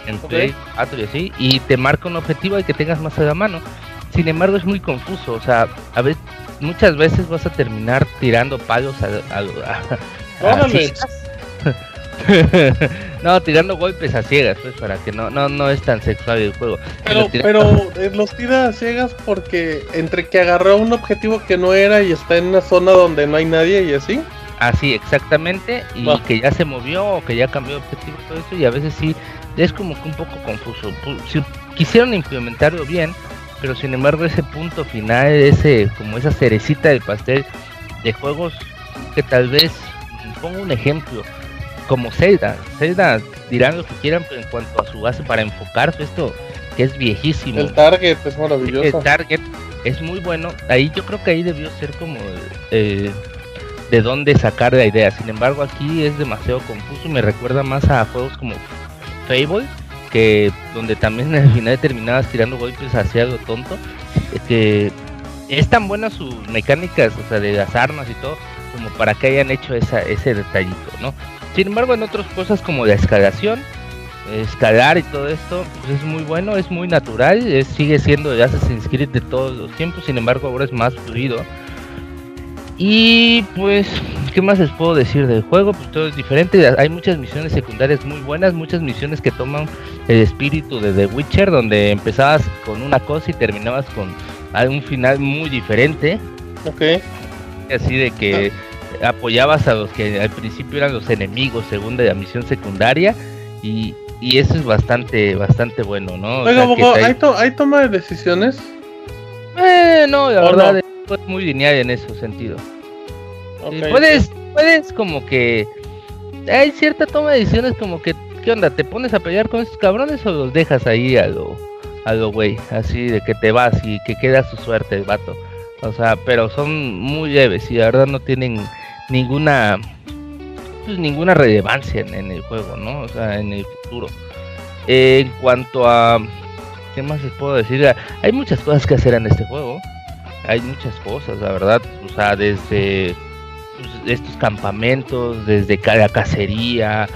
en Play y así, y te marca un objetivo y que tengas más a la mano. Sin embargo, es muy confuso, o sea, a veces, muchas veces vas a terminar tirando palos a, a, no, tirando golpes a ciegas, pues para que no, no, no es tan sexual el juego. Pero, pero eh, los tira a ciegas porque entre que agarró un objetivo que no era y está en una zona donde no hay nadie y así. Así, exactamente, y que ya se movió o que ya cambió de objetivo y todo eso, y a veces sí es como que un poco confuso. Si quisieron implementarlo bien, pero sin embargo ese punto final, ese como esa cerecita del pastel de juegos que tal vez, pongo un ejemplo, como Zelda, Zelda dirán lo que quieran, pero en cuanto a su base para enfocarse esto, que es viejísimo. El target es El maravilloso. target es muy bueno. Ahí yo creo que ahí debió ser como eh, de dónde sacar la idea. Sin embargo, aquí es demasiado confuso y me recuerda más a juegos como Fable, que donde también al final terminabas tirando golpes hacia algo tonto. Que es tan buena sus mecánicas, o sea, de las armas y todo, como para que hayan hecho esa, ese detallito, ¿no? Sin embargo, en otras cosas como la escalación, escalar y todo esto pues es muy bueno, es muy natural, es- sigue siendo el Assassin's Creed de todos los tiempos, sin embargo ahora es más fluido. Y pues, ¿qué más les puedo decir del juego? Pues todo es diferente, hay muchas misiones secundarias muy buenas, muchas misiones que toman el espíritu de The Witcher, donde empezabas con una cosa y terminabas con un final muy diferente. Ok. Así de que apoyabas a los que al principio eran los enemigos según de la misión secundaria y, y eso es bastante bastante bueno, ¿no? O sea, ¿hay, to- ¿hay toma de decisiones? Eh, no, la ¿O verdad no? es muy lineal en ese sentido. Sí, puedes, puedes como que hay cierta toma de decisiones como que ¿qué onda? ¿Te pones a pelear con estos cabrones o los dejas ahí a lo a lo güey? Así de que te vas y que queda su suerte el vato. O sea, pero son muy leves y la verdad no tienen ninguna pues ninguna relevancia en, en el juego, ¿no? O sea, en el futuro. Eh, en cuanto a ¿qué más les puedo decir? Hay muchas cosas que hacer en este juego. Hay muchas cosas, la verdad. O sea, desde pues, estos campamentos, desde cada cacería,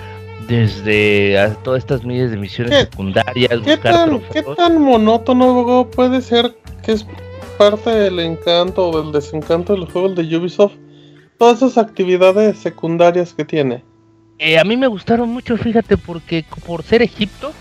desde todas estas miles de misiones ¿Qué- secundarias, ¿Qué tan, ¿Qué tan monótono, puede ser que es parte del encanto o del desencanto de los juegos de Ubisoft? Todas esas actividades secundarias que tiene. Eh, a mí me gustaron mucho, fíjate, porque por ser Egipto,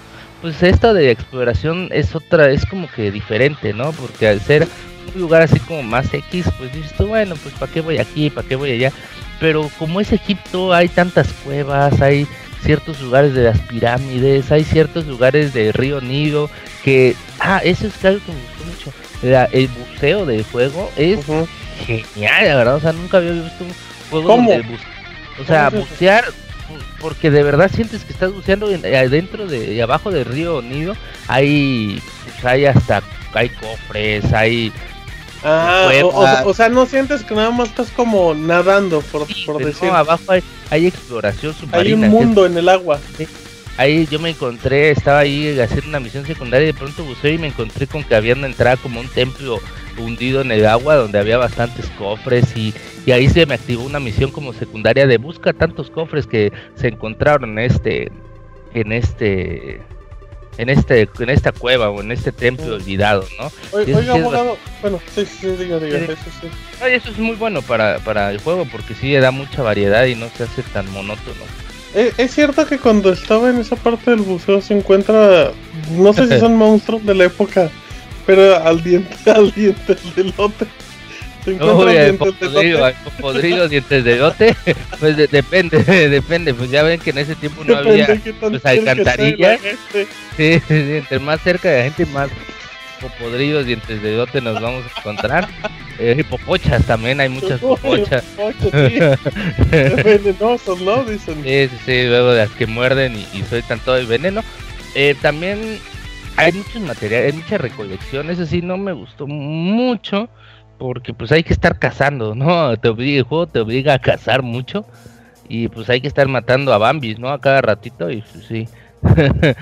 pues esta de exploración es otra, es como que diferente, ¿no? Porque al ser un lugar así como más X, pues dices tú, bueno, pues ¿para qué voy aquí? ¿Para qué voy allá? Pero como es Egipto, hay tantas cuevas, hay ciertos lugares de las pirámides, hay ciertos lugares del río Nilo, que, ah, eso es algo que me gustó mucho. La- el buceo del juego es genial, la verdad, o sea, nunca había visto un juego ¿Cómo? donde el buce- o sea, bucear, porque de verdad sientes que estás buceando en- adentro de, y abajo del río Nido, hay, pues, hay hasta, hay cofres, hay Ah, o, o- cuevas. o sea, no sientes que nada más estás como nadando, por, por Pero decir. no, abajo hay, hay exploración submarina. Hay un es- mundo en el agua. Ahí yo me encontré, estaba ahí haciendo una misión secundaria y de pronto buceé y me encontré con que había una entrada como un templo hundido en el agua donde había bastantes cofres y, y ahí se me activó una misión como secundaria de busca tantos cofres que se encontraron en este en este en este en esta cueva o en este templo olvidado, ¿no? Oiga, es abogado, bueno, sí, sí, diga, diga, eso sí. No, y eso es muy bueno para, para el juego porque sí le da mucha variedad y no se hace tan monótono. ¿Es, es cierto que cuando estaba en esa parte del buceo se encuentra, no sé si son monstruos de la época, pero al diente, al diente del lote. Se encuentran Uy, el dientes de podrido, lote. el podrido, dientes de lote, pues de- depende, depende, pues ya ven que en ese tiempo no Depende había pues alcantarillas, sí, sí, entre más cerca de la gente más podridos, dientes de lote nos vamos a encontrar, eh, y popochas también, hay muchas Uy, popochas, popochas, sí. Venenosos, ¿no? Dicen. Sí, sí, sí, luego las que muerden y, y sueltan todo el veneno. Eh, también hay muchos materiales, hay mucha recolección, eso sí no me gustó mucho porque pues hay que estar cazando, ¿no? Te obliga, el juego te obliga a cazar mucho y pues hay que estar matando a Bambis, ¿no? A cada ratito y pues, sí.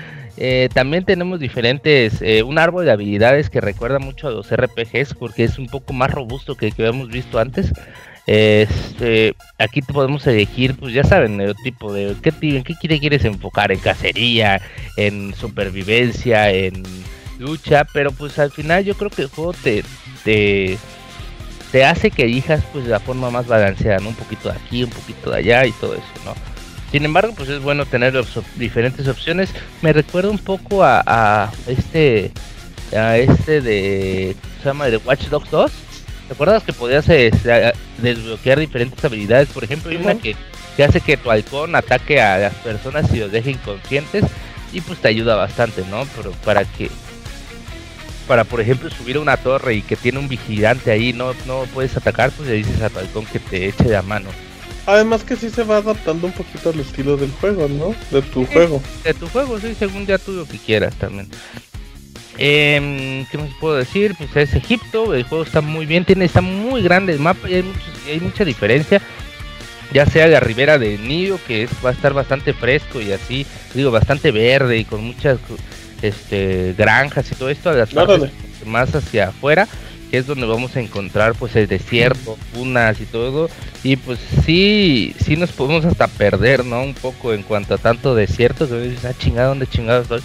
Eh, también tenemos diferentes, eh, un árbol de habilidades que recuerda mucho a los RPGs porque es un poco más robusto que el que habíamos visto antes. Este, aquí te podemos elegir, pues ya saben, el tipo de qué, en qué quiere- quieres enfocar, en cacería, en supervivencia, en lucha, pero pues al final yo creo que el juego te, te, te hace que elijas pues de la forma más balanceada, ¿no? Un poquito de aquí, un poquito de allá y todo eso, ¿no? Sin embargo, pues es bueno tener op- diferentes opciones. Me recuerda un poco a, a este a este de se llama de Watch Dogs 2 ¿Te acuerdas que podías este, desbloquear diferentes habilidades? Por ejemplo, hay una que, que hace que tu halcón ataque a las personas y los deje inconscientes y pues te ayuda bastante, ¿no? Pero para que para por ejemplo subir a una torre y que tiene un vigilante ahí no no puedes atacar, pues le dices a tu halcón que te eche de mano. Además que sí se va adaptando un poquito al estilo del juego, ¿no? De tu juego. De tu juego, sí, según ya tú lo que quieras también. Eh, ¿Qué más puedo decir? Pues es Egipto, el juego está muy bien, tiene está muy grande el mapa y hay, muchos, hay mucha diferencia. Ya sea la ribera de Nido, que es, va a estar bastante fresco y así, digo, bastante verde y con muchas este, granjas y todo esto, a las partes más hacia afuera, que es donde vamos a encontrar pues el desierto, dunas y todo. Y pues sí, sí nos podemos hasta perder, ¿no? Un poco en cuanto a tanto desierto, que dices, ah, chingada, ¿dónde chingados estoy?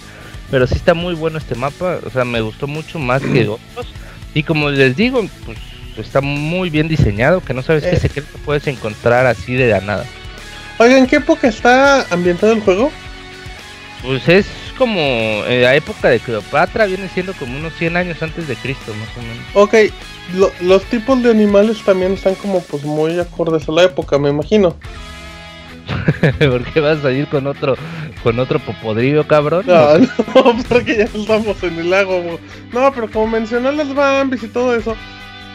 Pero sí está muy bueno este mapa, o sea, me gustó mucho más que otros. Y como les digo, pues está muy bien diseñado, que no sabes qué Eh. secreto puedes encontrar así de la nada. Oigan, ¿en qué época está ambientado el juego? Pues es como la época de Cleopatra, viene siendo como unos 100 años antes de Cristo, más o menos. Ok, lo- los tipos de animales también están como pues muy acordes a la época, me imagino. Porque vas a ir con otro con otro popodrillo, cabrón. No, no, porque ya estamos en el lago. No, pero como mencionó las Bambis y todo eso,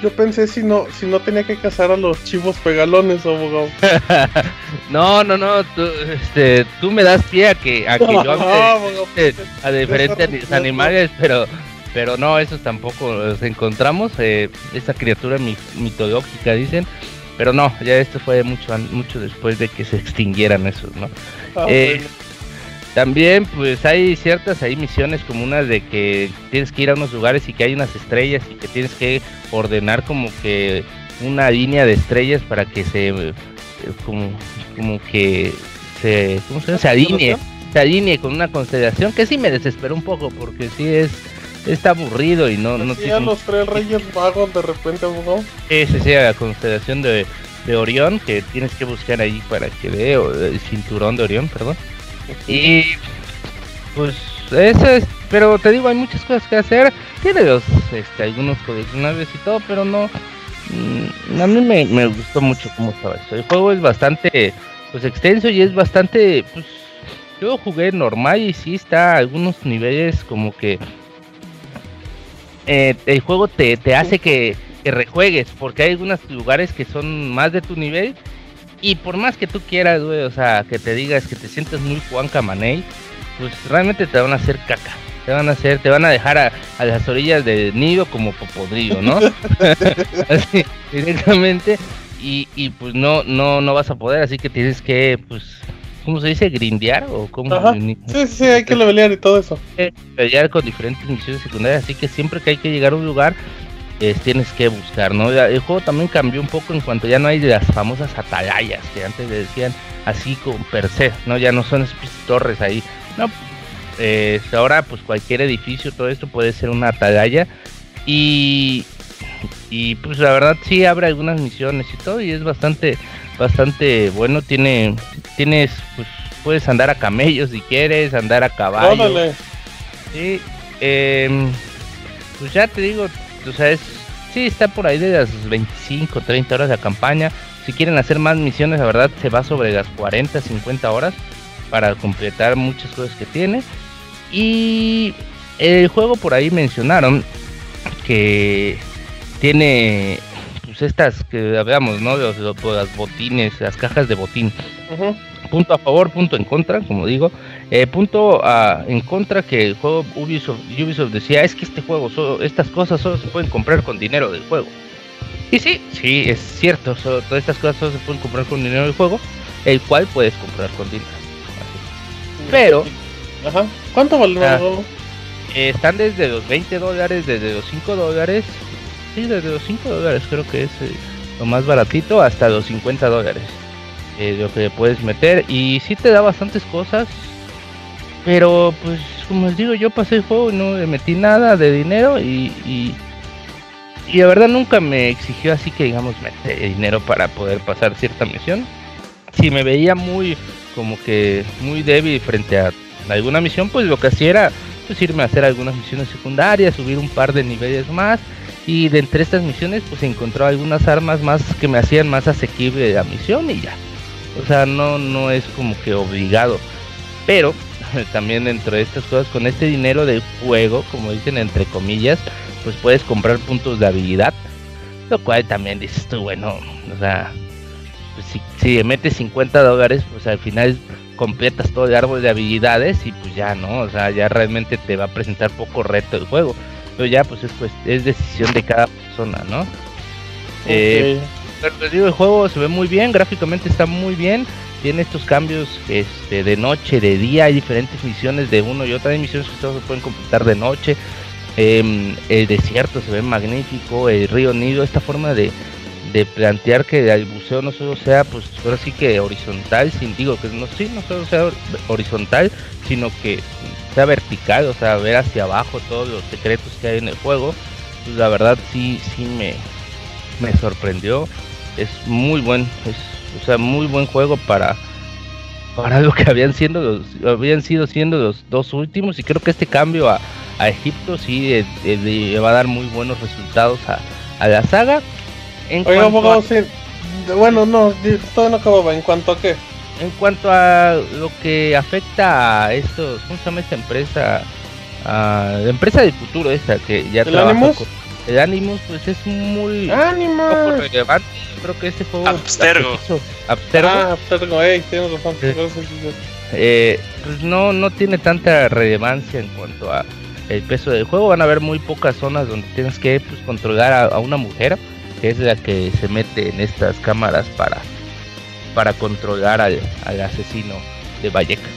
yo pensé si no, si no tenía que cazar a los chivos pegalones, abogado. no, no, no, tú, este, tú me das pie a que, a que yo abogado. de- a diferentes ani- animales, pero pero no, esos tampoco los encontramos. Eh, esa criatura mi- mitológica, dicen. Pero no, ya esto fue mucho, mucho después de que se extinguieran esos, ¿no? Ah, Eh, bueno. También pues hay ciertas hay misiones como una de que tienes que ir a unos lugares y que hay unas estrellas y que tienes que ordenar como que una línea de estrellas para que se eh, como, como que se ¿cómo se, llama? se alinee se alinee con una constelación que sí me desesperó un poco porque sí es está aburrido y no no Sí, a los tres reyes vagos de repente, abogado. ese sea la constelación de, de Orión que tienes que buscar ahí para que vea o el cinturón de Orión perdón y pues eso es, pero te digo, hay muchas cosas que hacer. Tiene los, este, algunos coleccionables y todo, pero no. mm, a mí me, me gustó mucho cómo estaba eso. El juego es bastante, pues extenso y es bastante, pues yo jugué normal y sí está algunos niveles como que eh, el juego te, te hace que, que rejuegues, porque hay algunos lugares que son más de tu nivel y por más que tú quieras, güey, o sea, que te digas que te sientes muy Juan Camaney, pues realmente te van a hacer caca. Te van a hacer, te van a dejar a, a las orillas del nido como popodrillo, ¿no? así, directamente. Y, y pues no, no, no vas a poder, así que tienes que, pues, ¿cómo se dice? ¿Grindear? ¿O cómo? Ajá. Sí, sí, hay que levelear y todo eso. Pelear con diferentes misiones secundarias, así que siempre que hay que llegar a un lugar, eh, tienes que buscar, ¿no? El juego también cambió un poco en cuanto ya no hay las famosas atalayas que antes le decían así con per se, ¿no? Ya no son esas torres ahí, no. Eh, ahora pues cualquier edificio, todo esto puede ser una atalaya y y pues la verdad sí abre algunas misiones y todo y es bastante bastante bueno tiene tienes pues puedes andar a camellos si quieres andar a caballo Órale. Sí, em, pues ya te digo, o sea, es, sí está por ahí de las 25, 30 horas la campaña. Si quieren hacer más misiones, la verdad se va sobre las 40, 50 horas para completar muchas cosas que tiene. Y el juego por ahí mencionaron que tiene pues estas que hablamos, ¿no? Los, los- las botines, las cajas de botín. Punto a favor, punto en contra, como digo. Eh, punto a- en contra que el juego Ubisoft, Ubisoft decía es que este juego, solo, estas cosas solo se pueden comprar con dinero del juego. Y sí, sí, es cierto, solo- todas estas cosas solo se pueden comprar con dinero del juego, el cual puedes comprar con dinero. Así. Pero Ajá. ¿Cuánto Ah. abogado? eh, están desde los 20 dólares, desde los 5 dólares, sí, desde los 5 dólares creo que es eh, lo más baratito, hasta los 50 dólares. Eh, lo que puedes meter. Y sí te da bastantes cosas. Pero pues como les digo yo pasé el juego y no metí nada de dinero y, y, y la verdad nunca me exigió así que digamos meter dinero para poder pasar cierta misión. Si me veía muy como que muy débil frente a alguna misión pues lo que hacía era pues irme a hacer algunas misiones secundarias subir un par de niveles más. Y de entre estas misiones, pues encontró algunas armas más que me hacían más asequible la misión y ya. O sea, no, no es como que obligado. Pero también dentro de estas cosas, con este dinero del juego, como dicen entre comillas, pues puedes comprar puntos de habilidad. Lo cual también dices tú, bueno, o sea, pues si, si metes 50 dólares, pues al final completas todo el árbol de habilidades y pues ya, ¿no? O sea, ya realmente te va a presentar poco reto el juego. Pero ya, pues es, pues, es decisión de cada persona, ¿no? Eh, pero digo, el juego se ve muy bien, gráficamente está muy bien. Tiene estos cambios este, de noche, de día, hay diferentes misiones de uno y otra. Hay misiones que se pueden completar de noche. Em, el desierto se ve magnífico, el río Nido, esta forma de, de plantear que el buceo no solo sea, pues ahora sí que horizontal, sin digo que no, sí, no solo sea horizontal, sino que sea vertical, o sea, ver hacia abajo todos los secretos que hay en el juego, pues la verdad sí, sí me, me sorprendió. Es muy buen, es, o sea, muy buen juego para, para lo que habían siendo los, habían sido siendo los dos últimos y creo que este cambio a, a Egipto sí eh, eh, le va a dar muy buenos resultados a, a la saga en Oiga, cuanto abogado, a- sí. Bueno, no, todavía no acababa. ¿En cuanto a qué? En cuanto a lo que afecta a estos, ¿cómo se llama esta empresa? A la empresa del futuro esta que ya ¿El trabaja Animus? con- el Animus pues es muy poco relevante. Creo que este juego Abstergo. Abstergo, Ah, Abstergo, ey, tienes razón. Eh, pues no, no tiene tanta relevancia en cuanto a el peso del juego. Van a haber muy pocas zonas donde tienes que pues, controlar a, a una mujer, que es la que se mete en estas cámaras para, para controlar al, al asesino de Valleca.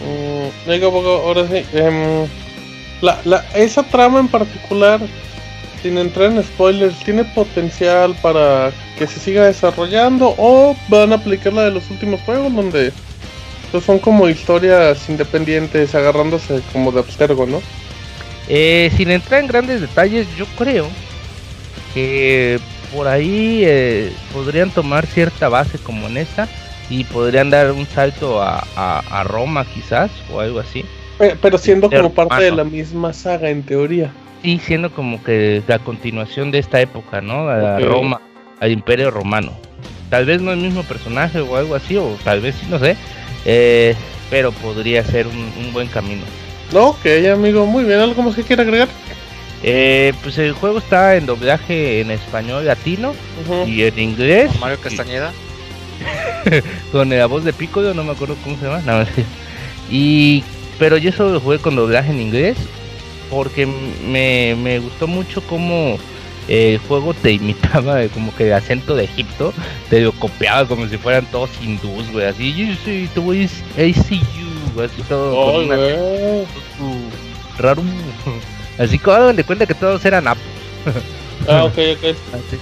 Mm, oiga, abogado, ahora sí. em, la, la, esa trama en particular, sin entrar en spoilers, ¿tiene potencial para que se siga desarrollando o van a aplicar la de los últimos juegos donde pues, son como historias independientes agarrándose como de abstergo, ¿no? Eh, sin entrar en grandes detalles, yo creo que por ahí eh, podrían tomar cierta base como en esta y podrían dar un salto a, a- a Roma quizás o algo así. Pe- Pero siendo como parte de la misma saga en teoría. Sí, siendo como que la continuación de esta época, ¿no? A Ok. Roma, al Imperio Romano. Tal vez no el mismo personaje o algo así, o tal vez sí, no sé. Eh, pero podría ser un, un buen camino. No, ok, amigo, muy bien. ¿Algo más que quiera agregar? Eh, pues el juego está en doblaje en español latino y en inglés. Mario Castañeda. con la voz de Piccolo, no me acuerdo cómo se llama. No, y pero yo solo lo jugué con doblaje en inglés porque me, me gustó mucho cómo el juego te imitaba eh, como que el acento de Egipto, te lo copiaba como si fueran todos hindús, güey, así, yo soy, tú es ACU, así todo con un güey. acento raro, así como hagan de cuenta que todos eran apos. Ah, ok, ok. Así.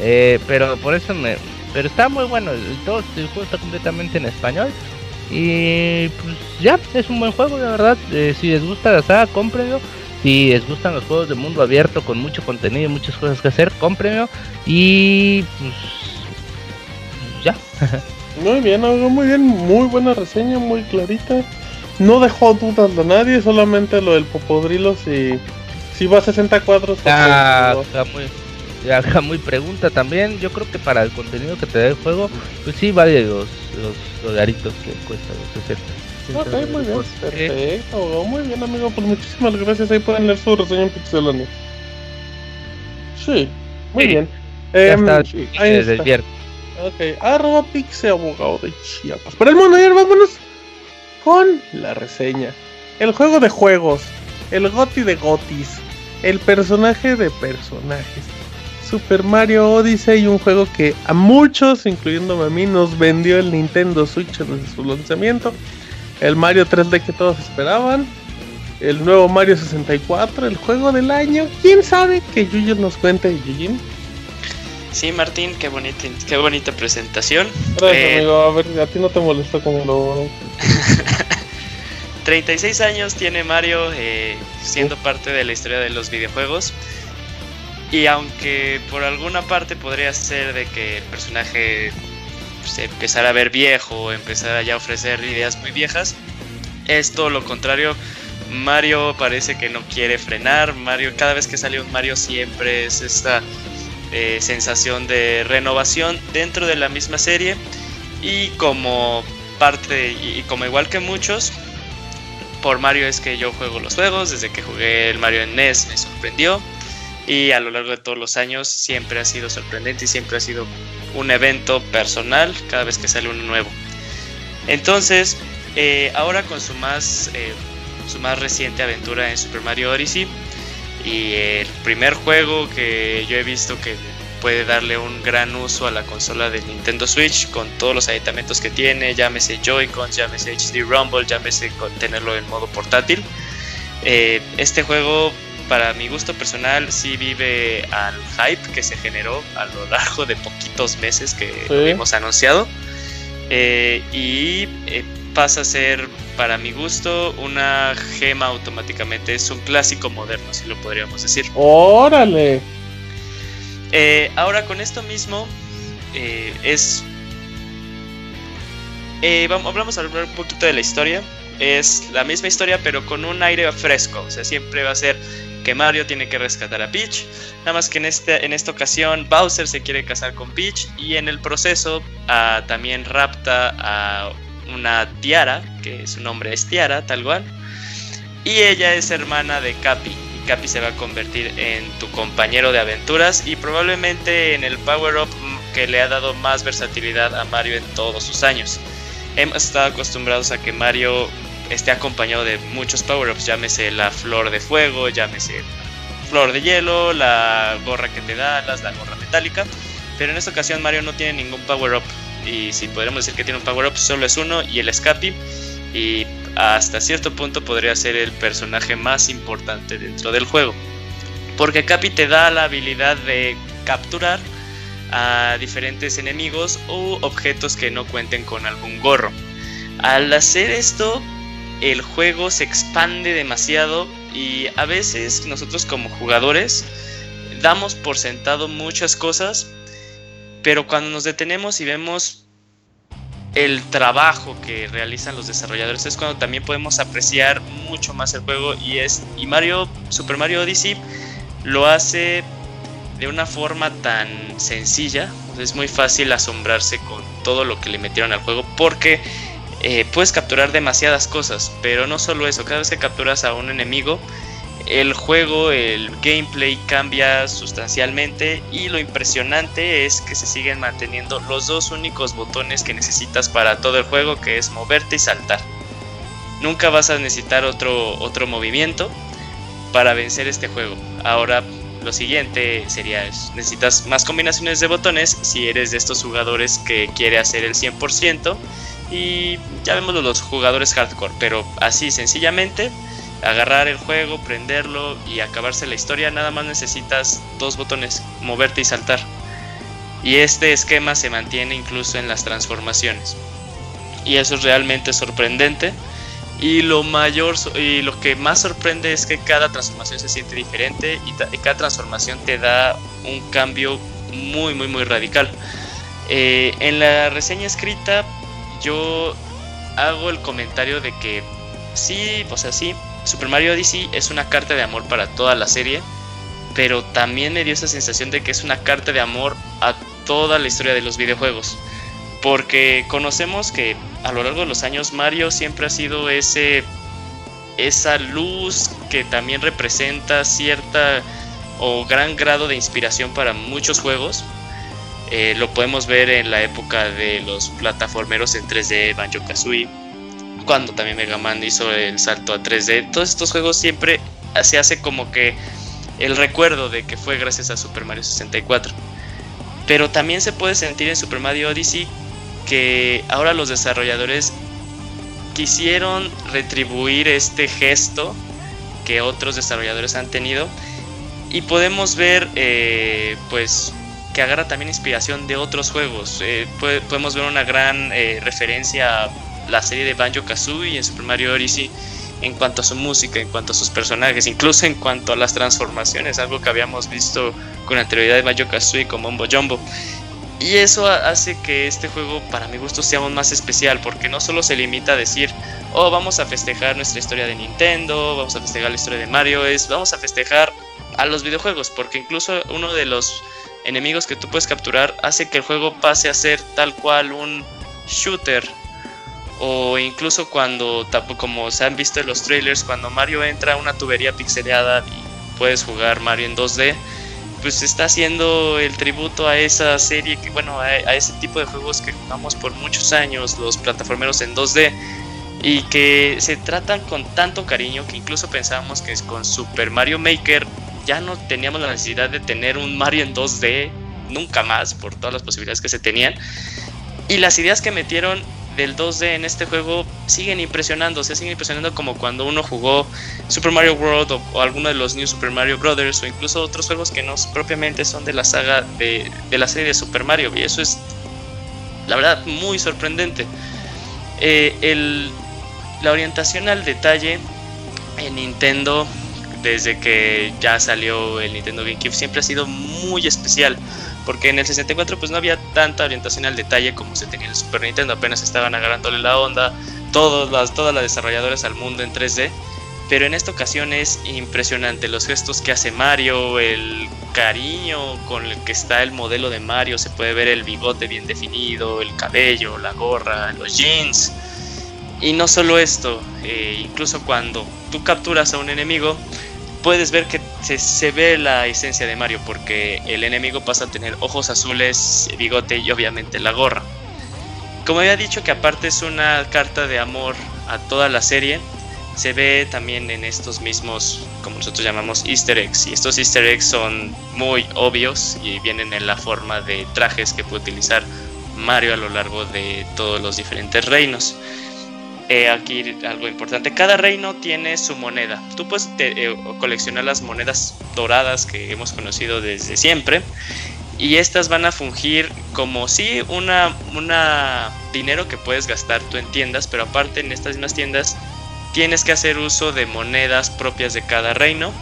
Eh, pero por eso me. Pero está muy bueno. El, todo el juego está completamente en español. Y pues ya, es un buen juego, la verdad. Eh, si les gusta la saga, cómprenlo. Si les gustan los juegos de mundo abierto con mucho contenido y muchas cosas que hacer, cómprenlo. Y pues. Ya. Muy bien, muy bien. Muy buena reseña, muy clarita. No dejó dudas de nadie, solamente lo del Popodrilos y si va a 60 cuadros. Ya, ok, Camuy, ya, Camuy pregunta también. Yo creo que para el contenido que te da el juego, pues sí vale los, los dolaritos que cuesta los 60. Ok, muy bien, perfecto, abogado, muy bien amigo, pues muchísimas gracias, ahí pueden leer su reseña en Pixelania. Sí, muy Sí, bien. Ya Em, está ahí desde el está. viernes. Ok, arroba Pixel abogado de Chiapas. Para el mundo, ahora vámonos con la reseña. El juego de juegos, el goti de gotis, el personaje de personajes. Super Mario Odyssey, un juego que a muchos, incluyéndome a mí, nos vendió el Nintendo Switch desde su lanzamiento. El Mario 3D que todos esperaban. El nuevo Mario 64, el juego del año. ¿Quién sabe que Yuyo nos cuente, Yujin? Sí, Martín, qué bonita, qué bonita presentación. Gracias, Eh, amigo. A ver, a ti no te molesta como lo. 36 años tiene Mario eh, siendo parte de la historia de los videojuegos. Y aunque por alguna parte podría ser de que el personaje se empezara a ver viejo o empezara ya a ofrecer ideas muy viejas, es todo lo contrario. Mario parece que no quiere frenar. Mario, cada vez que sale un Mario siempre es esta eh, sensación de renovación dentro de la misma serie. Y como parte, y como igual que muchos, por Mario es que yo juego los juegos. Desde que jugué el Mario en NES me sorprendió. Y a lo largo de todos los años siempre ha sido sorprendente y siempre ha sido un evento personal cada vez que sale uno nuevo. Entonces, eh, ahora con su más, eh, su más reciente aventura en Super Mario Odyssey y el primer juego que yo he visto que puede darle un gran uso a la consola de Nintendo Switch con todos los aditamentos que tiene, llámese Joy-Cons, llámese HD Rumble, llámese tenerlo en modo portátil. Eh, este juego para mi gusto personal sí vive al hype que se generó a lo largo de poquitos meses que lo hemos anunciado. Eh, y eh, pasa a ser, para mi gusto, una gema automáticamente. Es un clásico moderno, si lo podríamos decir. ¡Órale! Eh, ahora con esto mismo es... vamos, vamos a hablar un poquito de la historia. Es la misma historia pero con un aire fresco. O sea, siempre va a ser que Mario tiene que rescatar a Peach. Nada más que en, este, en esta ocasión Bowser se quiere casar con Peach y en el proceso ah, también rapta a una Tiara, que su nombre es Tiara, tal cual. Y ella es hermana de Capi. Y Capi se va a convertir en tu compañero de aventuras y probablemente en el Power Up que le ha dado más versatilidad a Mario en todos sus años. Hemos estado acostumbrados a que Mario esté acompañado de muchos power-ups, llámese la flor de fuego, llámese flor de hielo, la gorra que te da alas, la gorra metálica. Pero en esta ocasión Mario no tiene ningún power-up. Y si podríamos decir que tiene un power-up, solo es uno y el Escapi. Y hasta cierto punto podría ser el personaje más importante dentro del juego. Porque Capi te da la habilidad de capturar a diferentes enemigos o objetos que no cuenten con algún gorro. Al hacer esto, el juego se expande demasiado y a veces nosotros como jugadores damos por sentado muchas cosas, pero cuando nos detenemos y vemos el trabajo que realizan los desarrolladores es cuando también podemos apreciar mucho más el juego y es y Mario Super Mario Odyssey lo hace de una forma tan sencilla, es muy fácil asombrarse con todo lo que le metieron al juego porque eh, puedes capturar demasiadas cosas, pero no solo eso, cada vez que capturas a un enemigo, el juego, el gameplay cambia sustancialmente y lo impresionante es que se siguen manteniendo los dos únicos botones que necesitas para todo el juego, que es moverte y saltar. Nunca vas a necesitar otro, otro movimiento para vencer este juego. Ahora lo siguiente sería, necesitas más combinaciones de botones si eres de estos jugadores que quiere hacer el 100% y ya vemos los jugadores hardcore, pero así sencillamente agarrar el juego, prenderlo y acabarse la historia, nada más necesitas dos botones, moverte y saltar. Y este esquema se mantiene incluso en las transformaciones. Y eso es realmente sorprendente. Y lo mayor y lo que más sorprende es que cada transformación se siente diferente y, cada transformación te da un cambio muy muy muy radical. Eh, en la reseña escrita yo hago el comentario de que sí, o sea, sí, Super Mario Odyssey es una carta de amor para toda la serie, pero también me dio esa sensación de que es una carta de amor a toda la historia de los videojuegos. Porque conocemos que a lo largo de los años Mario siempre ha sido ese esa luz que también representa cierta o gran grado de inspiración para muchos juegos eh, lo podemos ver en la época de los plataformeros en 3D, Banjo Kazooie, cuando también Mega Man hizo el salto a 3D. Todos estos juegos siempre se hace como que el recuerdo de que fue gracias a Super Mario 64. Pero también se puede sentir en Super Mario Odyssey que ahora los desarrolladores quisieron retribuir este gesto que otros desarrolladores han tenido y podemos ver eh, pues que agarra también inspiración de otros juegos. Eh, podemos ver una gran eh, referencia a la serie de Banjo Kazooie en Super Mario Odyssey en cuanto a su música, en cuanto a sus personajes, incluso en cuanto a las transformaciones, algo que habíamos visto con anterioridad de Banjo Kazooie con Mombo Jumbo. Y eso hace que este juego, para mi gusto, sea aún más especial, porque no solo se limita a decir, oh, vamos a festejar nuestra historia de Nintendo, vamos a festejar la historia de Mario, es, vamos a festejar a los videojuegos, porque incluso uno de los enemigos que tú puedes capturar hace que el juego pase a ser tal cual un shooter. O incluso cuando, como se han visto en los trailers, cuando Mario entra a una tubería pixeleada y puedes jugar Mario en 2D, pues está haciendo el tributo a esa serie, que bueno, a, ese tipo de juegos que jugamos por muchos años, los plataformeros en 2D, y que se tratan con tanto cariño que incluso pensábamos que con Super Mario Maker ya no teníamos la necesidad de tener un Mario en 2D nunca más por todas las posibilidades que se tenían. Y las ideas que metieron del 2D en este juego siguen impresionando, se siguen impresionando como cuando uno jugó Super Mario World o, alguno de los New Super Mario Brothers o incluso otros juegos que no propiamente son de la saga de, de la serie de Super Mario y eso es la verdad muy sorprendente. Eh, el, la orientación al detalle en Nintendo desde que ya salió el Nintendo GameCube siempre ha sido muy especial. Porque en el 64 pues no había tanta orientación al detalle como se tenía en el Super Nintendo. Apenas estaban agarrándole la onda todas las, todas las desarrolladoras al mundo en 3D. Pero en esta ocasión es impresionante los gestos que hace Mario, el cariño con el que está el modelo de Mario. Se puede ver el bigote bien definido, el cabello, la gorra, los jeans. Y no solo esto, eh, incluso cuando tú capturas a un enemigo, puedes ver que se, ve la esencia de Mario porque el enemigo pasa a tener ojos azules, bigote y obviamente la gorra. Como había dicho que aparte es una carta de amor a toda la serie, se ve también en estos mismos, como nosotros llamamos, easter eggs. Y estos easter eggs son muy obvios y vienen en la forma de trajes que puede utilizar Mario a lo largo de todos los diferentes reinos. Aquí algo importante, cada reino tiene su moneda. Tú puedes eh, coleccionar las monedas doradas que hemos conocido desde siempre y estas van a fungir como una, una dinero que puedes gastar tú en tiendas, pero aparte en estas mismas tiendas tienes que hacer uso de monedas propias de cada reino.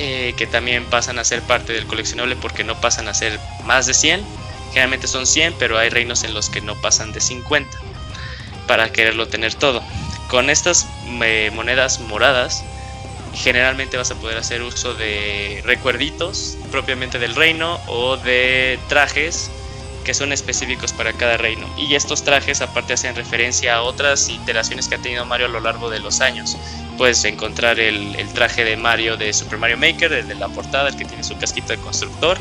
Eh, que también pasan a ser parte del coleccionable porque no pasan a ser más de 100 generalmente son 100 pero hay reinos en los que no pasan de 50 para quererlo tener todo. Con estas eh, monedas moradas, generalmente vas a poder hacer uso de recuerditos propiamente del reino o de trajes que son específicos para cada reino. Y estos trajes aparte hacen referencia a otras iteraciones que ha tenido Mario a lo largo de los años. Puedes encontrar el, el traje de Mario de Super Mario Maker, el de la portada, el que tiene su casquito de constructor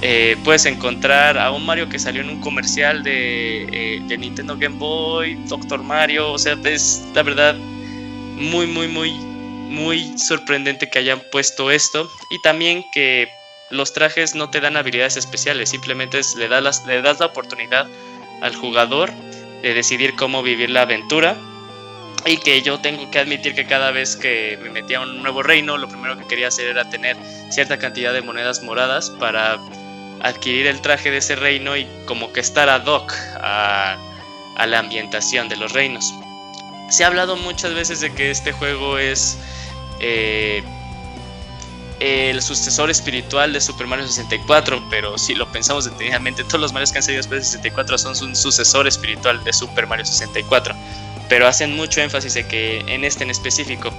eh, puedes encontrar a un Mario que salió en un comercial eh, de, Nintendo Game Boy, Doctor Mario, o sea, es la verdad muy, muy, muy, muy sorprendente que hayan puesto esto. Y también que los trajes no te dan habilidades especiales, simplemente le, das le das la oportunidad al jugador de decidir cómo vivir la aventura. Y que yo tengo que admitir que cada vez que me metía a un nuevo reino, lo primero que quería hacer era tener cierta cantidad de monedas moradas para adquirir el traje de ese reino y como que estar ad hoc a, la ambientación de los reinos. Se ha hablado muchas veces de que este juego es eh, el sucesor espiritual de Super Mario 64, pero si lo pensamos detenidamente, todos los Mario que han salido después de 64 son un sucesor espiritual de Super Mario 64, pero hacen mucho énfasis en que en este en específico.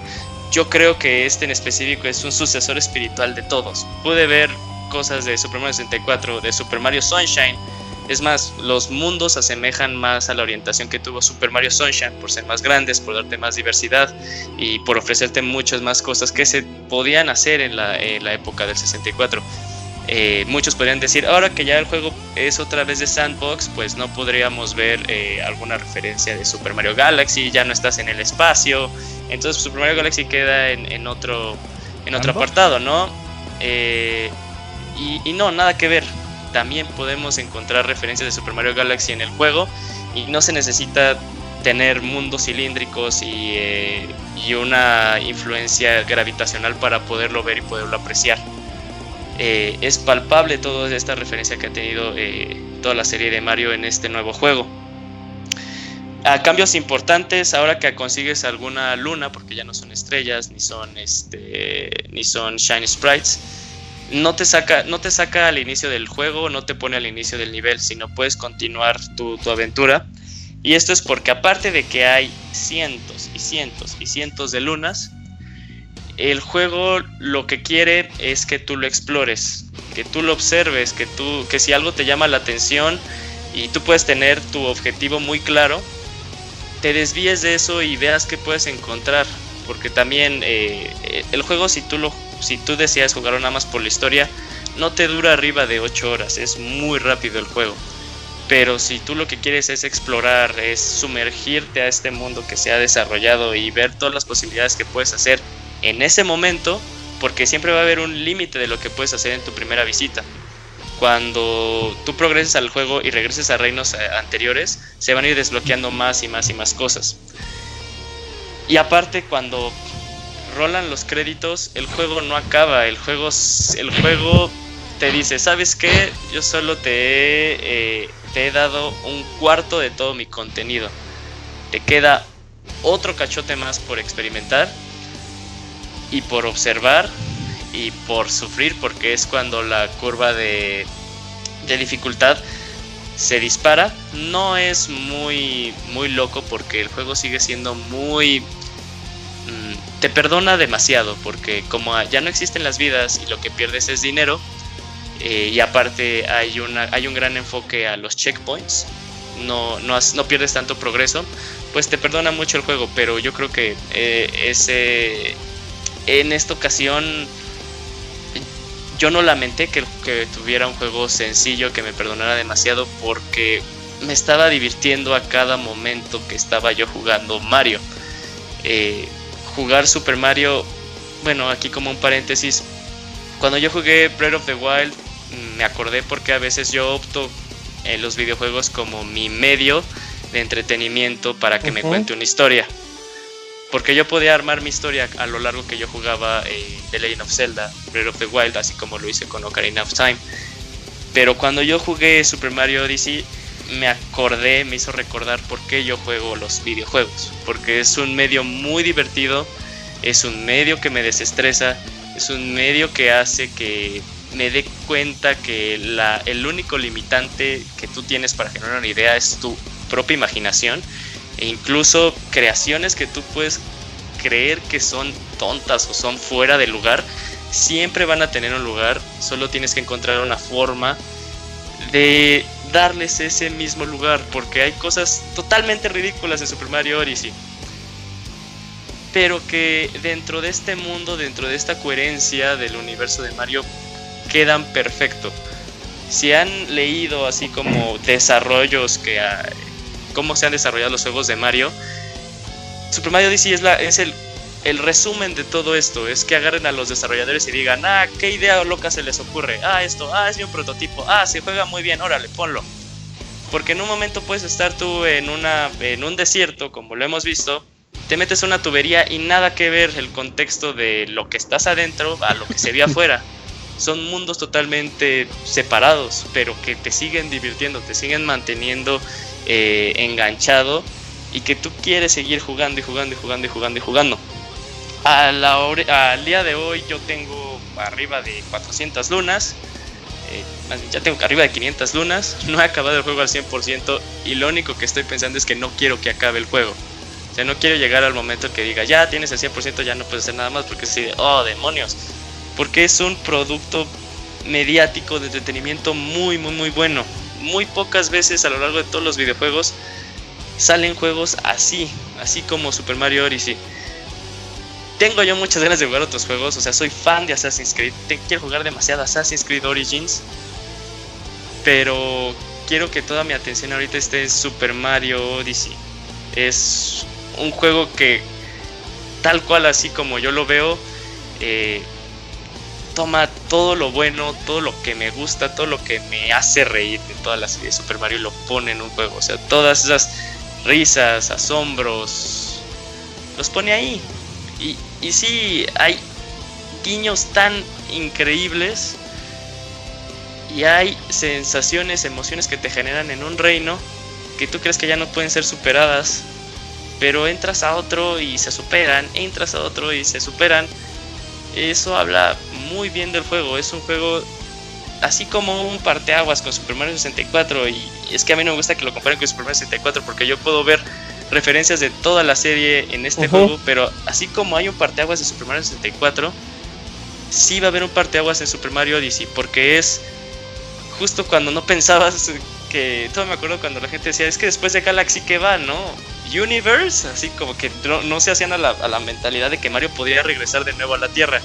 Yo creo que este en específico es un sucesor espiritual de todos. Pude ver cosas de Super Mario 64, de Super Mario Sunshine. Es más, los mundos asemejan más a la orientación que tuvo Super Mario Sunshine por ser más grandes, por darte más diversidad y por ofrecerte muchas más cosas que se podían hacer en la, época del 64. Eh, muchos podrían decir, ahora que ya el juego es otra vez de sandbox, pues no podríamos ver eh, alguna referencia de Super Mario Galaxy, ya no estás en el espacio, entonces Super Mario Galaxy queda en, otro, en otro apartado, ¿no? Eh, y, no, nada que ver. También podemos encontrar referencias de Super Mario Galaxy en el juego y no se necesita tener mundos cilíndricos y, eh, una influencia gravitacional para poderlo ver y poderlo apreciar. Eh, es palpable toda esta referencia que ha tenido eh, toda la serie de Mario en este nuevo juego. A cambios importantes, ahora que consigues alguna luna, porque ya no son estrellas, ni son, este, ni son shiny sprites, no te saca, no te saca al inicio del juego, no te pone al inicio del nivel, sino puedes continuar tu, tu aventura. Y esto es porque aparte de que hay cientos y cientos y cientos de lunas, el juego lo que quiere es que tú lo explores, que tú lo observes, que tú, que si algo te llama la atención y tú puedes tener tu objetivo muy claro, te desvíes de eso y veas qué puedes encontrar. Porque también eh, el juego, si tú, lo, si tú deseas jugarlo nada más por la historia, no te dura arriba de 8 horas, es muy rápido el juego. Pero si tú lo que quieres es explorar, es sumergirte a este mundo que se ha desarrollado y ver todas las posibilidades que puedes hacer en ese momento, porque siempre va a haber un límite de lo que puedes hacer en tu primera visita. Cuando tú progreses al juego y regreses a reinos eh, anteriores, se van a ir desbloqueando más y más y más cosas. Y aparte, cuando rolan los créditos, el juego no acaba. El juego, el juego te dice, ¿sabes qué? Yo solo te he, eh, te he dado un cuarto de todo mi contenido. Te queda otro cachote más por experimentar y por observar y por sufrir porque es cuando la curva de, de dificultad se dispara. No es muy, muy loco porque el juego sigue siendo muy... Te perdona demasiado porque como ya no existen las vidas y lo que pierdes es dinero, eh, y aparte hay, una, hay un gran enfoque a los checkpoints, no, no, no, pierdes tanto progreso, pues te perdona mucho el juego, pero yo creo que eh, ese, en esta ocasión yo no lamenté que, que, tuviera un juego sencillo que me perdonara demasiado porque me estaba divirtiendo a cada momento que estaba yo jugando Mario. Eh, jugar Super Mario, bueno, aquí como un paréntesis, cuando yo jugué Breath of the Wild me acordé porque a veces yo opto en los videojuegos como mi medio de entretenimiento para que me cuente una historia. Porque yo podía armar mi historia a lo largo que yo jugaba eh, The Legend of Zelda, Breath of the Wild, así como lo hice con Ocarina of Time. Pero cuando yo jugué Super Mario Odyssey, me acordé, me hizo recordar por qué yo juego los videojuegos. Porque es un medio muy divertido, es un medio que me desestresa, es un medio que hace que me dé cuenta que la, el único limitante que tú tienes para generar una idea es tu propia imaginación e incluso creaciones que tú puedes creer que son tontas o son fuera de lugar, siempre van a tener un lugar, solo tienes que encontrar una forma de darles ese mismo lugar, porque hay cosas totalmente ridículas en Super Mario Odyssey. Pero que dentro de este mundo, dentro de esta coherencia del universo de Mario, quedan perfecto. Si han leído así como desarrollos que cómo se han desarrollado los juegos de Mario. Super Mario Odyssey es, la, es el, el resumen de todo esto. Es que agarren a los desarrolladores y digan, ah, qué idea loca se les ocurre. Ah, esto, ah, es un prototipo. Ah, se juega muy bien, órale, ponlo. Porque en un momento puedes estar tú en, una, en un desierto, como lo hemos visto, te metes una tubería y nada que ver el contexto de lo que estás adentro a lo que se ve afuera. Son mundos totalmente separados, pero que te siguen divirtiendo, te siguen manteniendo eh, enganchado y que tú quieres seguir jugando y jugando y jugando y jugando y jugando. Al día de hoy yo tengo arriba de 400 lunas, eh, ya tengo arriba de 500 lunas, no he acabado el juego al 100% y lo único que estoy pensando es que no quiero que acabe el juego. O sea, no quiero llegar al momento que diga, ya tienes el 100%, ya no puedes hacer nada más porque de, oh demonios. Porque es un producto mediático de entretenimiento muy, muy, muy bueno muy pocas veces a lo largo de todos los videojuegos salen juegos así, así como Super Mario Odyssey. Tengo yo muchas ganas de jugar otros juegos, o sea, soy fan de Assassin's Creed, quiero jugar demasiado Assassin's Creed Origins, pero quiero que toda mi atención ahorita esté en Super Mario Odyssey. Es un juego que, tal cual así como yo lo veo, eh, toma todo lo bueno, todo lo que me gusta, todo lo que me hace reír de toda la serie de Super Mario y lo pone en un juego. O sea, todas esas risas, asombros, los pone ahí. Y, y sí, hay guiños tan increíbles y hay sensaciones, emociones que te generan en un reino que tú crees que ya no pueden ser superadas, pero entras a otro y se superan, entras a otro y se superan. Eso habla muy bien del juego. Es un juego así como un parteaguas con Super Mario 64. Y es que a mí no me gusta que lo comparen con Super Mario 64 porque yo puedo ver referencias de toda la serie en este juego. Pero así como hay un parteaguas de Super Mario 64, sí va a haber un parteaguas en Super Mario Odyssey. Porque es justo cuando no pensabas que. Todo me acuerdo cuando la gente decía, es que después de Galaxy, ¿qué va, no? Universe, así como que no, no se hacían a la, a la mentalidad de que Mario podría regresar de nuevo a la Tierra.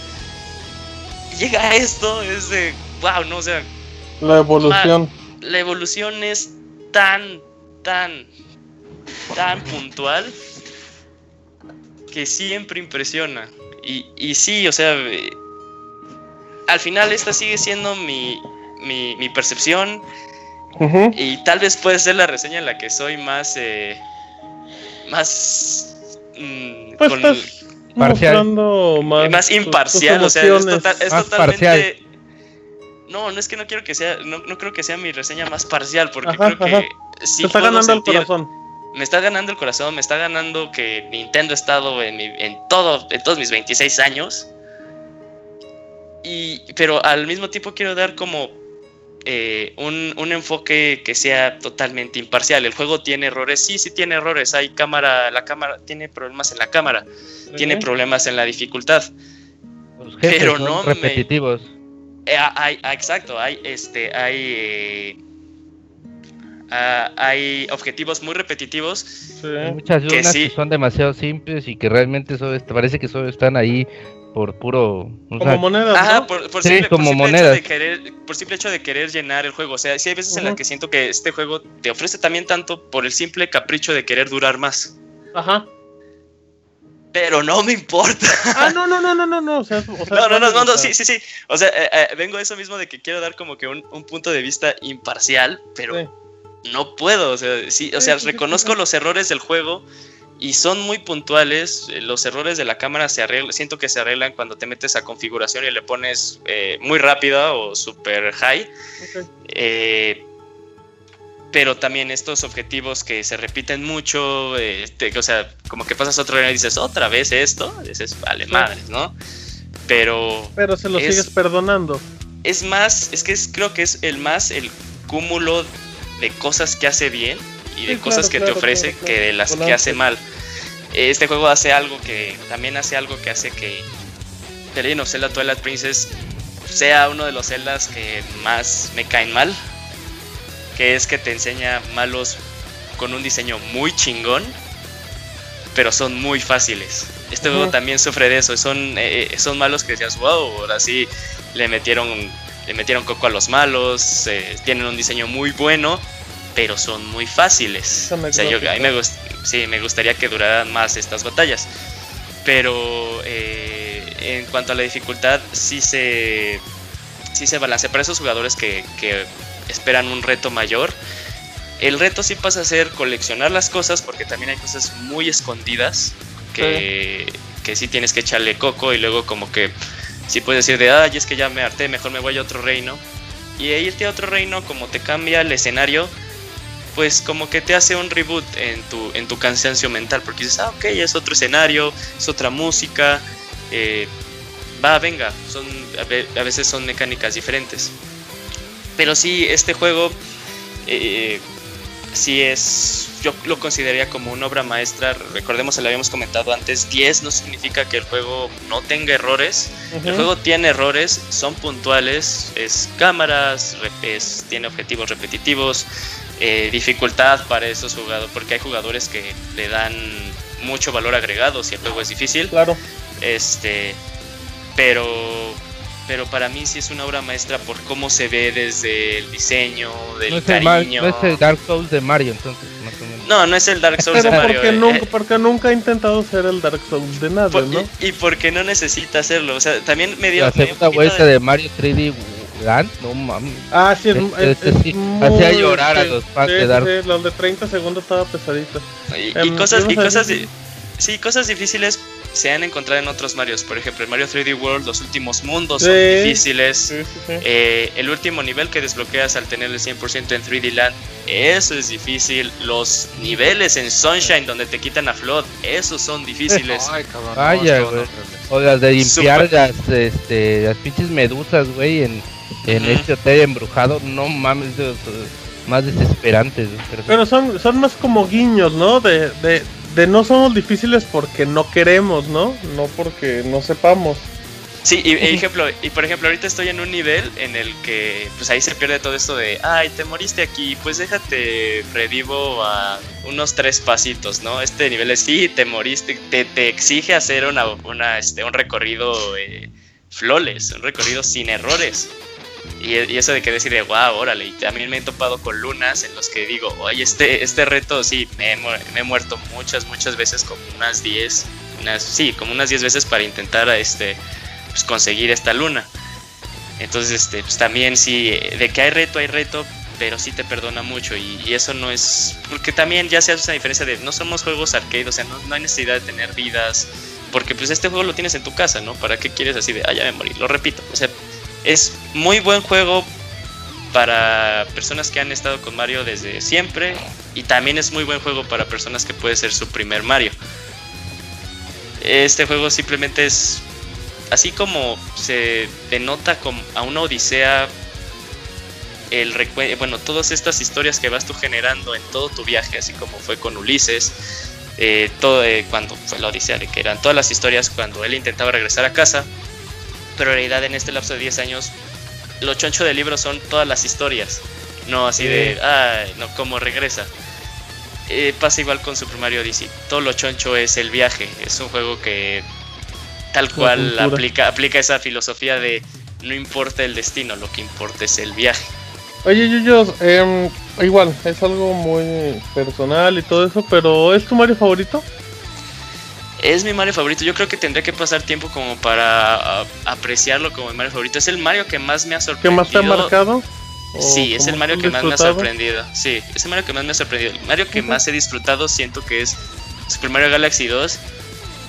Llega esto, es de. ¡Wow! No, o sea, La evolución. la evolución es tan, tan, tan puntual que siempre impresiona. Y, y sí, o sea, eh, al final esta sigue siendo mi, mi, mi percepción y tal vez puede ser la reseña en la que soy más, eh, más, mm, Pues con- estás mostrando más, imparcial, tus o sea, es, total- totalmente... parcial. No, no es que no quiero que sea, no, no creo que sea mi reseña más parcial, porque Ajá, creo que sí Te está puedo ganando el corazón. Me está ganando el corazón, me está ganando que Nintendo ha estado en, mi- en todo, en todos mis 26 años. Y, pero al mismo tiempo quiero dar como eh, un, un enfoque que sea totalmente imparcial. El juego tiene errores, sí, sí tiene errores. Hay cámara, la cámara tiene problemas en la cámara, tiene problemas en la dificultad. Los Pero no me- repetitivos. Eh, hay, exacto, hay este, hay, eh, ah, hay objetivos muy repetitivos Sí. Muchas que unas sí. que son demasiado simples y que realmente solo parece que solo están ahí por puro. o Como sea, monedas, Ajá, ¿no? por, por Sí, simple, por como simple hecho de querer, por simple hecho de querer llenar el juego. O sea, sí hay veces en las que siento que este juego te ofrece también tanto por el simple capricho de querer durar más. Ajá. Pero no me importa. Ah, no, no, no, no, no, no. O sea, o sea, No, no, no, no, no, sí, sí, sí. O sea, eh, eh, vengo a eso mismo de que quiero dar como que un, un punto de vista imparcial, pero Sí. No puedo. O sea, sí, o reconozco los errores del juego y son muy puntuales. Eh, Los errores de la cámara se arreglan, siento que se arreglan cuando te metes a configuración y le pones eh, muy rápida o super high. Eh, pero también estos objetivos que se repiten mucho, eh, te- o sea, como que pasas otro año y dices, otra vez esto, dices, vale, Sí. madres, ¿no? Pero Pero se lo Es- sigues perdonando. es más, es que es, creo que es el más el cúmulo de cosas que hace bien y de Sí, cosas claro, que claro, te ofrece claro, que de las que hace mal. Este juego hace algo que también hace algo que hace que The Legend of Zelda Twilight Princess sea uno de los Zeldas que más me caen mal, que es que te enseña malos con un diseño muy chingón, pero son muy fáciles. Este juego también sufre de eso, son, eh, son malos que decías, wow, ahora sí le metieron, le metieron coco a los malos, eh, tienen un diseño muy bueno, pero son muy fáciles. O sea, yo, a mí me, sí, me gustaría que duraran más estas batallas. Pero eh, en cuanto a la dificultad, sí se, sí se balancea. Para esos jugadores que, que esperan un reto mayor, el reto sí pasa a ser coleccionar las cosas, porque también hay cosas muy escondidas que, que sí tienes que echarle coco y luego como que si puedes decir de, ay, es que ya me harté, mejor me voy a otro reino. Y de irte a otro reino, como te cambia el escenario, pues como que te hace un reboot en tu, en tu cansancio mental, porque dices, ah, ok, es otro escenario, es otra música, eh, va, venga, son, a veces son mecánicas diferentes. Pero sí, este juego eh, sí es, yo lo consideraría como una obra maestra, recordemos, lo habíamos comentado antes, 10 no significa que el juego no tenga errores, el juego tiene errores, son puntuales, es cámaras, es- tiene objetivos repetitivos, eh, dificultad para esos jugadores, porque hay jugadores que le dan mucho valor agregado si el juego es difícil. Claro. Este, pero, pero para mí sí es una obra maestra por cómo se ve desde el diseño, del no, es el cariño. no es el Dark Souls de Mario, entonces, más o menos. No, no es el Dark Souls Pero de Mario. porque, eh, nunca, eh, porque nunca ha intentado ser el Dark Souls de nadie, por- ¿no? y, y porque no necesita hacerlo. O sea, también me dio. La segunda vuelta de- de Mario 3D Land, no mames. Ah, sí, es, Este- es- este es sí, muy, hacía llorar a los fans sí, de Dark. sí, los de 30 segundos estaba pesadito. Y, y Em, cosas, y cosas, decir- di- sí, cosas difíciles se han encontrado en otros Marios. Por ejemplo, en Mario 3D World, los últimos mundos Sí. son difíciles. Sí, sí, sí. Eh, el último nivel que desbloqueas al tener el 100% en 3D Land, eso es difícil. Los niveles en Sunshine donde te quitan a Flood, esos son difíciles. Ay, cabrón. Vaya, no, O las de limpiar las, este, las pinches medusas, güey, en, en Ujú. este hotel embrujado. No mames, de más desesperantes. Pero son, son más como guiños, ¿no? De, de, de no somos difíciles porque no queremos, ¿no? No porque no sepamos. Sí, y, y ejemplo, y por ejemplo, ahorita estoy en un nivel en el que pues ahí se pierde todo esto de, ay, te moriste aquí, pues déjate revivo a unos tres pasitos, ¿no? Este nivel es, sí, te moriste, te, te exige hacer una, una, este, un recorrido eh, flawless, un recorrido sin errores. Y, y eso de que decir, de, wow, órale, y también me he topado con lunas en los que digo, oye, este, este reto sí, me he, me he muerto muchas, muchas veces, como unas 10, unas, sí, como unas 10 veces para intentar este, pues, conseguir esta luna. Entonces, este, pues también sí, de que hay reto, hay reto, pero sí te perdona mucho y, y eso no es, porque también ya se hace una diferencia de, no somos juegos arcade, o sea, no, no hay necesidad de tener vidas, porque pues este juego lo tienes en tu casa, ¿no? ¿Para qué quieres así de, ah, ya me morí? Lo repito, o sea, es muy buen juego para personas que han estado con Mario desde siempre y también es muy buen juego para personas que puede ser su primer Mario. Este juego simplemente es así como se denota como a una odisea el bueno, todas estas historias que vas tú generando en todo tu viaje, así como fue con Ulises, eh, todo eh, cuando fue la odisea, que eran todas las historias cuando él intentaba regresar a casa, pero en este lapso de 10 años, lo choncho del libro son todas las historias, no así de, ay, no, cómo regresa. Eh, pasa igual con Super Mario Odyssey, todo lo choncho es el viaje, es un juego que tal cual aplica, aplica esa filosofía de no importa el destino, lo que importa es el viaje. Oye, Yuyos, em, igual, es algo muy personal y todo eso, pero ¿es tu Mario favorito? Es mi Mario favorito. Yo creo que tendré que pasar tiempo como para apreciarlo como mi Mario favorito. Es el Mario que más me ha ¿Qué sorprendido. más te ha marcado? ¿O Sí, es el Mario que más me ha sorprendido. Sí, es el Mario que más me ha sorprendido. El Mario que más he disfrutado siento que es Super Mario Galaxy 2.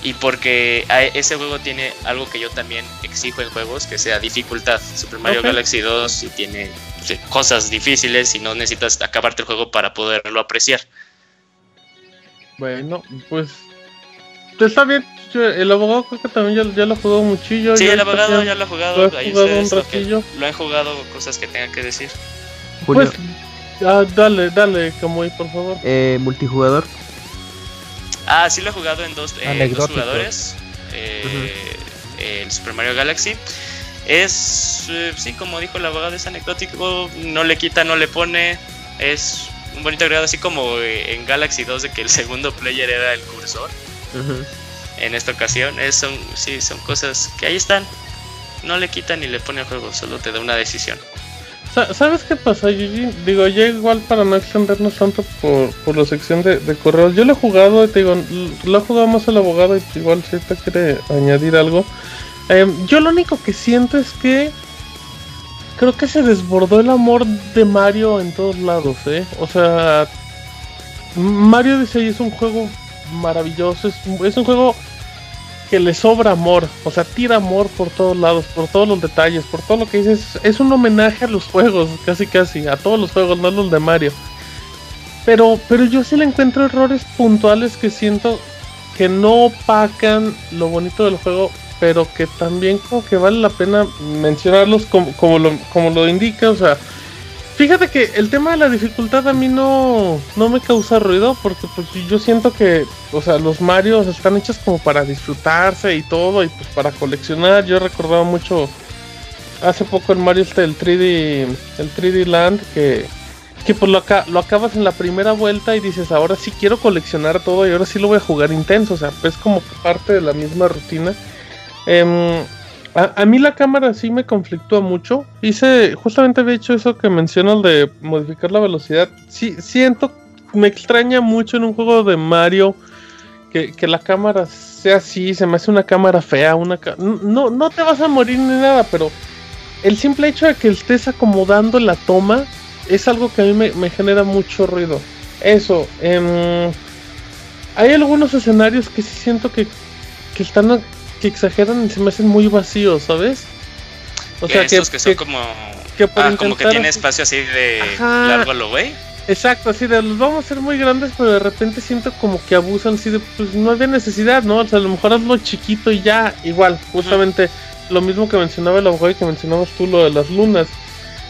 Y porque a- ese juego tiene algo que yo también exijo en juegos, que sea dificultad. Super Mario. Galaxy 2 sí tiene cosas difíciles y no necesitas acabarte el juego para poderlo apreciar. Bueno, pues está bien. El abogado creo que también ya, ya lo jugó muchillo. Sí, el abogado ya lo ha jugado. lo ahí jugado un ratillo. lo han jugado, cosas que tengan que decir. Julio, Pues, ah, dale, dale, Kamui, por favor. eh, multijugador. Ah, sí lo he jugado en dos, Anecdótico. jugadores. eh, El Super Mario Galaxy. Es, eh, sí, como dijo el abogado, es anecdótico. No le quita, no le pone. Es un bonito agregado, así como eh, en Galaxy 2 de que el segundo player era el cursor. En esta ocasión, es, son, sí, son cosas que ahí están. No le quita ni le pone al juego, solo te da una decisión. Sa- ¿Sabes qué pasa, Yuji? Digo, ya igual para no extendernos tanto por, por la sección de, correos. Yo lo he jugado, te digo, lo ha jugado más el abogado y igual si te quiere añadir algo. Em, yo lo único que siento es que creo que se desbordó el amor de Mario en todos lados, ¿eh? O sea, Mario Odyssey es un juego maravilloso, es, un- juego que le sobra amor, o sea, tira amor por todos lados, por todos los detalles, por todo lo que dices. Es un homenaje a los juegos, casi casi, a todos los juegos, no los de Mario. Pero, pero yo sí le encuentro errores puntuales que siento que no opacan lo bonito del juego, pero que también como que vale la pena mencionarlos como, como, lo, como lo indica, o sea, fíjate que el tema de la dificultad a mí no, no me causa ruido, porque pues yo siento que, o sea, los Marios están hechos como para disfrutarse y todo, y pues para coleccionar, yo recordaba mucho hace poco el Mario este, el 3D, el 3D Land, que que pues lo, aca- lo acabas en la primera vuelta y dices, ahora sí quiero coleccionar todo y ahora sí lo voy a jugar intenso, o sea, pues como parte de la misma rutina. Em, a, mí la cámara sí me conflictúa mucho. Hice, justamente había hecho eso que mencionas de modificar la velocidad. Sí, siento, me extraña mucho en un juego de Mario que, que la cámara sea así, se me hace una cámara fea, una no, no te vas a morir ni nada, pero el simple hecho de que estés acomodando la toma es algo que a mí me, me genera mucho ruido. Eso, em, hay algunos escenarios que sí siento que que están que exageran y se me hacen muy vacíos, ¿sabes? O sea, esos que, son como que por ah, como que tiene espacio así de Ajá. largo a lo güey. Exacto, así de los vamos a ser muy grandes, pero de repente siento como que abusan así de pues no había necesidad, ¿no? O sea, a lo mejor hazlo chiquito y ya, igual, justamente lo mismo que mencionaba el abogado y que mencionabas tú lo de las lunas.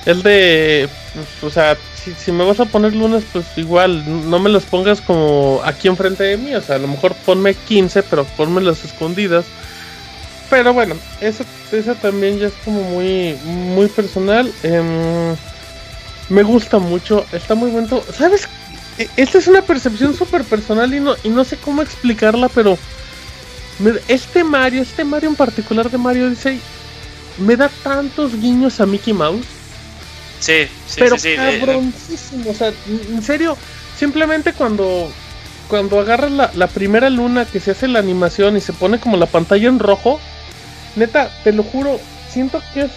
Es de, pues, o sea, si, si me vas a poner lunas, pues igual, no me las pongas como aquí enfrente de mí, o sea, a lo mejor ponme 15, pero ponme las escondidas. Pero bueno, eso, eso también ya es como muy, muy personal. Em, me gusta mucho, está muy bueno. ¿Sabes? E- Esta es una percepción súper personal y no, y no sé cómo explicarla, pero este Mario, este Mario en particular de Mario Odyssey, me da tantos guiños a Mickey Mouse, Sí, sí, pero sí, sí. cabroncísimo. O sea, en serio, simplemente cuando, cuando agarras la, la primera luna que se hace la animación y se pone como la pantalla en rojo, neta, te lo juro, siento que es.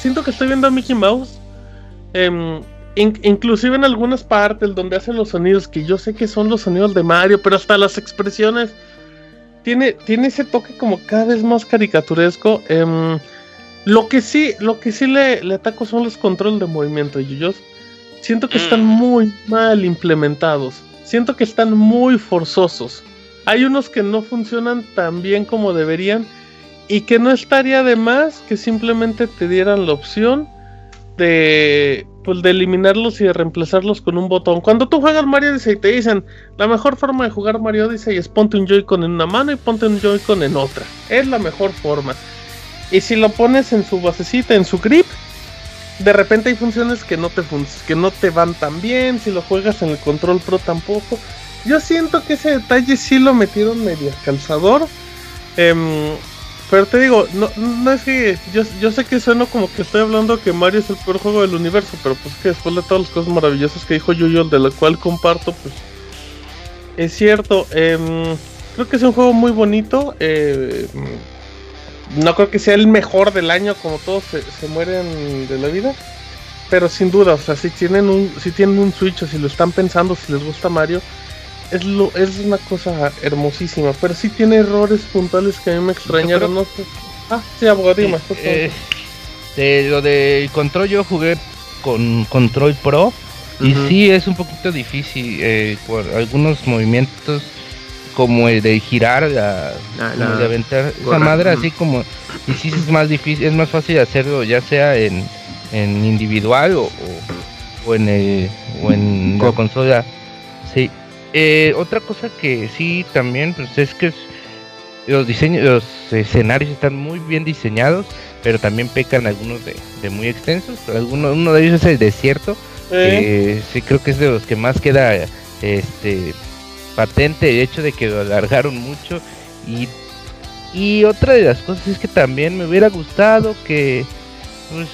Siento que estoy viendo a Mickey Mouse. In- inclusive en algunas partes donde hacen los sonidos, que yo sé que son los sonidos de Mario, pero hasta las expresiones. Tiene, tiene ese toque como cada vez más caricaturesco. em, lo que sí, lo que sí le, le ataco son los controles de movimiento, Yuyos. Siento que están muy mal implementados. Siento que están muy forzosos. Hay unos que no funcionan tan bien como deberían. Y que no estaría de más que simplemente te dieran la opción de, pues, de eliminarlos y de reemplazarlos con un botón. Cuando tú juegas Mario Odyssey te dicen, la mejor forma de jugar Mario Odyssey es ponte un Joy-Con en una mano y ponte un Joy-Con en otra. Es la mejor forma. Y si lo pones en su basecita, en su grip, de repente hay funciones que no te que no te van tan bien, si lo juegas en el control pro tampoco. Yo siento que ese detalle sí lo metieron medio calzador. Em, pero te digo, no, no es que yo, yo sé que sueno como que estoy hablando que Mario es el peor juego del universo, pero pues que después de todas las cosas maravillosas que dijo Yuyo, de la cual comparto, pues es cierto. em, creo que es un juego muy bonito. eh, no creo que sea el mejor del año como todos se, se mueren de la vida. Pero sin duda, o sea, si tienen un, si tienen un Switch o si lo están pensando, si les gusta Mario, es lo, es una cosa hermosísima. Pero sí tiene errores puntuales que a mí me extrañaron. No sé. Ah, sí. Eh, de lo del control yo jugué con control pro y sí es un poquito difícil eh, por algunos movimientos como el de girar la, de aventar esa madre así como y sí es más difícil es más fácil hacerlo ya sea en, en individual o, o, o en el, o en la Co- consola sí Eh, otra cosa que sí también pues es que los diseños los escenarios están muy bien diseñados pero también pecan algunos de, de muy extensos alguno uno de ellos es el desierto Eh. eh, sí creo que es de los que más queda este patente el hecho de que lo alargaron mucho y y otra de las cosas es que también me hubiera gustado que pues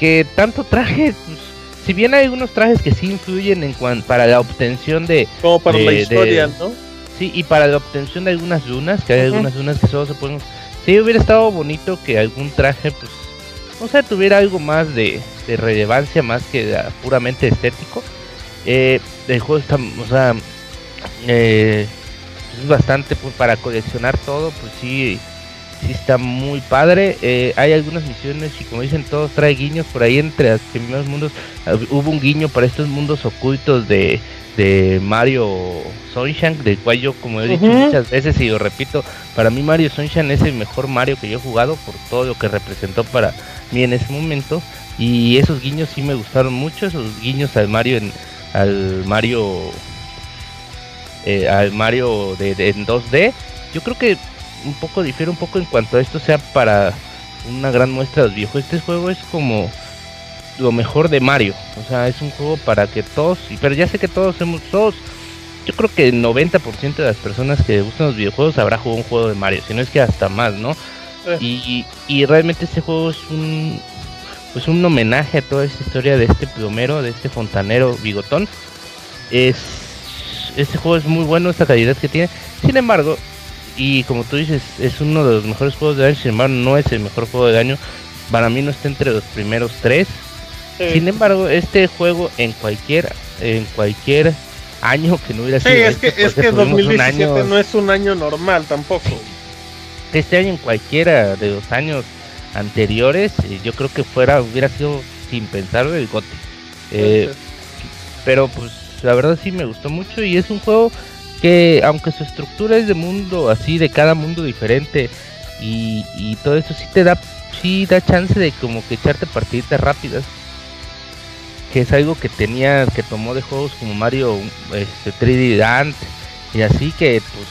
que tanto traje pues, si bien hay algunos trajes que sí influyen en cuan- para la obtención de Como para de- la de- historia, ¿no? Sí, y para la obtención de algunas lunas, que hay algunas lunas que solo se pueden... Sí, hubiera estado bonito que algún traje, pues, no sé, tuviera algo más de, de relevancia, más que puramente estético. Eh, el juego está, o sea, eh, es bastante pues, para coleccionar todo, pues sí, sí está muy padre. Eh, hay algunas misiones y como dicen todos, trae guiños por ahí entre los primeros mundos. Ah, Hubo un guiño para estos mundos ocultos de, de Mario Sunshine, del cual yo, como he dicho muchas veces y lo repito, para mí Mario Sunshine es el mejor Mario que yo he jugado por todo lo que representó para mí en ese momento. Y esos guiños sí me gustaron mucho, esos guiños al Mario en, al Mario eh, al Mario de, de- en 2D. Yo creo que un poco difiere un poco en cuanto a esto sea para una gran muestra de los viejos. Este juego es como lo mejor de Mario. O sea, es un juego para que todos, y- pero ya sé que todos hemos, todos, yo creo que el 90% de las personas que gustan los videojuegos habrá jugado un juego de Mario, si no es que hasta más, ¿no? Y, y realmente este juego es un pues un homenaje a toda esta historia de este plomero, de este fontanero bigotón. Es este juego es muy bueno, esta calidad que tiene. Sin embargo, y como tú dices, es uno de los mejores juegos del año, sin embargo, no es el mejor juego del año. Para mí no está entre los primeros tres. Sí. Sin embargo, este juego en cualquier, en cualquier año que no hubiera Sí, sido es que, este, es porque que tuvimos un 2017 año- no es un año normal tampoco. este año en cualquiera de los años anteriores, eh, yo creo que fuera hubiera sido sin pensarlo el GOTY. Eh, pero pues la verdad sí me gustó mucho y es un juego que aunque su estructura es de mundo así, de cada mundo diferente y, y todo eso sí te da, sí da chance de como que echarte partiditas rápidas. Que es algo que tenía, que tomó de juegos como Mario este, 3D Land y así que pues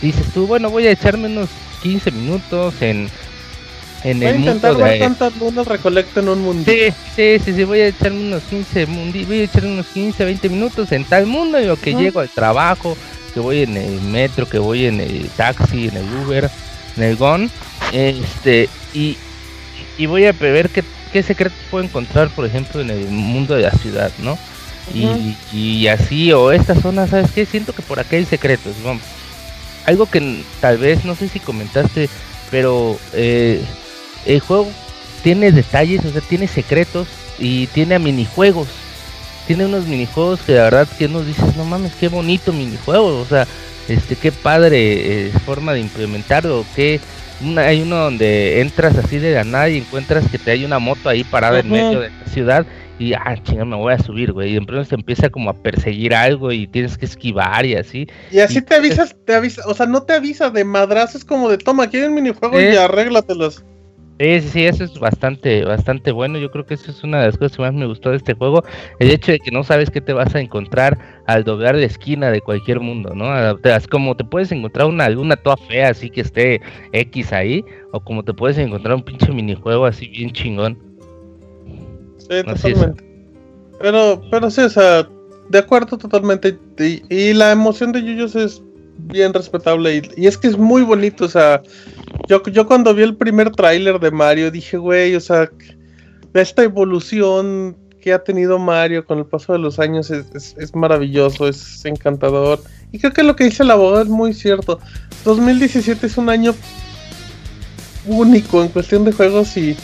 dices tú, bueno voy a echarme unos 15 minutos en, en Voy a el intentar mundo ver de... lunas recolecto en un mundo. Sí, sí, sí, sí, voy a echarme unos 15 mundi, voy a echarme unos 15, 20 minutos en tal mundo, y lo que llego al trabajo, que voy en el metro, que voy en el taxi, en el Uber, en el GON, este, y, y voy a ver qué, qué secretos puedo encontrar, por ejemplo, en el mundo de la ciudad, ¿no? Y, así, o esta zona, ¿sabes qué? Siento que por acá hay secretos, vamos. Algo que tal vez, no sé si comentaste, pero eh, el juego tiene detalles, o sea, tiene secretos y tiene minijuegos. Tiene unos minijuegos que la verdad que nos dices, no mames, qué bonito minijuego, o sea, este, qué padre eh, forma de implementarlo, que una, hay uno donde entras así de la nada y encuentras que te hay una moto ahí parada en medio de la ciudad y ah, chinga, me voy a subir, güey, y de pronto te empieza como a perseguir algo y tienes que esquivar y así. Y así Y- te avisas, te avisa, o sea, no te avisa de madrazo, es como de toma, aquí hay un minijuego Eh. y arréglatelos. Sí, sí, sí, eso es bastante, bastante bueno. Yo creo que eso es una de las cosas que más me gustó de este juego. El hecho de que no sabes qué te vas a encontrar al doblar la esquina de cualquier mundo, ¿no? Es como te puedes encontrar una luna toda fea, así que esté X ahí, o como te puedes encontrar un pinche minijuego así bien chingón. Sí, totalmente. Pero, pero sí, o sea, de acuerdo totalmente. Y, y la emoción de Yuyos es bien respetable. Y, es que es muy bonito, o sea, yo, yo cuando vi el primer tráiler de Mario dije, güey, o sea, esta evolución que ha tenido Mario con el paso de los años es, es- es maravilloso, es encantador. Y creo que lo que dice el abogado es muy cierto. 2017 es un año único en cuestión de juegos y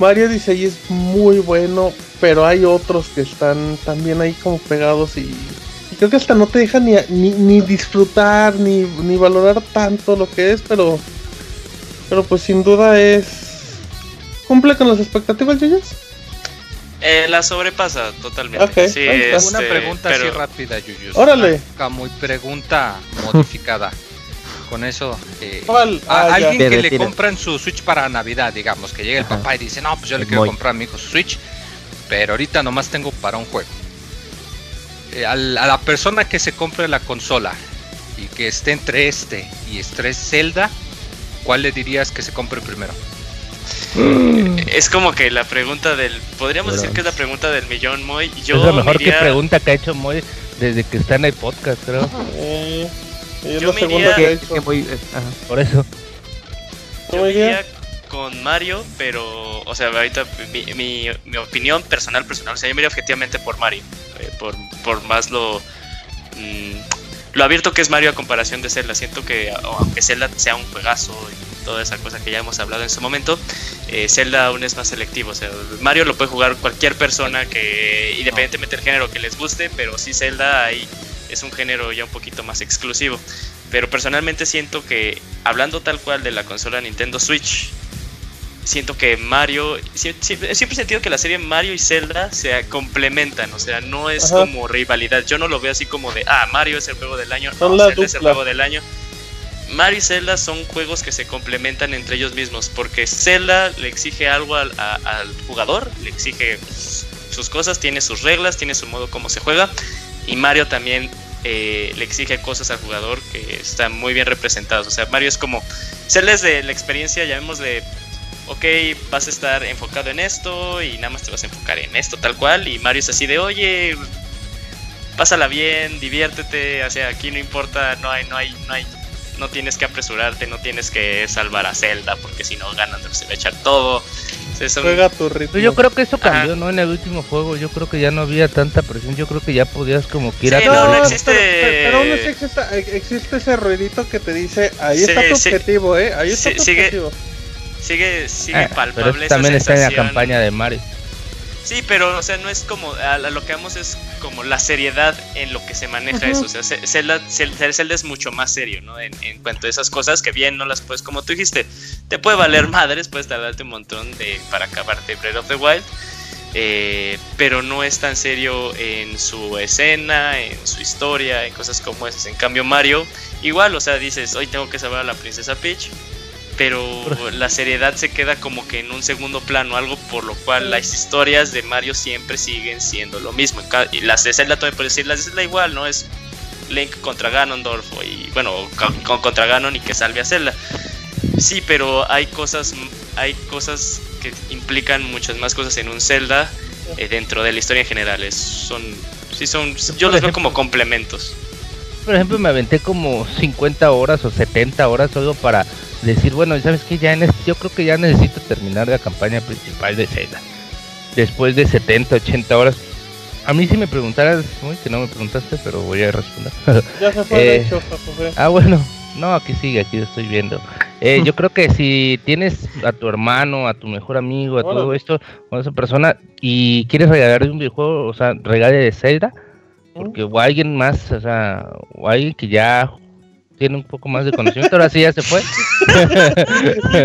Mario Odyssey es muy bueno, pero hay otros que están también ahí como pegados y creo que hasta no te dejan ni, ni, ni disfrutar ni, ni valorar tanto lo que es, pero pero pues sin duda es cumple con las expectativas, Yuyos. Eh, la sobrepasa totalmente. Ok, sí, está. Una este, pregunta así rápida, Yuyus. Órale. Muy pregunta modificada. Con eso, eh, ¿Cuál? a Ah, alguien que le compran su Switch para Navidad, digamos, que llega el Ajá. papá y dice, no, pues yo le quiero Moy. comprar a mi hijo su Switch, pero ahorita nomás tengo para un juego. Eh, al- a la persona que se compre la consola y que esté entre este y entre Zelda, ¿cuál le dirías que se compre primero? Es como que la pregunta del. Podríamos decir que es la pregunta del millón, Moy. Yo es la mejor me iría- que pregunta que ha hecho Moy desde que está en el podcast, creo. Eh, Yo me segunda iría- que he Que- hecho. que muy- eh, ajá. Por eso. Yo Muy me bien. iría con Mario, pero, o sea, ahorita mi, mi, opinión personal, personal, o sea, yo me iría objetivamente por Mario, eh, por, por más lo, mm, lo abierto que es Mario a comparación de Zelda. Siento que, aunque Zelda sea un juegazo y toda esa cosa que ya hemos hablado en su momento, eh, Zelda aún es más selectivo. O sea, Mario lo puede jugar cualquier persona que, independientemente del género que les guste, pero sí Zelda ahí es un género ya un poquito más exclusivo. Pero personalmente siento que, hablando tal cual de la consola Nintendo Switch, siento que Mario. sie- Siempre, siempre he sentido que la serie Mario y Zelda se complementan. O sea, no es Ajá. como rivalidad. Yo no lo veo así como de, ah, Mario es el juego del año. No, Zelda es el juego del año. Mario y Zelda son juegos que se complementan entre ellos mismos. Porque Zelda le exige algo al, a- al jugador, le exige sus cosas, tiene sus reglas, tiene su modo como se juega. Y Mario también eh, le exige cosas al jugador que están muy bien representados. O sea, Mario es como. Zelda es de la experiencia, llamémosle. Ok, vas a estar enfocado en esto y nada más te vas a enfocar en esto, tal cual. Y Mario es así de, oye, pásala bien, diviértete. O sea, aquí no importa, no hay, no hay, no hay. No tienes que apresurarte, no tienes que salvar a Zelda, porque si no ganan, se va a echar todo. Son- Juega tu ritmo. Yo creo que eso Ajá. cambió, ¿no? En el último juego, yo creo que ya no había tanta presión, yo creo que ya podías como que ir Sí, a no, no existe- Pero, pero aún así existe, existe ese ruidito que te dice, ahí Sí, está tu sí. objetivo, eh, ahí está Sí, tu sigue- objetivo. Sigue, sigue pero palpable eso esa también está en la sensación. campaña de Mario. Sí, pero, o sea, no es como. A, a lo que vamos es como la seriedad en lo que se maneja eso. O sea, Zelda, Zelda es mucho más serio, ¿no? En, en cuanto a esas cosas que bien no las puedes, como tú dijiste, te puede valer madres, puedes tardarte un montón de, para acabarte Breath of the Wild. eh, pero no es tan serio en su escena, en su historia, en cosas como esas. En cambio, Mario, igual, o sea, dices, hoy tengo que salvar a la princesa Peach, pero la seriedad se queda como que en un segundo plano, algo por lo cual las historias de Mario siempre siguen siendo lo mismo. Y las de Zelda también puedo decir, las de Zelda igual, ¿no? Es Link contra Ganondorf y bueno, co- co- contra Ganon y que salve a Zelda. Sí, pero hay cosas, hay cosas que implican muchas más cosas en un Zelda eh, dentro de la historia en general. Es- son, sí son, yo los veo como complementos. Por ejemplo, me aventé como 50 horas o 70 horas solo para decir, bueno, ¿sabes qué? Ya neces- yo creo que ya necesito terminar la campaña principal de Zelda. Después de 70, 80 horas. A mí si me preguntaras, uy, que no me preguntaste, pero voy a responder. Ya se fue, de Eh, hecho, José. Ah, bueno, no, aquí sigue, aquí lo estoy viendo. Eh, yo creo que si tienes a tu hermano, a tu mejor amigo, a todo esto, con esa persona, y quieres regalarle un videojuego, o sea, regale de Zelda, porque o alguien más, o sea, o alguien que ya tiene un poco más de conocimiento, ahora sí ya se fue.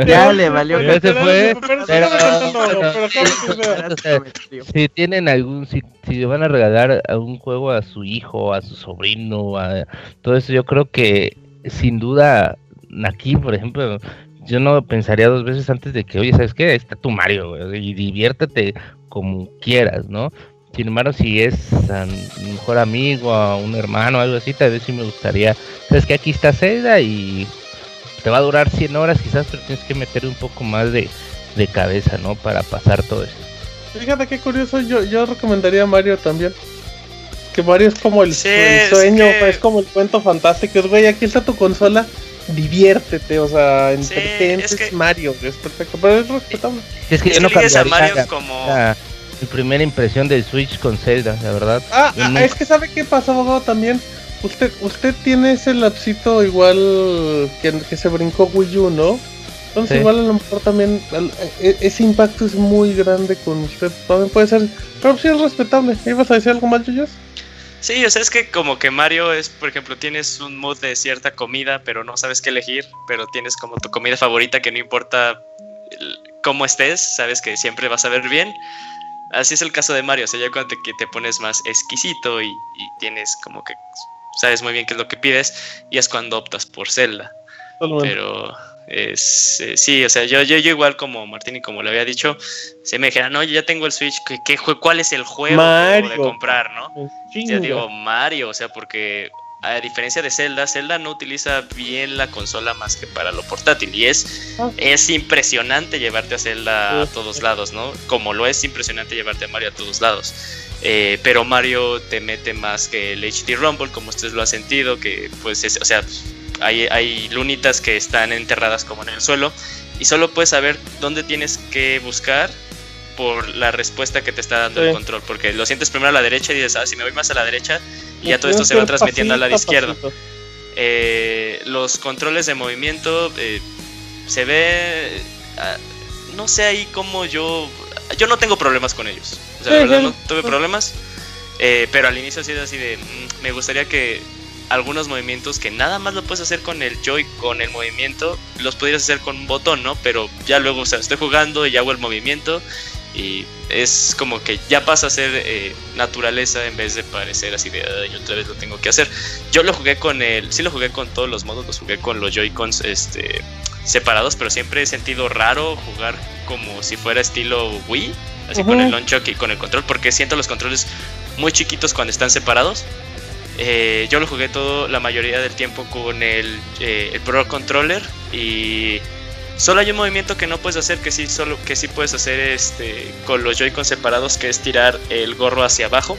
Ya le valió Ya se fue. Si tienen algún, si, si le van a regalar algún juego a su hijo, a su sobrino, a todo eso, yo creo que sin duda aquí, por ejemplo, yo no pensaría dos veces antes de que, oye, ¿sabes qué? Ahí Está tu Mario, güey, y diviértete como quieras, ¿no? Sin embargo, si es a mi mejor amigo, a un hermano, algo así, tal vez sí me gustaría, ¿sabes que Aquí está Zelda y te va a durar 100 horas quizás, pero tienes que meter un poco más de, de cabeza, ¿no? Para pasar todo esto. Fíjate qué curioso, yo, yo recomendaría a Mario también. Que Mario es como el, Sí, el es sueño, que- es como el cuento fantástico. Es, güey, aquí está tu consola, diviértete, o sea, entretente, es que- Mario, es perfecto, pero es respetable. Es que yo no a Mario como- mi primera impresión del Switch con Zelda, la verdad. Ah, ah, nunca- es que sabe qué pasó, abogado, también. Usted, usted tiene ese lapsito igual que, que se brincó Wii U, ¿no? Entonces Sí. igual a lo mejor también al- e- ese impacto es muy grande con usted. También puede ser, pero sí es respetable. ¿Ibas a decir algo más, Yuyos? Sí, o sea, es que como que Mario es, por ejemplo, tienes un mood de cierta comida, pero no sabes qué elegir, pero tienes como tu comida favorita que no importa cómo estés, sabes que siempre vas a ver bien. Así es el caso de Mario, o sea, ya cuando te, que te pones más exquisito y, y tienes como que sabes muy bien qué es lo que pides, y es cuando optas por Zelda. Pero es, eh, sí, o sea, yo, yo, yo igual como Martín y como le había dicho, se me dijera, no, yo ya tengo el Switch, ¿qué, qué ¿cuál es el juego que debo de Mario. comprar, no? Chinga. Yo digo Mario, o sea, porque a diferencia de Zelda, Zelda no utiliza bien la consola más que para lo portátil. Y es, Ah. es impresionante llevarte a Zelda a todos lados, ¿no? Como lo es impresionante llevarte a Mario a todos lados. Eh, pero Mario te mete más que el HD Rumble, como ustedes lo han sentido, que pues es, o sea, hay, hay lunitas que están enterradas como en el suelo y solo puedes saber dónde tienes que buscar por la respuesta que te está dando el control, porque lo sientes primero a la derecha y dices, ah, si me voy más a la derecha, y ya todo esto se va transmitiendo al lado pasito a izquierdo. pasito. Eh, los controles de movimiento eh, se ve, ah, no sé ahí cómo yo, yo no tengo problemas con ellos, o sea, la verdad no tuve problemas, eh, pero al inicio ha sido así de, mm, me gustaría que algunos movimientos que nada más lo puedes hacer con el joy con el movimiento los pudieras hacer con un botón no pero ya luego o sea estoy jugando y hago el movimiento y es como que ya pasa a ser eh, naturaleza en vez de parecer así de "Ay, otra vez lo tengo que hacer yo lo jugué con el sí lo jugué con todos los modos los jugué con los joy-cons este separados pero siempre he sentido raro jugar como si fuera estilo Wii así con el nunchuck y con el control porque siento los controles muy chiquitos cuando están separados. Eh, yo lo jugué todo la mayoría del tiempo con el, eh, el Pro Controller y solo hay un movimiento que no puedes hacer que sí solo que sí puedes hacer este con los Joy-Con separados que es tirar el gorro hacia abajo.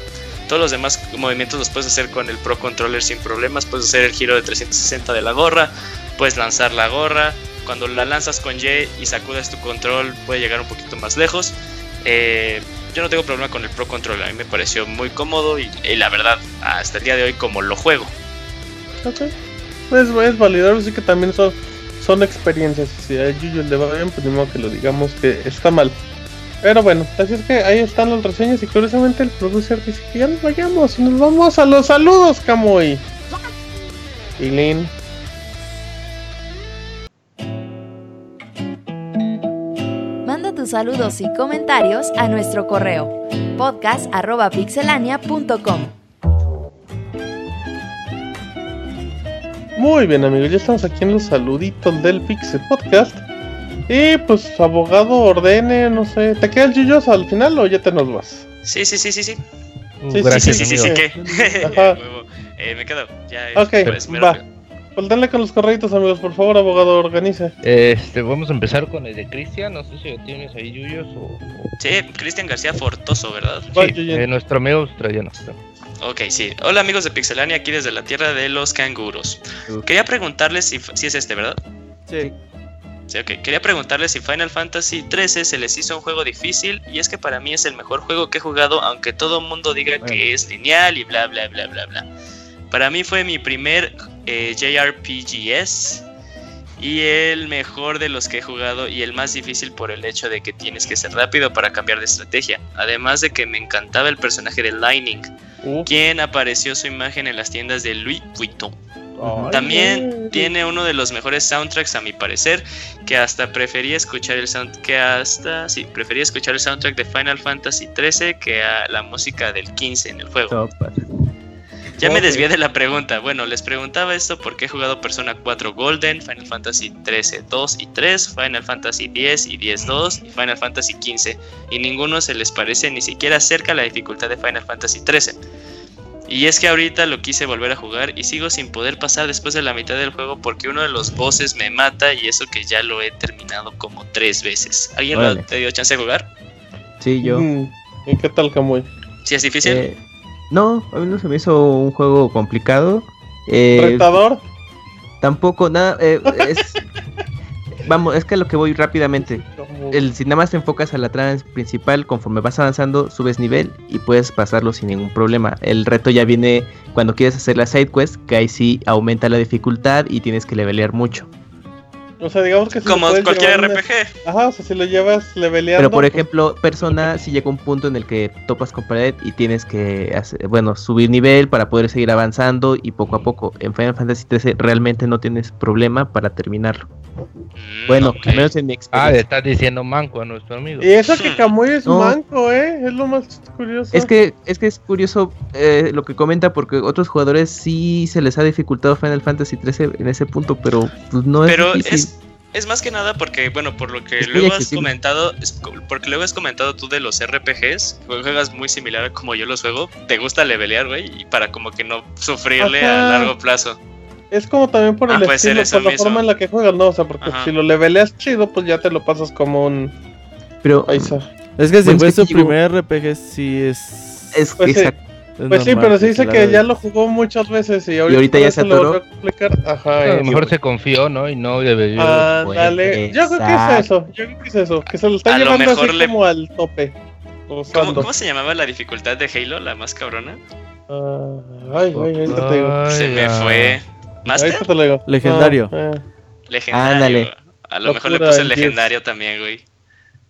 Todos los demás movimientos los puedes hacer con el Pro Controller sin problemas. Puedes hacer el giro de 360 de la gorra, puedes lanzar la gorra. Cuando la lanzas con Y y sacudas tu control, puede llegar un poquito más lejos. Eh, yo no tengo problema con el Pro Controller, a mí me pareció muy cómodo y, la verdad, hasta el día de hoy, como lo juego. Ok. Es, es validar, así que también son, son experiencias. Si a Yuyo le va bien, pues ni que lo digamos que está mal. Pero bueno, así es que ahí están las reseñas y curiosamente el producer dice que ya nos vayamos y nos vamos a los saludos, Camuy. Y Lin. Manda tus saludos y comentarios a nuestro correo podcast.pixelania.com. Muy bien, amigos, ya estamos aquí en los saluditos del Pixel Podcast. Y pues, abogado, ordene, no sé. ¿Te queda el Yuyos al final o ya te nos vas? Sí, sí, sí, sí, sí. Sí, Sí, gracias, sí, sí, sí. Huevo. Eh, me quedo. Ya es, Ok, pues, va. Pues denle con los correitos, amigos, por favor, abogado, organice. Este, vamos a empezar con el de Cristian. No sé si lo tienes ahí, Yuyos, o. Sí, Cristian García Fortoso, ¿verdad? Sí, eh, nuestro amigo australiano. Ok, sí. Hola amigos de Pixelania, aquí desde la tierra de los canguros. Quería preguntarles si, si es este, ¿verdad? Sí. Sí, ok. Quería preguntarles si Final Fantasy XIII se les hizo un juego difícil y es que para mí es el mejor juego que he jugado, aunque todo el mundo diga que es lineal y bla bla bla bla bla. Para mí fue mi primer eh, JRPGs y el mejor de los que he jugado y el más difícil por el hecho de que tienes que ser rápido para cambiar de estrategia. Además de que me encantaba el personaje de Lightning, quien apareció su imagen en las tiendas de Louis Vuitton. También tiene uno de los mejores soundtracks a mi parecer, que hasta prefería escuchar el sound que hasta sí, prefería escuchar el soundtrack de Final Fantasy XIII que a la música del 15 en el juego. Ya me desvié de la pregunta. Bueno, les preguntaba esto porque he jugado Persona 4 Golden, Final Fantasy 13 2 y 3, Final Fantasy 10 y 10 2 y Final Fantasy 15 y ninguno se les parece ni siquiera cerca a la dificultad de Final Fantasy 13. Y es que ahorita lo quise volver a jugar y sigo sin poder pasar después de la mitad del juego porque uno de los bosses me mata y eso que ya lo he terminado como tres veces. ¿Alguien lo te dio chance de jugar? Sí, yo. Mm, ¿Y qué tal, Camuy? ¿Sí es difícil? Eh, no, a mí no se me hizo un juego complicado. Eh, ¿Retador? Tampoco, nada. eh, es, vamos, es que a lo que voy rápidamente. El, si nada más te enfocas a la trama principal, conforme vas avanzando, subes nivel y puedes pasarlo sin ningún problema. El reto ya viene cuando quieres hacer la side quest, que ahí sí aumenta la dificultad y tienes que levelear mucho. O sea, digamos que si Como cualquier RPG. Ajá, o sea, si lo llevas leveleando. Pero por pues, ejemplo, Persona si llega un punto en el que topas con pared y tienes que hacer- bueno, subir nivel para poder seguir avanzando y poco a poco. En Final Fantasy XIII realmente no tienes problema para terminarlo. Bueno, al menos en mi Ah, experiencia. le estás diciendo manco a nuestro amigo. Y eso que Camuy es No. manco, ¿eh? Es lo más curioso. Es que, es que es curioso eh, lo que comenta porque otros jugadores sí se les ha dificultado Final Fantasy XIII en ese punto, pero pues no es Pero. Es, más que nada porque, bueno, por lo que Es luego has accesible. comentado, porque luego has comentado tú de los RPGs, que juegas muy similar a como yo los juego, te gusta levelear, güey, y para como que no sufrirle Ajá. a largo plazo. Es como también por Ah, el estilo, por la mismo. forma en la que juegas, ¿no? O sea, porque Ajá. si lo leveleas chido, pues ya te lo pasas como un. Pero. Ahí está. Es que si fue su primer RPG, sí es. Es Pues sí, pues sí, pero se dice que ya lo jugó muchas veces y ahorita, ahorita ya se lo atoró. volvió a complicar. Ajá. a lo mejor se confió, ¿no? Y no debería. Ándale. Yo creo que es eso. Yo creo que es eso. Que se lo está A lo llevando así le- como al tope. ¿Cómo, se llamaba la dificultad de Halo, la más cabrona? Ah, ay, ay, ahorita te digo. Se me ah. fue. ¿Master? Ahorita te lo digo. Legendario. Ah, eh. Legendario. Ándale. A lo mejor le puse el legendario también, güey.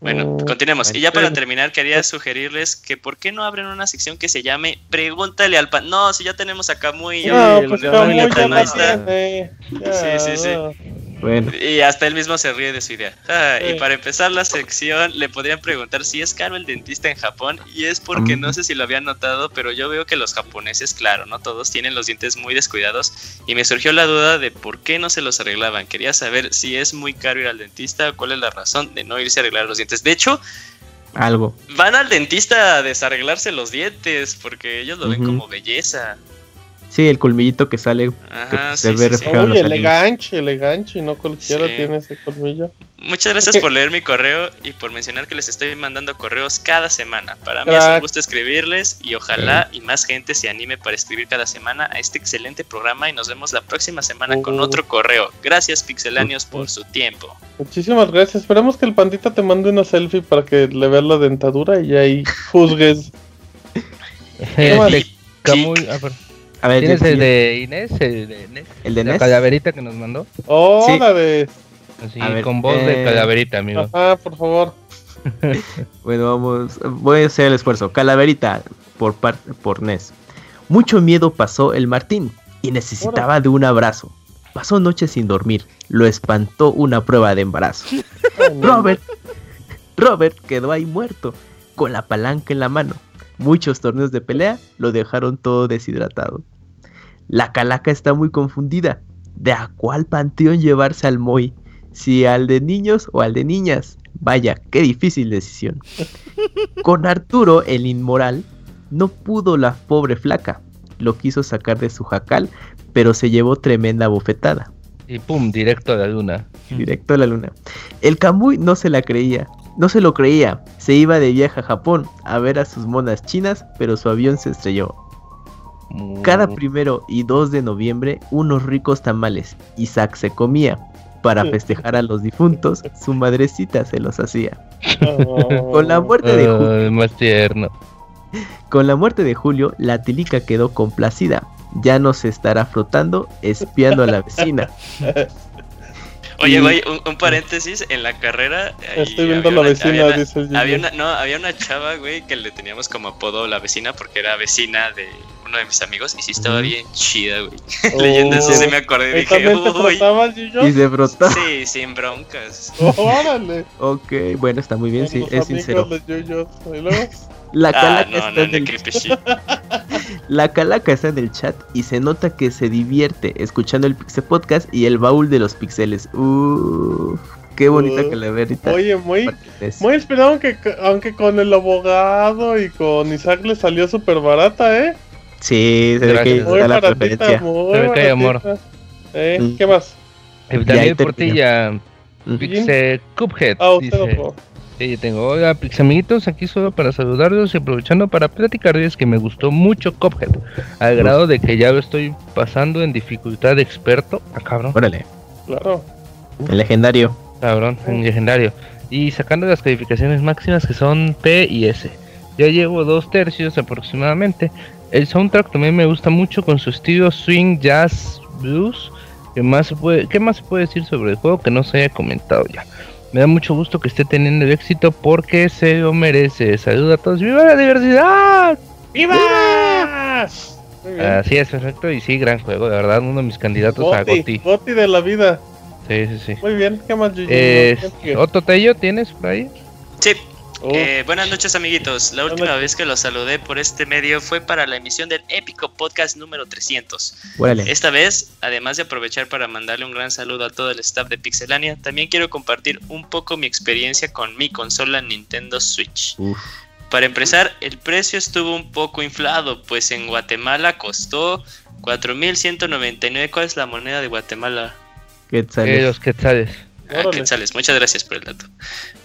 Bueno, Mm, continuemos. Y ya para terminar, quería sugerirles que por qué no abren una sección que se llame Pregúntale al pan. No, si ya tenemos acá muy. No, el pues de Camuy ya está. Ya, Sí, sí, sí. No. Bueno, Y hasta él mismo se ríe de su idea. Ah, Sí. Y para empezar la sección, le podrían preguntar si es caro el dentista en Japón. Y es porque Mm. no sé si lo habían notado, pero yo veo que los japoneses, claro, no todos tienen los dientes muy descuidados. Y me surgió la duda de por qué no se los arreglaban. Quería saber si es muy caro ir al dentista, cuál es la razón de no irse a arreglar los dientes. De hecho, algo. van al dentista a desarreglarse los dientes porque ellos lo ven como belleza. Sí, el colmillito que sale, que Ajá, se sí, ve sí, sí. eleganche, eleganche. No cualquiera Sí. tiene ese colmillo. Muchas gracias por leer mi correo y por mencionar que les estoy mandando correos cada semana. Para mí es un gusto escribirles y ojalá y más gente se anime para escribir cada semana a este excelente programa y nos vemos la próxima semana con Uh. otro correo. Gracias pixelanios por su tiempo. Muchísimas gracias. Esperamos que el pandita te mande una selfie para que le veas la dentadura y ahí juzgues. Camuy, ah. A ver, ¿Tienes el de Inés? El de Inés. ¿El de La calaverita que nos mandó. Oh, Sí. la de. Así, A ver, con voz de eh, calaverita, amigo. Ajá, por favor. Bueno, vamos. Voy a hacer el esfuerzo. Calaverita por, par- por Nes. Mucho miedo pasó el Martín y necesitaba de un abrazo. Pasó noches sin dormir. Lo espantó una prueba de embarazo. Robert. Robert quedó ahí muerto, con la palanca en la mano. Muchos torneos de pelea lo dejaron todo deshidratado. La calaca está muy confundida. ¿De a cuál panteón llevarse al Moy? Si al de niños o al de niñas. Vaya, qué difícil decisión. Con Arturo, el inmoral, no pudo la pobre flaca. Lo quiso sacar de su jacal, pero se llevó tremenda bofetada. Y pum, directo a la luna. Directo a la luna. El Kamui no se la creía. No se lo creía. Se iba de viaje a Japón a ver a sus monas chinas, pero su avión se estrelló. Cada primero y 2 de noviembre, unos ricos tamales. Isaac se comía. Para festejar a los difuntos, su madrecita se los hacía. Con la muerte de Julio, Ay, más tierno. con la muerte de Julio, la tilica quedó complacida. Ya no se estará frotando, espiando a la vecina. Oye, güey, un, un paréntesis, en la carrera... Estoy viendo había la una- vecina, había una- dice el Gigi. había una, no, había una chava, güey, que le teníamos como apodo la vecina porque era vecina de uno de mis amigos y sí estaba bien chida, güey. Leyendo eso sí me acordé y ¿Y dije, uy. Y se frotó. Sí, sin broncas. Órale. Ok, bueno, está muy bien, sí, los es sincero. de Yoyos. La Ah, calaca, no, está no, en el... creepy shit. la calaca está en el chat y se nota que se divierte escuchando el Pixel Podcast y el baúl de los pixeles. Uf, qué bonita Uh, calaverita. Oye, muy, muy inspirado, aunque, aunque con el abogado y con Isaac le salió súper barata, ¿eh? Sí, se ve que Gracias. Muy está la preferencia. muy Se ve que hay amor. ¿Eh? Mm. ¿Qué más? Termina. Portilla, Mm. Pixe Cuphead, Ah, usted dice. Sí, yo tengo, oiga, Pix amiguitos, aquí solo para saludarlos y aprovechando para platicarles que me gustó mucho Cuphead, al grado de que ya lo estoy pasando en dificultad de experto. Ah, cabrón, Órale, Claro. el legendario. cabrón, en legendario. Y sacando las calificaciones máximas que son P y S. Ya llevo dos tercios aproximadamente. El soundtrack también me gusta mucho con su estilo swing, jazz, blues. ¿Qué más, se puede, ¿Qué más se puede decir sobre el juego que no se haya comentado ya? Me da mucho gusto que esté teniendo el éxito porque se lo merece. Saludos a todos. ¡Viva la diversidad! ¡Viva! Así es, perfecto. Y sí, gran juego, de verdad, uno de mis candidatos a Goti. Goti de la vida. Sí, sí, sí. Muy bien, ¿qué más, Gigi? Eh. Otto Tello, ¿tienes por ahí? Sí. Oh, Eh, buenas noches amiguitos, la última vez que los saludé por este medio fue para la emisión del épico podcast número 300. Órale. Esta vez, además de aprovechar para mandarle un gran saludo a todo el staff de Pixelania, también quiero compartir un poco mi experiencia con mi consola Nintendo Switch. Uf. Para empezar, el precio estuvo un poco inflado, pues en Guatemala costó 4.199. ¿Cuál es la moneda de Guatemala? ¿Qué Eh, los quetzales. Ah, Órale. quetzales. Muchas gracias por el dato.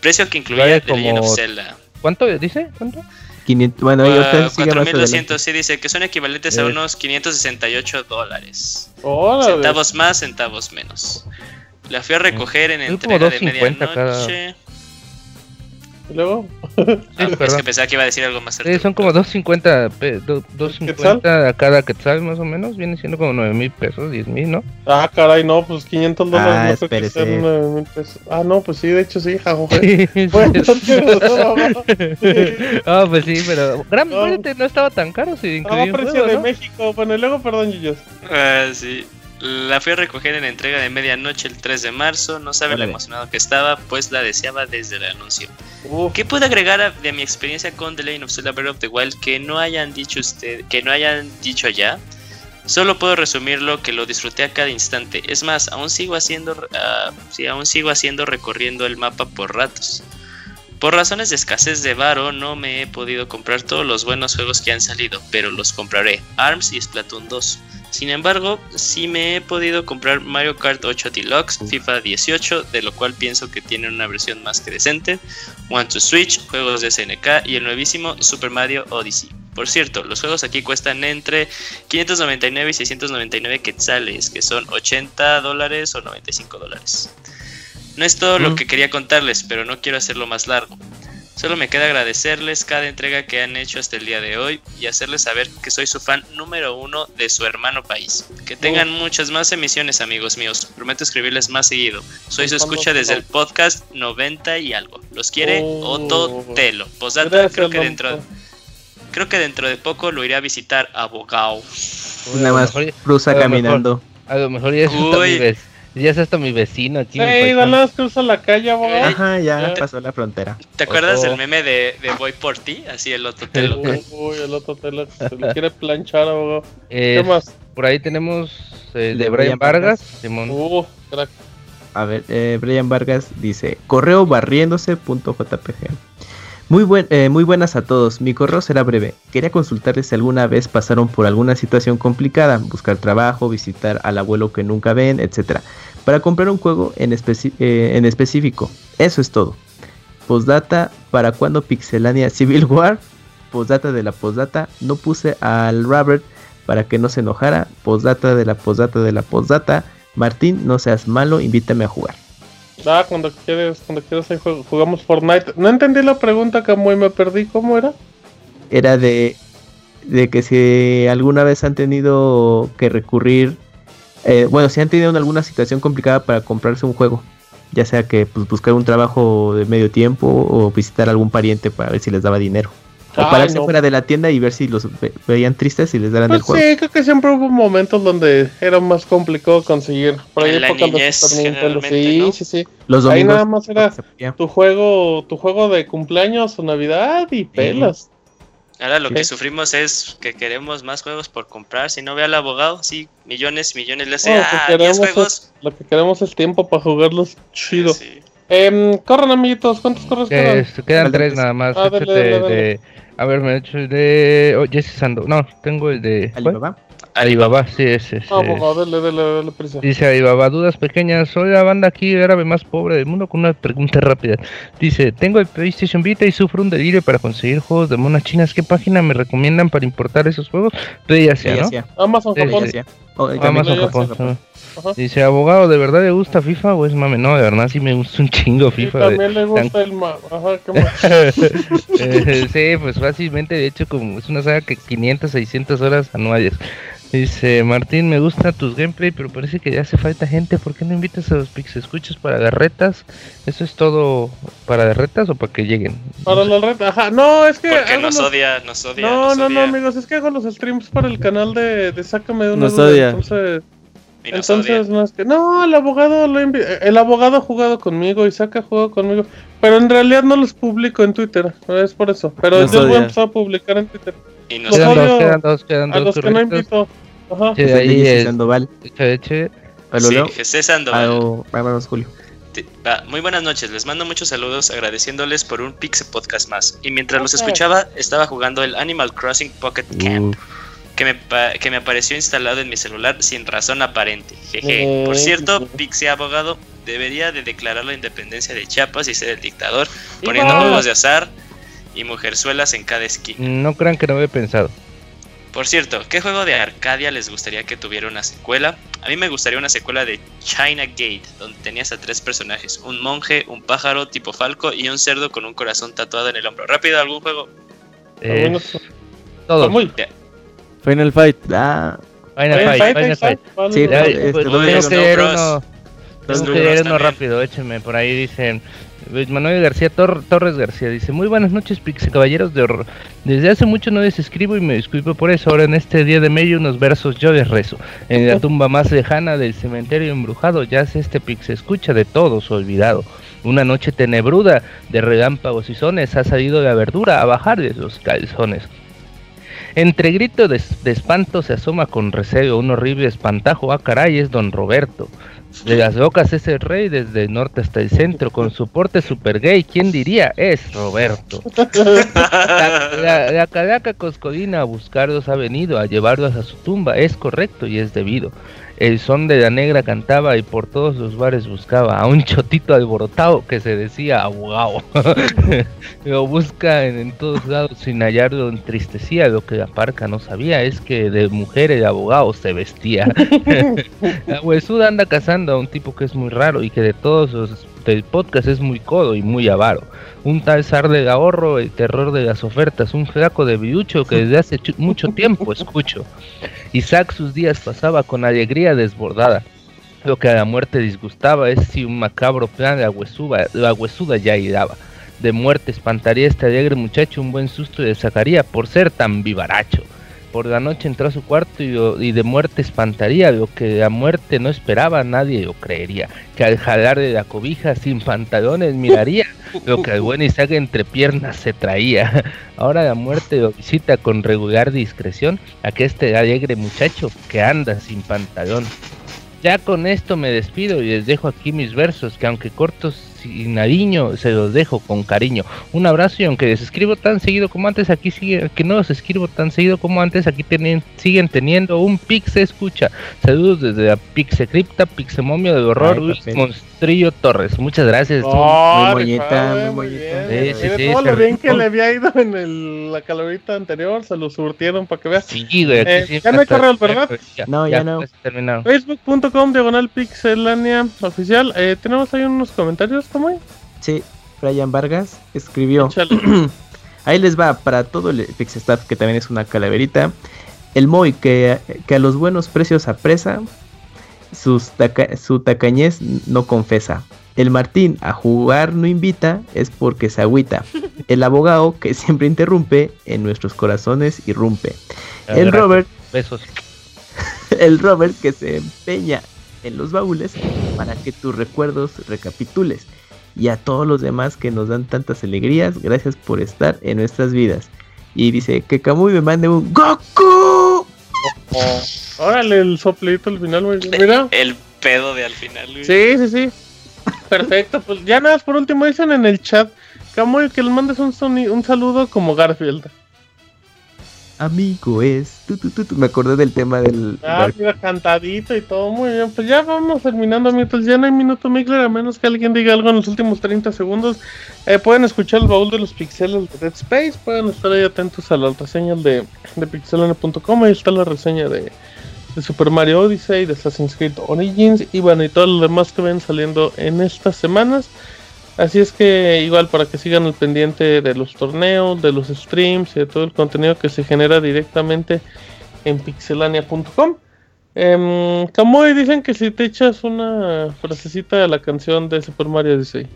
Precio que incluía Vale The Legend of como- Zelda. ¿Cuánto dice? ¿Cuánto? 500, bueno, ahí Ah, usted sigue más adelante. 4.200, sí dice que son equivalentes a Eh. unos 568 dólares. Órale. Centavos más, centavos menos. La fui a recoger en Son como entrega de 2.50 cada- medianoche. ¿Y luego? Ah, es perdón. que pensaba que iba a decir algo más Sí, son como 2.50 pe- do- 2.50 a cada quetzal más o menos. Viene siendo como 9 mil pesos, 10 mil, ¿no? Ah, caray, no, pues 500 dólares Ah, no creo que sean 9 mil pesos. Ah, no, pues sí, de hecho sí, jajoje. Sí, Bueno, sí. tienes razón, ¿no? Ah, pues sí, pero gran No. no estaba tan caro si Ah, un precio juego, de ¿no? México. Bueno, y luego, perdón, Yuyos. Ah, sí. La fui a recoger en entrega de medianoche el 3 de marzo. No sabe lo emocionado que estaba, pues la deseaba desde el anuncio. ¿Qué puedo agregar a- de mi experiencia con The Legend of Zelda Breath of the Wild que no hayan dicho usted, que no hayan dicho ya? Solo puedo resumirlo que lo disfruté a cada instante. Es más, aún sigo haciendo, ah, sí, aún sigo haciendo recorriendo el mapa por ratos. Por razones de escasez de varo no me he podido comprar todos los buenos juegos que han salido, pero los compraré. ARMS y Splatoon 2. Sin embargo, sí me he podido comprar Mario Kart 8 Deluxe, FIFA 18, de lo cual pienso que tiene una versión más que decente, One to Switch, juegos de SNK y el nuevísimo Super Mario Odyssey. Por cierto, los juegos aquí cuestan entre 599 y 699 quetzales, que son 80 dólares o 95 dólares. No es todo Mm. lo que quería contarles, pero no quiero hacerlo más largo. Solo me queda agradecerles cada entrega que han hecho hasta el día de hoy y hacerles saber que soy su fan número uno de su hermano país. Que tengan muchas más emisiones, amigos míos. Prometo escribirles más seguido. Soy su escucha desde el podcast 90 y algo. Los quiere Oh. Otto Telo. Posdata, Gracias, creo que dentro creo que dentro de poco lo iré a visitar a Bogao. Nada más mejor- cruza a lo mejor- caminando. A lo mejor ya es ya es hasta mi vecino paisano. nada más cruza la calle, abogado. Ajá, ya Ya. pasó la frontera. ¿Te acuerdas del meme de, de Voy por ti? Así el Otto Telo. Uy, el otro tela se le quiere planchar, abogado. Eh, ¿Qué más? Por ahí tenemos eh, de Brian Brian Vargas. Simón. Uh, crack. A ver, eh, Brian Vargas dice, correo barriéndose.jpg. Eh, muy buenas a todos, mi correo será breve. Quería consultarles si alguna vez pasaron por alguna situación complicada, buscar trabajo, visitar al abuelo que nunca ven, etc. Para comprar un juego eh, en específico. Eso es todo. Postdata, ¿para cuándo Pixelania Civil War? Postdata de la postdata, no puse al Robert para que no se enojara. Postdata de la postdata de la postdata. Martín, no seas malo, invítame a jugar. Ah, cuando quieres, cuando quieras ahí jug- jugamos Fortnite. No entendí la pregunta, Camuy, me perdí. ¿Cómo era? Era de, de que si alguna vez han tenido que recurrir, eh, bueno, si han tenido alguna situación complicada para comprarse un juego, ya sea que pues, buscar un trabajo de medio tiempo o visitar a algún pariente para ver si les daba dinero. O pararse no. fuera de la tienda y ver si los ve- veían tristes y les daran el Pues juego. sí, creo que siempre hubo momentos donde era más complicado conseguir. Por ahí la niñez, Nintendo. Sí, ¿no? sí, sí. Los Ahí domingos nada más era tu juego, tu juego de cumpleaños o Navidad y pelas. Ahora lo Sí. que sufrimos es que queremos más juegos por comprar. Si no ve al abogado, sí, millones, millones le hace. No, lo que ah, 10 queremos juegos. es- Lo que queremos es tiempo para jugarlos chido. Sí. Em, corran, amiguitos. ¿Cuántos quedan? este, quedan tres nada más. Ah, Échate dale, dale, dale. de- a ver, me he hecho el de oh, Jesse Sando. No, tengo el de. Alibaba. Alibaba, sí, ese. ese. Ah, abogado, dale, dale, dale, prisa. Dice Alibaba, dudas pequeñas. Soy la banda aquí árabe más pobre del mundo con una pregunta rápida. Dice, tengo el PlayStation Vita y sufro un delirio para conseguir juegos de monas chinas. ¿Qué página me recomiendan para importar esos juegos? PlayAsia, Sí, ¿no? Amazon Sí, Japón. Oh, Amazon. Japón. Ajá. Dice, abogado, ¿de verdad le gusta FIFA o es mame? No, de verdad sí me gusta un chingo FIFA. de- también le gusta el ma... Ajá, ¿qué más? Eh, sí, pues fácilmente, de hecho, como es una saga que 500, 600 horas anuales. Dice, Martín, me gusta tus gameplay, pero parece que ya hace falta gente. ¿Por qué no invitas a los Pix Escuchas para las retas? ¿Eso es todo para las retas o para que lleguen? Para la red. Ajá, no, es que. Porque nos los- odia, nos odia. No, nos no, no, amigos, es que hago los streams para el canal de, de Sácame de una Nos duda, odia. Entonces, y nos entonces odia. no es que. No, el abogado lo El abogado ha jugado conmigo, Isaac ha jugado conmigo. Pero en realidad no los publico en Twitter. Es por eso. Pero Nos yo voy a empezar a publicar en Twitter. Y nos Los Quedan dos, quedan dos, quedan A los que no correctos. invito. Ajá. Sí, ahí es. Sandoval. A lo Sí. Jesús Sandoval. Vámonos, Julio. Muy buenas noches, les mando muchos saludos agradeciéndoles por un Pixel Podcast más. Y mientras los escuchaba, estaba jugando el Animal Crossing Pocket Camp, Uf. Que me, pa- que me apareció instalado en mi celular sin razón aparente. Jeje. Por Eh, cierto. Pixie Abogado debería de declarar la independencia de Chiapas y ser el dictador, poniendo juegos de azar y mujerzuelas en cada esquina. No crean que no había pensado. Por cierto, ¿qué juego de Arcadia les gustaría que tuviera una secuela? A mí me gustaría una secuela de China Gate, donde tenías a tres personajes, un monje, un pájaro tipo falco y un cerdo con un corazón tatuado en el hombro. Rápido, algún juego. Eh, Bueno, todo. muy. Final Fight. Ah, Final Final Fight, Fight, Final Fight. vale, Sí, Ya, este, pues, doble tengo Snow que leer Bros. uno, tengo Snow que leer Bros uno también. rápido, échenme. Por ahí dicen Luis Manuel García Tor- Torres García dice, muy buenas noches, Pixie Caballeros de Horror. Desde hace mucho no les escribo y me disculpo por eso. Ahora en este día de medio unos versos yo les rezo. En la tumba más lejana del cementerio embrujado yace este Pixie escucha de todos olvidado. Una noche tenebruda de relámpagos y sones ha salido la verdura a bajar de sus calzones. Entre grito de, de espanto se asoma con recelo un horrible espantajo. Ah, caray, es don Roberto. De las locas es el rey desde el norte hasta el centro, con su porte super gay. ¿Quién diría? Es Roberto. La, la, la calaca coscolina a buscarlos ha venido, a llevarlos a su tumba. Es correcto y es debido. El son de la negra cantaba y por todos los bares buscaba a un chotito alborotado que se decía abogado. lo busca en, todos lados sin hallarlo entristecía. Lo que la parca no sabía es que de mujer el abogado se vestía. la huesuda anda cazando a un tipo que es muy raro y que de todos los del podcast es muy codo y muy avaro. Un tal zar del ahorro, el terror de las ofertas, un flaco de viucho que desde hace mucho tiempo escucho. Isaac sus días pasaba con alegría desbordada. Lo que a la muerte disgustaba es si un macabro plan la huesuda, la huesuda ya iraba. De muerte espantaría este alegre muchacho, un buen susto le sacaría por ser tan vivaracho. Por la noche entró a su cuarto y, de muerte espantaría lo que la muerte no esperaba, nadie lo creería. Que al jalar de la cobija sin pantalones miraría lo que al buen Isaac entre piernas se traía. Ahora la muerte lo visita con regular discreción a que este alegre muchacho que anda sin pantalón. Ya con esto me despido y les dejo aquí mis versos, que aunque cortos sin cariño, se los dejo con cariño. Un abrazo y aunque les escribo tan seguido como antes, aquí sigue, que no los escribo tan seguido como antes, aquí siguen teniendo un Pixe escucha. Saludos desde la Pixe Cripta, Pixe Momio del Horror, Ay, Luis Monstrillo Torres. Muchas gracias. Oh, muy moñita, rifado, eh, muy moñita. bien. Sí, sí, sí, todo se lo bien que le había ido en el- la calaverita anterior, se lo surtieron para que veas. Sí, güey, Eh, sí ya no hay correos, ¿verdad? Ya, No, ya no. pues, terminaron. Facebook.com diagonal pixelania oficial. Eh, tenemos ahí unos comentarios, ¿cómo hay? Sí, Brian Vargas escribió. Ahí les va para todo el Pixestaff, que también es una calaverita. El Moy, que, que a los buenos precios apresa. Sus taca- su tacañez no confesa. El Martín, a jugar no invita, es porque se agüita. El abogado, que siempre interrumpe, en nuestros corazones irrumpe. El Gracias. Robert, Besos. el Robert, que se empeña en los baúles para que tus recuerdos recapitules. Y a todos los demás que nos dan tantas alegrías, gracias por estar en nuestras vidas. Y dice que Kamui me mande un Goku. Órale, el soplito al final, güey. Mira. El pedo de al final, güey. Sí, sí, sí. Perfecto. Pues ya nada, más por último dicen en el chat, Camuy, que le mandes un, un saludo como Garfield. Amigo es. tu, tu, tu, tu. Me acordé del tema del. Ah, mira, cantadito y todo, muy bien. Pues ya vamos terminando, amigos. Ya no hay minuto Mixler, a menos que alguien diga algo en los últimos 30 segundos. Eh, pueden escuchar el baúl de los pixeles de Dead Space. Pueden estar ahí atentos a las reseñas de, de pixelane.com. Ahí está la reseña de, de Super Mario Odyssey, de Assassin's Creed Origins. Y bueno, y todo lo demás que ven saliendo en estas semanas. Así es que igual para que sigan al pendiente de los torneos, de los streams y de todo el contenido que se genera directamente en pixelania.com. Eh, Kamui dicen que si te echas una frasecita de la canción de Super Mario Odyssey.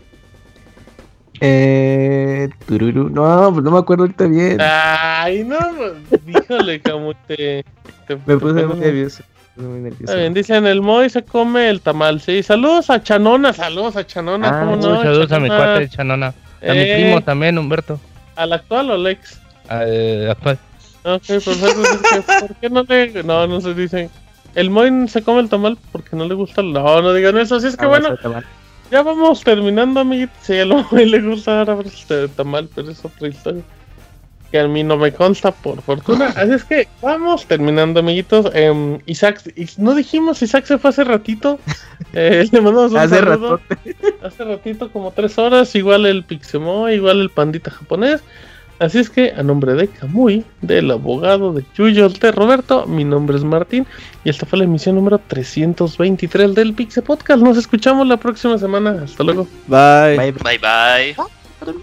Eh. tururú. No, pues no me acuerdo ahorita bien. Ay, no, pues, híjole, Kamui, te, te- me puse muy nervioso. Muy nervioso. Bien, dicen el Moy se come el tamal, sí. Saludos a Chanona, saludos a Chanona, Ah, ¿cómo no? saludos a mi Chanona. cuate de Chanona. A mi Eh. primo también, Humberto. ¿Al actual o al ex? Al actual. Ok, perfecto. ¿Por qué no le.? No, no se dice. El Moy se come el tamal porque no le gusta. el- No, no digan eso. Así es que Ah, bueno, ya vamos terminando, amiguitos. Sí, a lo Moy le gusta ahora este tamal, pero es otra historia. Que a mí no me consta, por fortuna. Así es que vamos terminando, amiguitos. Em, Isaac, y- no dijimos, Isaac se fue hace ratito. Eh, le mandamos un Hace saludo. Hace ratito, como tres horas. Igual el Pixemoy, igual el pandita japonés. Así es que, a nombre de Kamui, del abogado de Yuyo, de Roberto, mi nombre es Martín. Y esta fue la emisión número 323 del Pixe Podcast. Nos escuchamos la próxima semana. Hasta luego. Bye. Bye. Bye bye.